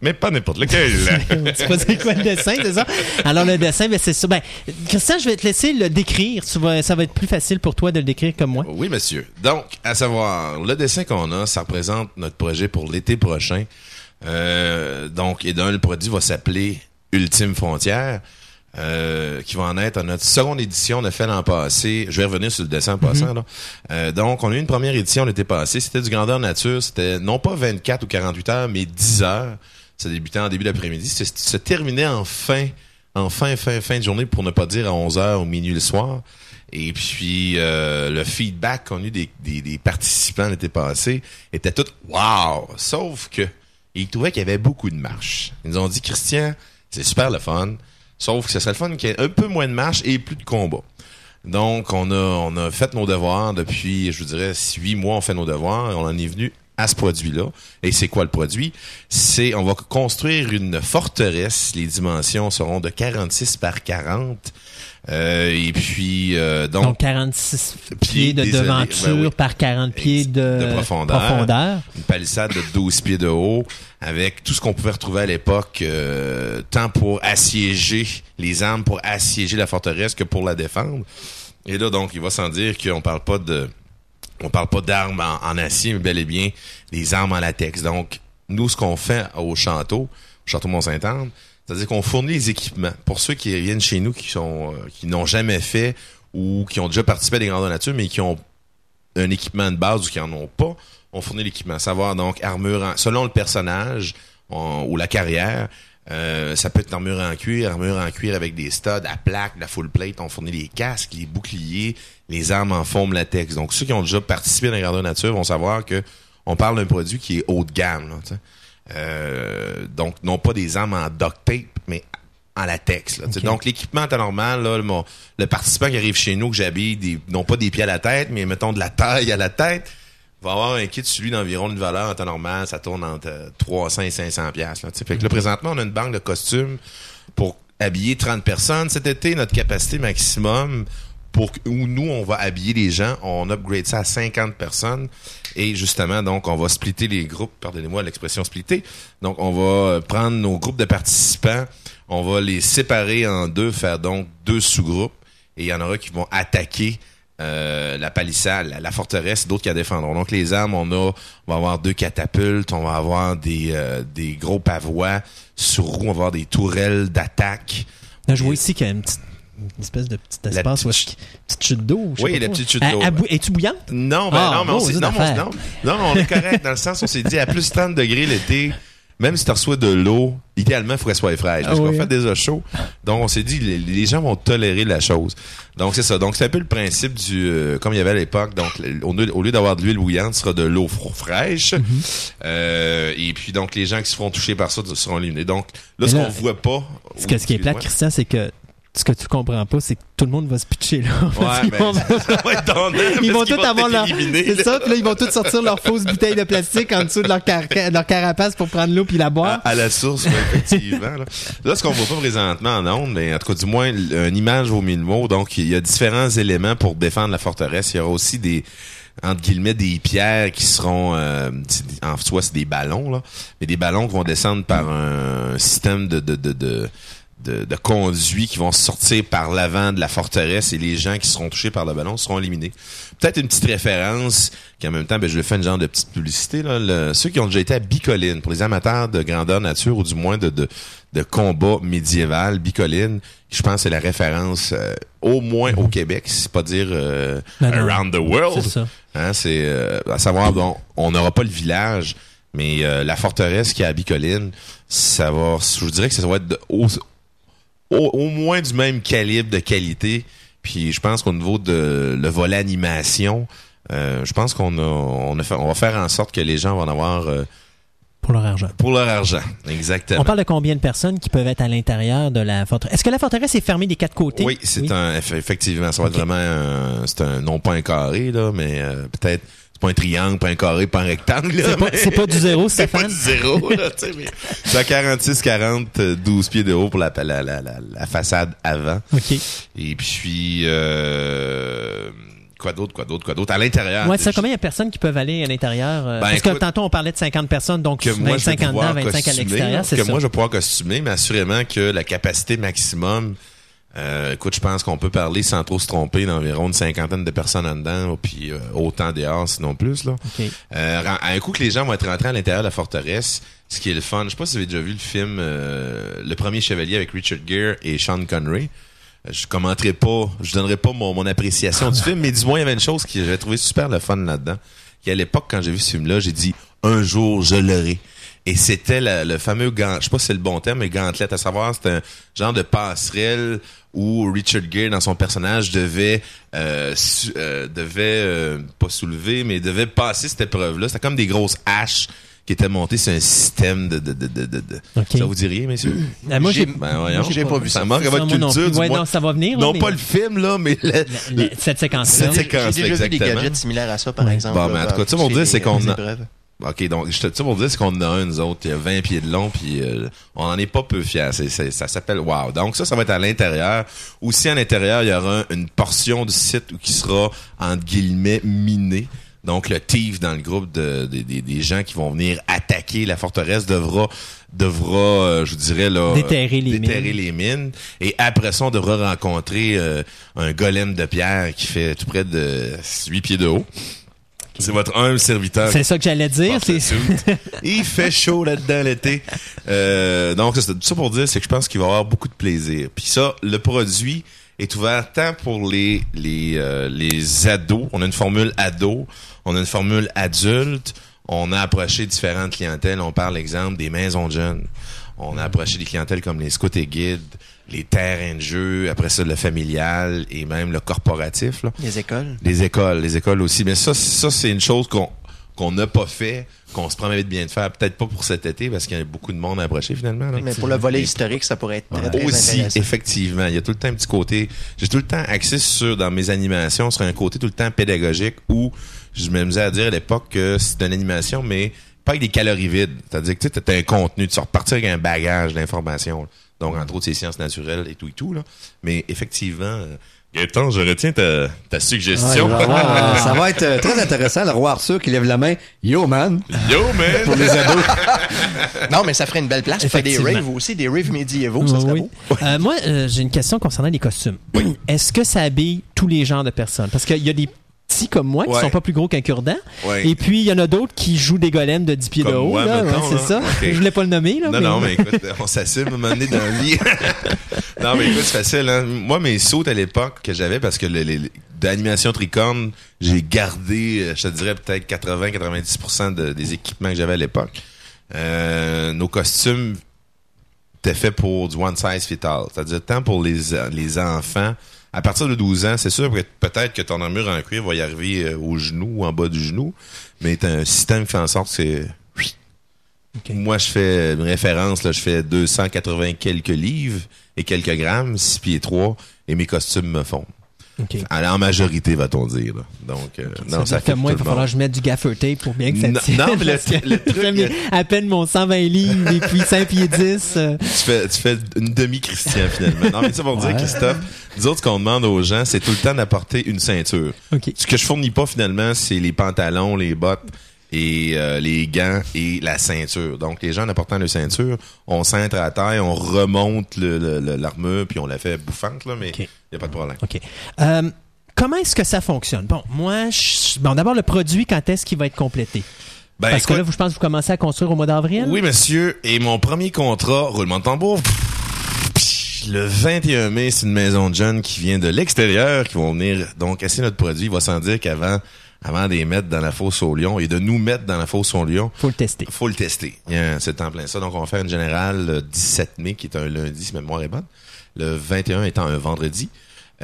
Mais pas n'importe lequel. tu pas c'est quoi le dessin, c'est ça? Alors le dessin, ben, c'est ça. Ben, Christian, je vais te laisser le décrire. Tu vas- ça va être plus facile pour toi de le décrire comme moi. Oui, monsieur. Donc, à savoir, le dessin qu'on a, ça représente notre projet pour l'été prochain. Euh, donc, et d'un, le produit va s'appeler Ultime Frontière, euh, qui va en être à notre seconde édition. On a fait l'an passé. Je vais revenir sur le dessin en passant. là. Euh, donc, on a eu une première édition l'été passé. C'était du grandeur nature. C'était non pas 24 ou 48 heures, mais 10 heures. Ça débutait en début d'après-midi. Ça terminait en fin, en fin, fin, fin de journée, pour ne pas dire à 11 heures ou minuit le soir. Et puis, euh, le feedback qu'on a eu des, des, des participants l'été passé était tout « wow ». Sauf que ils trouvaient qu'il y avait beaucoup de marches. Ils nous ont dit « Christian, c'est super le fun, sauf que ce serait le fun qu'il y ait un peu moins de marches et plus de combats ». Donc, on a, on a fait nos devoirs depuis, je vous dirais, huit mois, on fait nos devoirs et on en est venu à ce produit-là. Et c'est quoi le produit? C'est, on va construire une forteresse. Les dimensions seront de 46 par 40. Euh, et puis, euh, donc, Donc 46 pieds Pieds, de devanture Ben oui. par 40 pieds de, De profondeur. profondeur. une palissade de 12 pieds de haut avec tout ce qu'on pouvait retrouver à l'époque, euh, tant pour assiéger les armes, pour assiéger la forteresse que pour la défendre. Et là, donc, il va sans dire qu'on parle pas de, on parle pas d'armes en, acier, mais bel et bien des armes en latex. Donc, nous, ce qu'on fait au château, au château Mont-Saint-Anne, c'est-à-dire qu'on fournit les équipements. Pour ceux qui viennent chez nous, euh, qui n'ont jamais fait ou qui ont déjà participé à des grandeurs nature, mais qui ont un équipement de base ou qui en ont pas, on fournit l'équipement. Savoir donc armure selon le personnage on- ou la carrière. euh, ça peut être armure en cuir, armure en cuir avec des studs à plaque, la full plate. On fournit les casques, les boucliers, les armes en foam latex. Donc ceux qui ont déjà participé dans la grandeur nature vont savoir que on parle d'un produit qui est haut de gamme. là. Euh, donc non pas des armes en duct tape, mais en latex. Là. Donc l'équipement est normal. Là, le, mon- le participant qui arrive chez nous, que j'habille, non pas des pieds à la tête, mais mettons de la taille à la tête, va avoir un kit sur lui d'environ une valeur en temps normal. Ça tourne entre euh, 300 et 500 piastres. Là, tu sais. fait que là, présentement, on a une banque de costumes pour habiller 30 personnes. Cet été, notre capacité maximum pour où nous, on va habiller les gens, on upgrade ça à 50 personnes. Et justement, donc, on va splitter les groupes, pardonnez-moi l'expression splitter. Donc, on va prendre nos groupes de participants, on va les séparer en deux, faire donc deux sous-groupes. Et il y en aura qui vont attaquer euh, la palissade, la, la forteresse, d'autres qui la défendront. Donc, les armes, on a, on va avoir deux catapultes, on va avoir des, euh, des gros pavois sur roues, on va avoir des tourelles d'attaque. Là, je vois ici qu'il y a une, petite, une espèce de petit espace, petite petite chute d'eau. Oui, la petite chute d'eau, bou- Es-tu bouillante? Non, ben Ah, non, mais on non, on- affaire. non, non, on est correct dans le sens, on s'est dit à plus 30 degrés l'été, même si tu reçois de l'eau, idéalement, il faut qu'elle soit fraîche. Parce Ah qu'on oui, fait hein. déjà chaud. Donc, on s'est dit, les, les gens vont tolérer la chose. Donc, c'est ça. Donc, c'est un peu le principe du, euh, comme il y avait à l'époque. Donc, au lieu, au lieu d'avoir de l'huile bouillante, ce sera de l'eau fr- fraîche. Mm-hmm. Euh, et puis, donc, les gens qui se feront toucher par ça seront éliminés. Donc, là, Mais ce qu'on voit pas. Ce, que, ce qui est plate. Christian, c'est que ce que tu comprends pas, c'est que tout le monde va se pitcher là. Ouais, Ils ben, vont- être donnant, ils vont tous avoir leur. C'est ça, puis là, ils vont tous sortir leurs fausses bouteilles de plastique en dessous de leur, car- leur carapace pour prendre l'eau puis la boire. à la source, ouais, effectivement. Là. Là, ce qu'on voit pas présentement en ondes, mais en tout cas, du moins, une image vaut mille mots. Donc, il y a différents éléments pour défendre la forteresse. Il y aura aussi des entre guillemets des pierres qui seront euh, en soi c'est des ballons là mais des ballons qui vont descendre par un système de de de, de de, de conduits qui vont sortir par l'avant de la forteresse et les gens qui seront touchés par le ballon seront éliminés. Peut-être une petite référence qui en même temps, ben, je le fais une genre de petite publicité. Là, le- ceux qui ont déjà été à Bicoline, pour les amateurs de grandeur nature ou du moins de, de, de combat médiéval, Bicoline, je pense c'est la référence euh, au moins au Québec, si c'est pas dire euh, Ben around the world. C'est ça. Hein, c'est euh, à savoir bon, on n'aura pas le village, mais euh, la forteresse qui est à Bicoline, ça va, je vous dirais que ça va être de- au, au, au moins du même calibre de qualité. Puis je pense qu'au niveau de le volet animation, euh, je pense qu'on a, on a fait, on va faire en sorte que les gens vont en avoir euh, Pour leur argent. pour leur argent. Exactement. On parle de combien de personnes qui peuvent être à l'intérieur de la forteresse? Est-ce que la forteresse est fermée des quatre côtés? Oui, c'est un eff- effectivement, ça va être vraiment un, c'est un non pas un carré là, mais euh, peut-être pas un triangle, pas un carré, pas un rectangle. là, C'est pas, mais- c'est pas du zéro, c'est pas du zéro là, tu sais, mais c'est à 46 40 euh, 12 pieds de haut pour la la, la, la, la façade avant. OK. Et puis euh, quoi d'autre, quoi d'autre, quoi d'autre? À l'intérieur. Ouais, ça, combien il y a de personnes qui peuvent aller à l'intérieur? euh, Ben, parce que tantôt, on parlait de 50 personnes, donc que moi je vais 25 en dedans, pouvoir 25 à l'extérieur, c'est que ça. moi je vais pouvoir costumer, mais assurément que la capacité maximum euh, écoute, je pense qu'on peut parler sans trop se tromper d'environ une cinquantaine de personnes en dedans, puis euh, autant dehors, sinon plus. Là. OK. Euh, à un coup que les gens vont être rentrés à l'intérieur de la forteresse, ce qui est le fun, je sais pas si vous avez déjà vu le film euh, Le Premier Chevalier avec Richard Gere et Sean Connery. Euh, Je commenterai pas, je donnerai pas mon, mon appréciation du film, mais du moins il y avait une chose que j'avais trouvé super le fun là-dedans. Et à l'époque, quand j'ai vu ce film-là, j'ai dit un jour je l'aurai. Et c'était le fameux gant, je sais pas si c'est le bon terme, mais gantelette, à savoir c'était un genre de passerelle où Richard Gere dans son personnage devait euh, su- euh, devait euh, pas soulever, mais devait passer cette épreuve-là. C'était comme des grosses haches qui étaient montées sur un système de de de de, de-. Ça vous dit rien, messieurs? Euh, moi, j'ai Ben voyons. J'ai pas vu ça. ça. manque à Ça, votre non culture, du Ouais, moins. non, ça va venir, là, Non mais- pas le film là, mais le- Le- cette séquence-là. Cette séquence, J'ai déjà vu des exactement. gadgets similaires à ça, par Ouais. exemple. Bon, là, mais en tout cas, dans tu sais, pour toutes dire, c'est qu'on. OK, donc, je te, ça pour dire, c'est qu'on en a un, nous autres, il y a 20 pieds de long, puis euh, on en est pas peu fiers. C'est, c'est- ça s'appelle Wow. Donc ça, ça va être à l'intérieur. Aussi, à l'intérieur, il y aura une portion du site qui sera, entre guillemets, minée. Donc, le TIF dans le groupe de, de- des- des gens qui vont venir attaquer la forteresse devra, devra, euh, je vous dirais, là, Déterrer les déterrer mines. les mines. Et après ça, on devra rencontrer euh, un golem de pierre qui fait tout près de 8 pieds de haut. C'est votre humble serviteur C'est ça que j'allais dire. C'est. Il fait chaud là-dedans l'été. Euh, donc, c'est tout ça pour dire, c'est que je pense qu'il va y avoir beaucoup de plaisir. Puis ça, le produit est ouvert tant pour les les euh, les ados. On a une formule ado, on a une formule adulte. On a approché différentes clientèles. On parle, exemple, des maisons de jeunes. On a approché des clientèles comme les scouts et guides, les terrains de jeu, après ça, le familial et même le corporatif. Là. Les écoles. Les écoles, les écoles aussi. Mais ça, ça c'est une chose qu'on qu'on n'a pas fait, qu'on se promet de bien de faire. Peut-être pas pour cet été, parce qu'il y a beaucoup de monde à approcher finalement. là. Mais pour le volet historique, ça pourrait être très, très Aussi, intéressant. effectivement, il y a tout le temps un petit côté. J'ai tout le temps axé sur dans mes animations sur un côté tout le temps pédagogique où je m'amusais à dire à l'époque que c'est une animation, mais pas avec des calories vides. C'est-à-dire que tu as un contenu, tu sors repartir avec un bagage d'informations. Donc, entre autres, c'est sciences naturelles et tout et tout. Là. Mais effectivement, euh, Gaëtan, je retiens ta, suggestion. avoir, euh, ça va être euh, très intéressant. Le roi Arthur qui lève la main. Yo, man. Yo, man! Pour les ados. Non, mais ça ferait une belle place faire des Effectivement. raves aussi, des raves médiévaux, ça serait Oui. beau. Euh, moi, euh, j'ai une question concernant les costumes. Est-ce que ça habille tous les genres de personnes? Parce qu'il y a des petits comme moi qui Ouais. sont pas plus gros qu'un cure-dent. Ouais. Et puis, il y en a d'autres qui jouent des golems de 10 pieds de haut. moi, là. mettons, c'est là. ça. Ok. Je voulais pas le nommer. Là, Non, non, mais écoute, on s'assume à un moment donné dans la vie. non, mais écoute, c'est facile. Hein? Moi, mes sautes à l'époque que j'avais, parce que les, les- d'animation tricorne, j'ai gardé, euh, je te dirais peut-être 80-90% de- des équipements que j'avais à l'époque. euh, nos costumes étaient faits pour du one size fit all. C'est-à-dire, tant pour les, les enfants, à partir de 12 ans, c'est sûr que peut-être que ton armure en cuir va y arriver euh, au genou ou en bas du genou, mais t'as un système qui fait en sorte que c'est... Moi, je fais une référence, là, je fais 280 quelques livres et quelques grammes, 6 pieds 3, et mes costumes me font. En majorité, va-t-on dire. là. Donc, euh, non, ça ça fait moi, il va falloir que je mette du gaffer tape pour bien que ça tienne. non, mais le- truc, le- à peine mon 120 livres et puis 5 pieds 10. euh, tu fais, tu fais une demi-christian finalement. Non, mais ça pour dire, Ouais. Christophe, nous autres, ce qu'on demande aux gens, c'est tout le temps d'apporter une ceinture. Ce que je fournis pas finalement, c'est les pantalons, les bottes et euh, les gants et la ceinture. Donc, les gens en apportant la ceinture, on cintre à taille, on remonte le- le- le- l'armure, puis on la fait bouffante, là, mais il n'y a pas de problème. OK. Euh, comment est-ce que ça fonctionne? Bon, moi, je- bon, d'abord, le produit, quand est-ce qu'il va être complété? Ben, Parce que là, vous- je pense que vous commencez à construire au mois d'avril. Oui, monsieur. Et mon premier contrat, roulement de tambour, le 21 mai, c'est une maison de jeunes qui vient de l'extérieur, qui vont venir donc essayer notre produit. Il va sans dire qu'avant avant de les mettre dans la fosse au lion et de nous mettre dans la fosse au lion, faut le tester. faut le tester. C'est en plein ça. Donc, on va faire une générale le 17 mai, qui est un lundi, si ma mémoire est bonne. Le 21 étant un vendredi.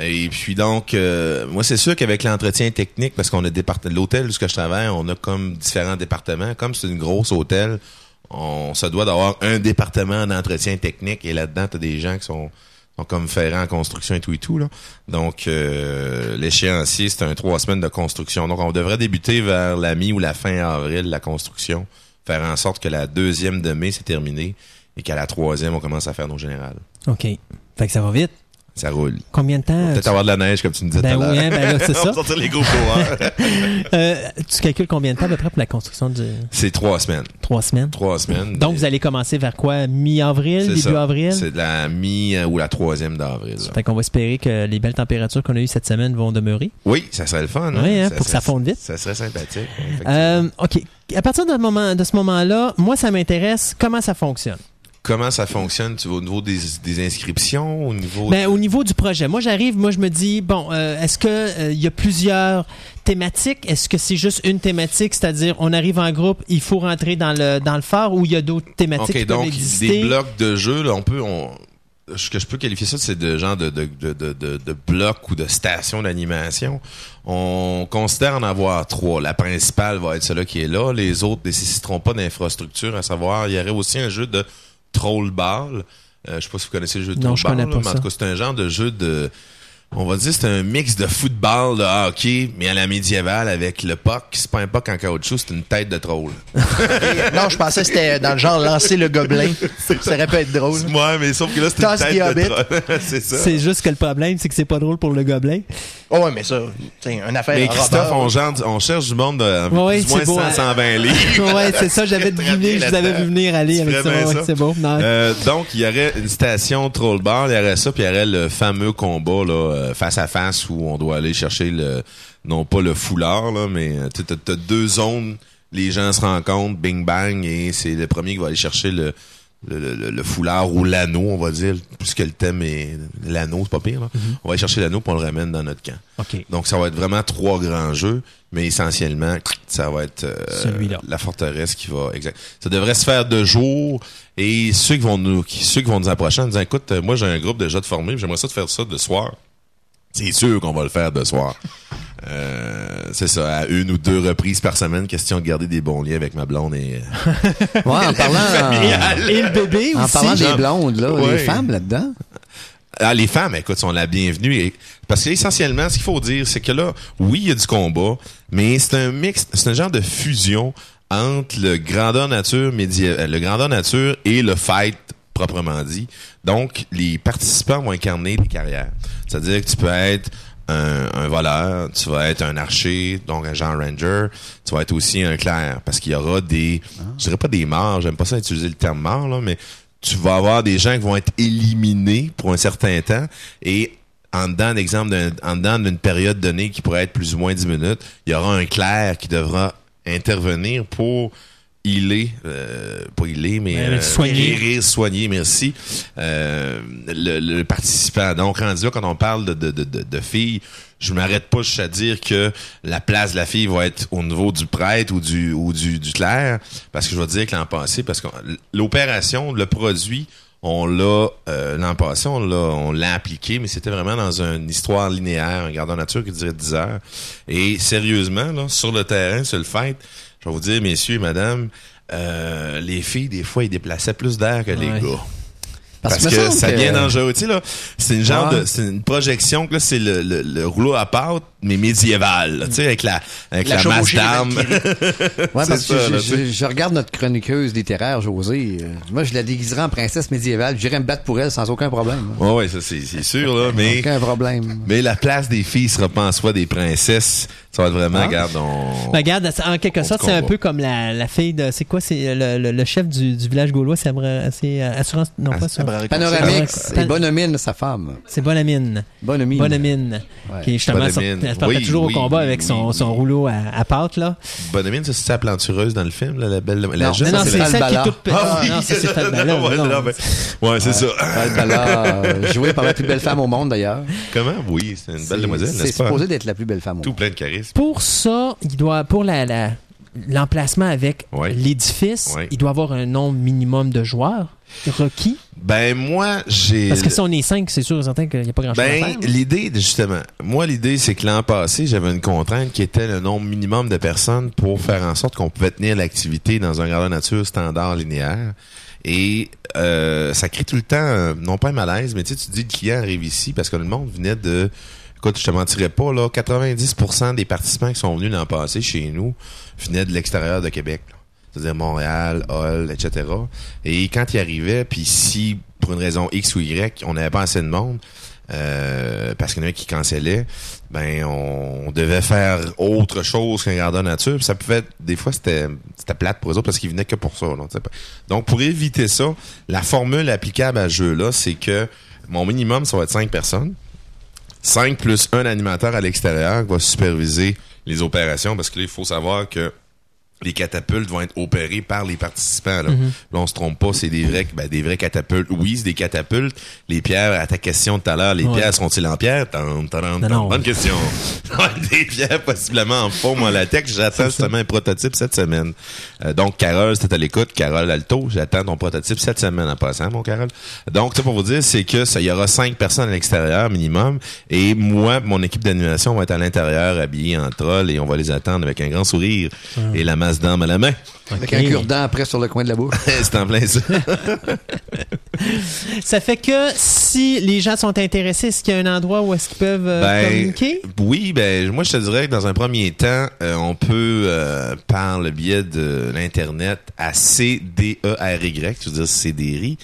Et puis donc, euh, moi c'est sûr qu'avec l'entretien technique, parce qu'on a départ- l'hôtel que je travaille, on a comme différents départements. Comme c'est une grosse hôtel, on se doit d'avoir un département d'entretien technique et là-dedans, tu as des gens qui sont, sont comme ferrants en construction et tout et tout. Là. Donc, euh, l'échéancier, c'est un trois semaines de construction. Donc, on devrait débuter vers la mi ou la fin avril la construction, faire en sorte que la deuxième de mai, c'est terminé et qu'à la troisième, on commence à faire nos générales. OK. Fait que ça va vite. Ça roule. Combien de temps? Peut-être tu- avoir de la neige, comme tu me disais Ben tout à oui, hein, ben là, c'est On ça. va sortir les gros coureurs. Euh, tu calcules combien de temps à peu près pour la construction de c'est trois semaines. trois semaines? Trois semaines. Donc, vous allez commencer vers quoi? Mi-avril, début ça. avril? C'est de la mi euh, ou la troisième d'avril. Fait qu'on va espérer que les belles températures qu'on a eues cette semaine vont demeurer. Oui, ça serait le fun. hein? Oui, hein, pour que ça fonde vite. Ça serait sympathique. Euh, OK. À partir de, moment, de ce moment-là, moi, ça m'intéresse comment ça fonctionne. Comment ça fonctionne tu, au niveau des, des inscriptions, au niveau Ben, au niveau du projet, moi, j'arrive, moi, je me dis, bon, euh, est-ce que euh, il y a plusieurs thématiques? Est-ce que c'est juste une thématique, c'est-à-dire, on arrive en groupe, il faut rentrer dans le, dans le phare ou il y a d'autres thématiques qui Ok, peuvent donc exister? des blocs de jeu, là, on peut, on, ce que je peux qualifier ça, c'est de genre de, de, de, de, ou de stations d'animation. On considère en avoir trois. La principale va être celle qui est là. Les autres nécessiteront pas d'infrastructure, à savoir, il y aurait aussi un jeu de troll ball. Euh, je sais pas si vous connaissez le jeu de Non, troll je ball, connais là, pas mais en ça. tout cas, c'est un genre de jeu de on va dire c'est un mix de football, de hockey, mais à la médiévale avec le puck. C'est pas un puck en caoutchouc, c'est une tête de troll. non, je pensais que c'était dans le genre lancer le gobelin. ça aurait pu être drôle. Ouais, mais sauf que là, c'est une tête de troll. c'est ça. C'est juste que le problème, c'est que c'est pas drôle pour le gobelin. Oh, ouais, mais ça, c'est une affaire Mais Christophe, on, genre- on cherche du monde de moins c'est beau, 100, hein. 120 livres. ouais, c'est ça, j'avais deviné, je vous avais vu venir aller avec ça. ouais, c'est beau. Euh, donc, il y aurait une station troll bar, il y aurait ça, puis il y aurait le fameux combat là, euh, face à face où on doit aller chercher le, non pas le foulard, là, mais euh, tu as, deux zones, les gens se rencontrent, bing bang, et c'est le premier qui va aller chercher le, le, le- le foulard ou l'anneau, on va dire, puisque le thème est l'anneau, c'est pas pire. Là. Mm-hmm. On va aller chercher l'anneau, puis on le ramène dans notre camp. Donc, ça va être vraiment trois grands jeux, mais essentiellement, ça va être euh, la forteresse qui va... Exact. Ça devrait se faire de jour, et ceux qui vont nous, qui, ceux qui vont nous approcher en disant, écoute, euh, moi j'ai un groupe déjà de formés, j'aimerais ça de faire ça de soir. C'est sûr qu'on va le faire de soir. Euh, c'est ça, à une ou deux reprises par semaine, question de garder des bons liens avec ma blonde et... euh, Ouais, en parlant, Et le bébé en aussi. parlant des blondes, là, Ouais. les femmes là-dedans? Ah, les femmes, écoute, sont la bienvenue. Et, parce qu'essentiellement, ce qu'il faut dire, c'est que là, oui, il y a du combat, mais c'est un mix, c'est un genre de fusion entre le grandeur nature média, euh, le grandeur nature et le fight proprement dit. Donc, les participants vont incarner des carrières. C'est-à-dire que tu peux être un, voleur, tu vas être un archer, donc un genre ranger, tu vas être aussi un clerc, parce qu'il y aura des, je dirais pas des morts, j'aime pas ça utiliser le terme mort, là, mais tu vas avoir des gens qui vont être éliminés pour un certain temps et en dedans d'exemple en dedans d'une période donnée qui pourrait être plus ou moins 10 minutes, il y aura un clerc qui devra intervenir pour healer, euh, pas healer, mais Ouais, soigner. guérir, soigner, merci, euh, le, le participant. Donc, rendu là, quand on parle de, de, de, de, filles, je m'arrête pas juste à dire que la place de la fille va être au niveau du prêtre ou du ou du, du clerc, parce que je vais dire que l'an passé, parce que l'opération, le produit, on l'a euh, l'an passé, on l'a on l'a appliqué, mais c'était vraiment dans une histoire linéaire, un gardien nature qui durait 10 heures. Et sérieusement, là, sur le terrain, sur le fait, je vais vous dire, messieurs et madame, euh, les filles, des fois, ils déplaçaient plus d'air que les gars. Parce Parce, que que, ça que- devient dangereux. Tu sais, là, c'est une genre Ouais. de, c'est une projection que là, c'est le, le, le rouleau à pâte, mais médiéval, tu sais, avec la, avec La la, masse d'armes. Ouais, parce que je, regarde notre chroniqueuse littéraire, Josée. Euh, moi, je la déguiserais en princesse médiévale. J'irais me battre pour elle sans aucun problème. Ouais, ouais, ça, c'est, c'est sûr, là, mais, Aucun problème. mais la place des filles sera pas en soi des princesses. Ça va être vraiment, Ah. regarde, on... Ben, regarde, en quelque sorte, c'est un peu comme la, la fille de. C'est quoi C'est le, le, le chef du, du village gaulois, c'est c'est, euh, Assurance. Non, pas ça. Panoramix Pan- et Bonhomine, sa femme. C'est Bonamine. Bonhomine. Bonamine. Ouais. Qui est justement elle se partait Oui, toujours oui, au combat oui, avec son, oui, son oui. rouleau à, à pâte, là. Bonhomine, c'est la plantureuse dans le film, là, la belle, la Non, jeune. non, non, c'est c'est celle qui est toute. Ah oui, non, ça, c'est non, ben, ouais, c'est ça. Falbala, euh, jouée par la plus belle femme au monde, d'ailleurs. Comment? Oui, c'est une belle C'est- demoiselle, C'est n'est-ce pas? supposé d'être la plus belle femme au Tout monde. plein de charisme. Pour ça, il doit, pour la, la- l'emplacement avec l'édifice, il doit avoir un nombre minimum de joueurs requis. Ben, moi, j'ai... Parce que si on est 5, c'est sûr certain qu'il n'y a pas grand-chose à Ben, faire. l'idée, justement, moi, l'idée, c'est que l'an passé, j'avais une contrainte qui était le nombre minimum de personnes pour faire en sorte qu'on pouvait tenir l'activité dans un gardien nature standard linéaire. Et euh, ça crée tout le temps, non pas un malaise, mais tu sais, tu dis, le client arrive ici parce que le monde venait de... Écoute, je te mentirais pas, là, 90% des participants qui sont venus l'an passé chez nous venaient de l'extérieur de Québec. là. C'est-à-dire Montréal, Hull, etc. Et quand ils arrivaient, puis si, pour une raison X ou Y, on n'avait pas assez de monde, euh, parce qu'il y en a qui cancellaient, ben on, devait faire autre chose qu'un gardien nature. Ça pouvait être, des fois c'était c'était plate pour eux autres parce qu'ils venaient que pour ça. là, pas. Donc pour éviter ça, la formule applicable à ce jeu-là, c'est que mon minimum, ça va être 5 personnes. 5 plus un animateur à l'extérieur qui va superviser les opérations parce que là, il faut savoir que les catapultes vont être opérées par les participants. Là, Mhm. Là, on se trompe pas, c'est des vrais, ben, des vrais catapultes. Oui, c'est des catapultes. Les pierres, à ta question tout à l'heure, les Ouais. pierres seront-ils en pierre? Tan, tan, tan, Non. Bonne question. des pierres possiblement en forme en latex. J'attends justement un prototype cette semaine. Euh, donc, Carole, c'était à l'écoute. Carole Alto, j'attends ton prototype cette semaine en passant, mon Carole. Donc, ça pour vous dire, c'est que ça, il y aura cinq personnes à l'extérieur minimum. Et moi, mon équipe d'animation va être à l'intérieur, habillée en troll, et on va les attendre avec un grand sourire et la masse d'âme à la main. Avec un cure-dent après sur le coin de la bouche. c'est en plein ça. Ça fait que si les gens sont intéressés, est-ce qu'il y a un endroit où est-ce qu'ils peuvent euh, Ben, communiquer? Oui, ben moi je te dirais que dans un premier temps, euh, on peut euh, par le biais de l'internet à CDERY, je veux dire CDRI,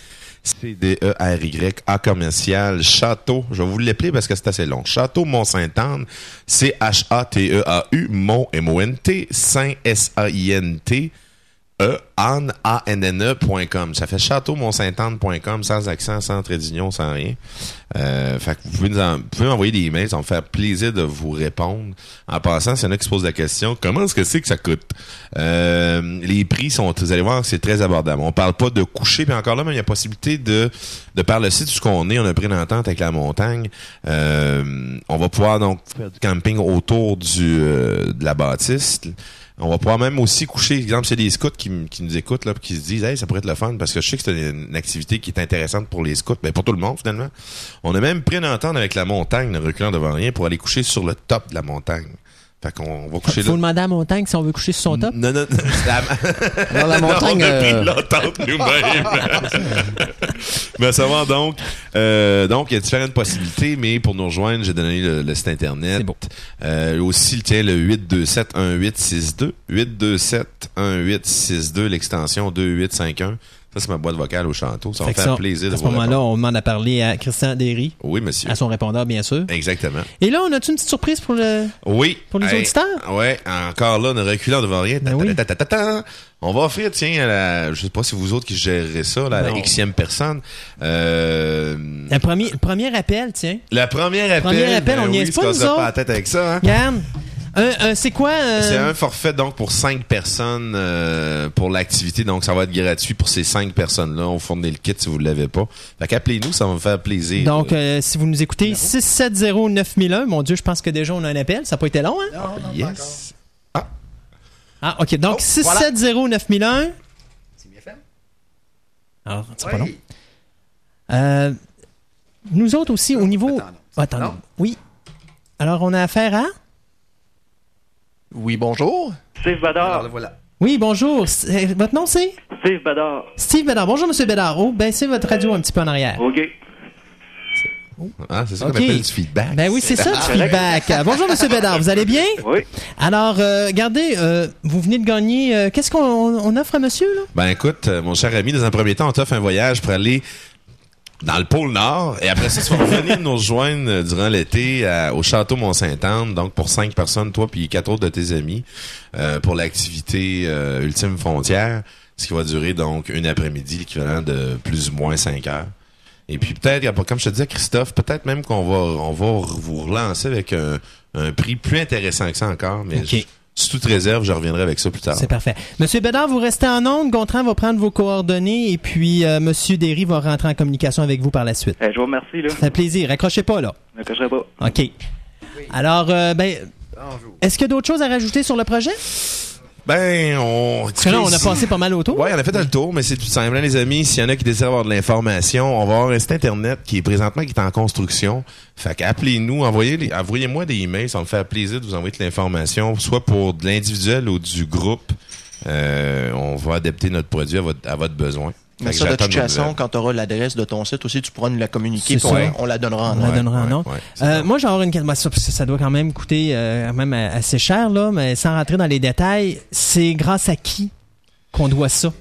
C-D-E-R-Y, A commercial, Château, je vais vous l'appeler parce que c'est assez long. Château Mont-Saint-Anne, C-H-A-T-E-A-U, Mont, M-O-N-T, Saint, S-A-I-N-T, E, Anne, A-N-N-E.com. Ça fait château-mont-saint-anne.com, sans accent, sans trait d'union, sans rien. Euh, fait que vous pouvez, nous en- pouvez m'envoyer des emails, ça va me faire plaisir de vous répondre. En passant, s'il y en a qui se posent la question, comment est-ce que c'est que ça coûte? Euh, les prix sont, vous allez voir, c'est très abordable. On parle pas de coucher, puis encore là, même, il y a possibilité de, de par le site ce qu'on est, on a pris une entente avec la montagne. Euh, on va pouvoir donc faire du camping autour du, euh, de la bâtisse. On va pouvoir même aussi coucher, exemple, c'est des scouts qui, nous écoutent, là, qui se disent, hey, ça pourrait être le fun, parce que je sais que c'est une, activité qui est intéressante pour les scouts, mais pour tout le monde, finalement. On a même pris une entente avec la montagne, ne reculant devant rien, pour aller coucher sur le top de la montagne. Fait qu'on va coucher faut là. demander à Montagne si on veut coucher sur son top. Non, non, non. la- Alors, la montagne, on a pris euh, l'entente nous-mêmes. mais savoir donc, euh, donc il y a différentes possibilités, mais pour nous rejoindre, j'ai donné le, le site internet. C'est beau. Euh, aussi, tiens, le 827-1862. 827-1862, l'extension 2851. Ça, c'est ma boîte vocale au château. Ça va faire ça, plaisir de à ce moment-là, on demande à parler à Christian Derry, Oui, monsieur. à son répondeur, bien sûr. Exactement. Et là, on a-tu une petite surprise pour le. Oui. Pour les auditeurs? Ouais, encore là, ne reculant devant rien. Ben oui. On va offrir, tiens, à la, je sais pas si vous autres qui gérerez ça, là, à la xème personne. Euh, Un premier, le premier appel, tiens. la première appel. Premier appel, ben on oui, niaise se pas, nous pas autres. la tête avec ça, hein? Regarde, c'est quoi? euh, C'est un forfait donc pour cinq personnes euh, pour l'activité, donc ça va être gratuit pour ces cinq personnes-là. On fournit le kit si vous ne l'avez pas. Fait qu'appelez-nous, ça va me faire plaisir. Donc, euh, si vous nous écoutez, 670-9001. Mon Dieu, je pense que déjà on a un appel. Ça n'a pas été long, hein? yes. Ah, OK. Donc, Oh, 670-9001. C'est bien fait. Alors, c'est pas long. Euh, nous autres aussi, au niveau... Attends, non. Attends, Non? oui. Alors, on a affaire à... Oui, bonjour. Steve Badard. Alors, le voilà. Oui, bonjour. Votre nom, c'est? Steve Badard. Steve Bédard. Bonjour, Monsieur Bédard. Oh, baissez votre radio un petit peu en arrière. OK. Ah, c'est ça qu'on appelle du feedback. Ben oui, c'est ça, du feedback. Bonjour, Monsieur Bédard. Vous allez bien? Oui. Alors, euh, regardez, euh, vous venez de gagner... euh, Qu'est-ce qu'on on offre à monsieur, là? Ben écoute, mon cher ami, dans un premier temps, on t'offre un voyage pour aller dans le pôle Nord. Et après ça, tu vas revenir nous rejoindre euh, durant l'été au château Mont-Sainte-Anne. Donc pour cinq personnes, toi puis quatre autres de tes amis, euh, pour l'activité euh, Ultime Frontière, ce qui va durer donc une après-midi, l'équivalent de plus ou moins cinq heures. Et puis peut-être, comme je te disais, Christophe, peut-être même qu'on va, on va vous relancer avec un, un prix plus intéressant que ça encore. Mais je- sous toute réserve, je reviendrai avec ça plus tard. C'est parfait. Monsieur Bédard, vous restez en onde. Gontran va prendre vos coordonnées et puis euh, Monsieur Derry va rentrer en communication avec vous par la suite. Eh, je vous remercie, là. Ça fait plaisir. Accrochez pas, là. Cacherai pas. OK. Alors, euh, ben, est-ce qu'il y a d'autres choses à rajouter sur le projet? Ben, on... Parce que là, on a passé pas mal autour. Ouais, on a fait le tour, mais c'est tout simple, les amis. S'il y en a qui désirent avoir de l'information, on va avoir un site internet qui est présentement qui est en construction. Fait qu'appelez-nous, envoyez envoyez-moi des emails, ça me faire plaisir de vous envoyer de l'information, soit pour de l'individuel ou du groupe. Euh, on va adapter notre produit à votre, à votre besoin. Mais ça, de toute façon, quand tu auras l'adresse de ton site aussi, tu pourras nous la communiquer, puis on, on la donnera en On la ordre. donnera en Euh, moi, j'ai une question. Ben, ça, ça doit quand même coûter euh, même assez cher, là, mais sans rentrer dans les détails, c'est grâce à qui qu'on doit ça?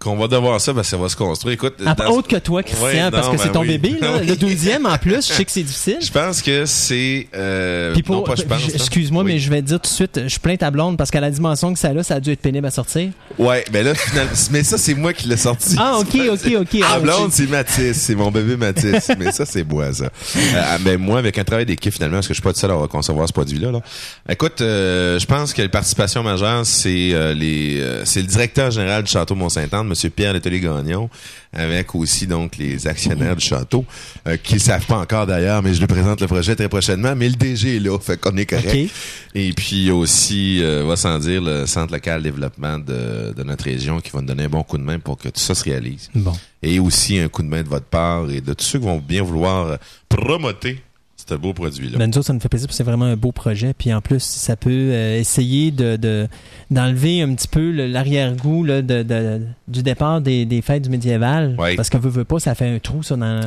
Qu'on va devoir ça, parce que ça va se construire. Écoute, Ah, dans- Autre que toi, Christian, Ouais, parce non, que ben c'est ton oui. bébé, là. Le deuxième, en plus, je sais que c'est difficile. Je pense que c'est... Euh, là. excuse-moi, Oui. mais je vais te dire tout de suite, je plains ta blonde parce qu'à la dimension que ça a, ça a dû être pénible à sortir. Ouais, ben là, finalement... mais ça, c'est moi qui l'ai sorti. Ah, ok, ok, ok. Ah, Ah, blonde, c'est Mathis. C'est mon bébé Mathis. Mais ça, c'est moi, ça. Euh, mais moi, avec un travail d'équipe, finalement, parce que je suis pas tout seul à concevoir ce produit-là. Là. Écoute, euh, je pense que la participation majeure, c'est euh, les, euh, c'est le directeur général du Château Mont-Saint-Anne, M. Pierre Letellier-Gagnon, avec aussi donc les actionnaires du château, euh, qui ne savent pas encore d'ailleurs, mais je lui présente le projet très prochainement. Mais le DG est là, fait qu'on est correct. Et puis aussi, euh, va sans dire, le Centre local de développement de, de notre région qui va nous donner un bon coup de main pour que tout ça se réalise Bon. et aussi un coup de main de votre part et de tous ceux qui vont bien vouloir promoter ce beau produit-là. Ben, nous autres, ça nous fait plaisir parce que c'est vraiment un beau projet. Puis en plus, ça peut euh, essayer de, de- d'enlever un petit peu l'arrière-goût de, de- du départ des, des fêtes du médiéval. Ouais. Parce qu'on veut, veut pas, ça fait un trou ça, dans,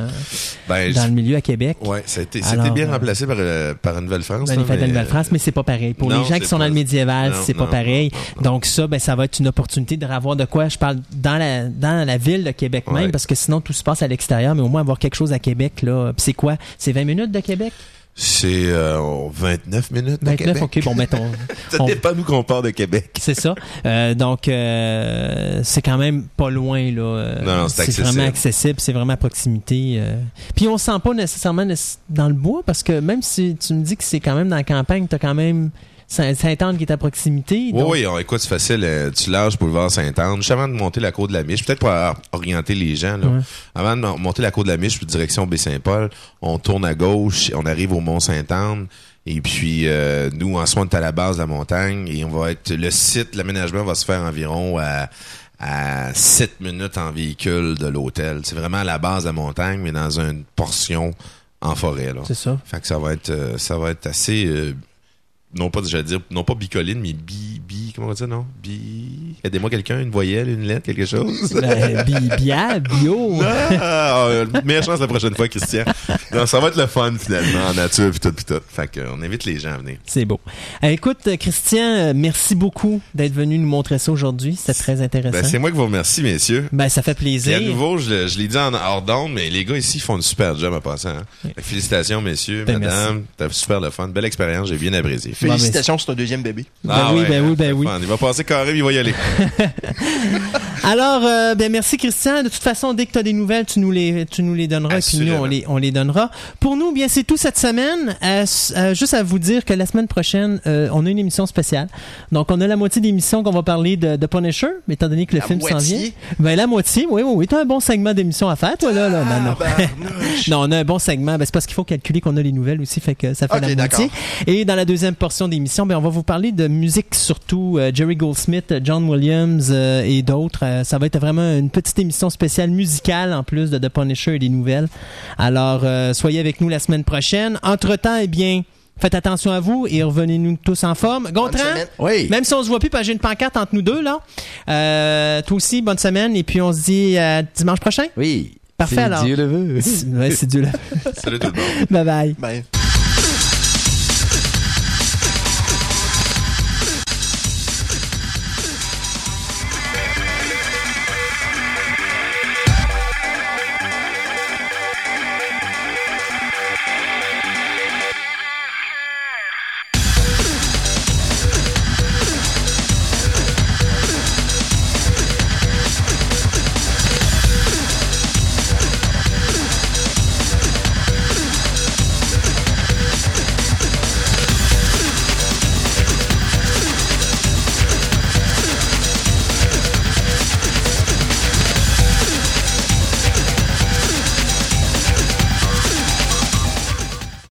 Ben, dans le milieu à Québec. ouais, ça a été- c'était bien euh, remplacé par, euh, par une Nouvelle-France. Là, les fêtes de la mais, Nouvelle-France, mais c'est pas pareil. Pour non, les gens qui sont pas- dans le médiéval, c'est pas pareil. non, non, non. Donc ça, ben, ça va être une opportunité de avoir de quoi, je parle, dans la, dans la ville de Québec même, Ouais. parce que sinon tout se passe à l'extérieur, mais au moins avoir quelque chose à Québec. là. Puis c'est quoi? C'est 20 minutes de Québec? C'est euh, 29 minutes de 29, Québec. ok, bon, mettons. Ça on- dépend nous qu'on part de Québec. C'est ça. Euh, donc, euh, c'est quand même pas loin. là. Euh, Non, non, c'est vraiment accessible, c'est vraiment à proximité. Puis on se sent pas nécessairement nécess- dans le bois parce que même si tu me dis que c'est quand même dans la campagne, tu as quand même Saint- Sainte-Anne qui est à proximité. Oui, donc- oui, on- écoute, c'est facile. euh, tu lâches boulevard Sainte-Anne. Juste avant de monter la cour de la Miche, peut-être pour orienter les gens, là. Ouais. Avant de mon- monter la cour de la Miche, puis direction Baie-Saint-Paul, on tourne à gauche, on arrive au Mont-Sainte-Anne. Et puis, euh, nous, en soi, on est à la base de la montagne et on va être, le site, l'aménagement va se faire environ à, à 7 minutes en véhicule de l'hôtel. C'est vraiment à la base de la montagne, mais dans une portion en forêt, là. C'est ça. Fait que ça va être, euh, ça va être assez, euh, non pas, j'allais dire, non pas bicoline, mais bi, bi, comment on dit, non? Bi, aidez-moi quelqu'un, une voyelle, une lettre, quelque chose? Ben, bi- bia, bio. Ah, euh, meilleure chance la prochaine fois, Christian. Non, ça va être le fun, finalement, en nature, puis tout, puis tout. Fait que, euh, on invite les gens à venir. C'est beau. Euh, écoute, Christian, euh, merci beaucoup d'être venu nous montrer ça aujourd'hui. C'était très intéressant. Ben, c'est moi qui vous remercie, messieurs. Ben, ça fait plaisir. à nouveau, je, l'ai dit en hors d'onde, mais les gars ici font une super job en passant. hein. Que Félicitations, messieurs, Ben, madame. T'as super le fun. Belle expérience, j'ai bien apprécié. Félicitations, c'est un deuxième bébé. Ben oui, ben oui, ben oui. Il va passer carré, il va y aller. Alors, euh, ben merci Christian. De toute façon, dès que tu as des nouvelles, tu nous les, tu nous les donneras et puis nous, on les, on les donnera. Pour nous, bien, c'est tout cette semaine. Euh, euh, juste à vous dire que la semaine prochaine, euh, on a une émission spéciale. Donc, on a la moitié d'émission qu'on va parler de, de Punisher, mais étant donné que le La film s'en moitié? vient. Ben, la moitié, oui, oui, oui. T'as un bon segment d'émission à faire, toi, là, là. Ah, Non, non. non, on a un bon segment. Ben, c'est parce qu'il faut calculer qu'on a les nouvelles aussi, fait que ça fait Ok, la moitié. Et dans la deuxième portion d'émission, ben, on va vous parler de musique surtout, euh, Jerry Goldsmith, John Williams euh, et d'autres. Euh, ça va être vraiment une petite émission spéciale musicale en plus de The Punisher et des nouvelles. Alors, euh, soyez avec nous la semaine prochaine. Entre-temps, eh bien, faites attention à vous et revenez-nous tous en forme. Gontran, semaine. Oui. même si on se voit plus, parce que j'ai une pancarte entre nous deux, là. Euh, toi aussi, bonne semaine et puis on se dit à dimanche prochain? Oui. Parfait, Si alors. Dieu le veut. Ouais, c'est Dieu là. Salut tout le monde. bye bye.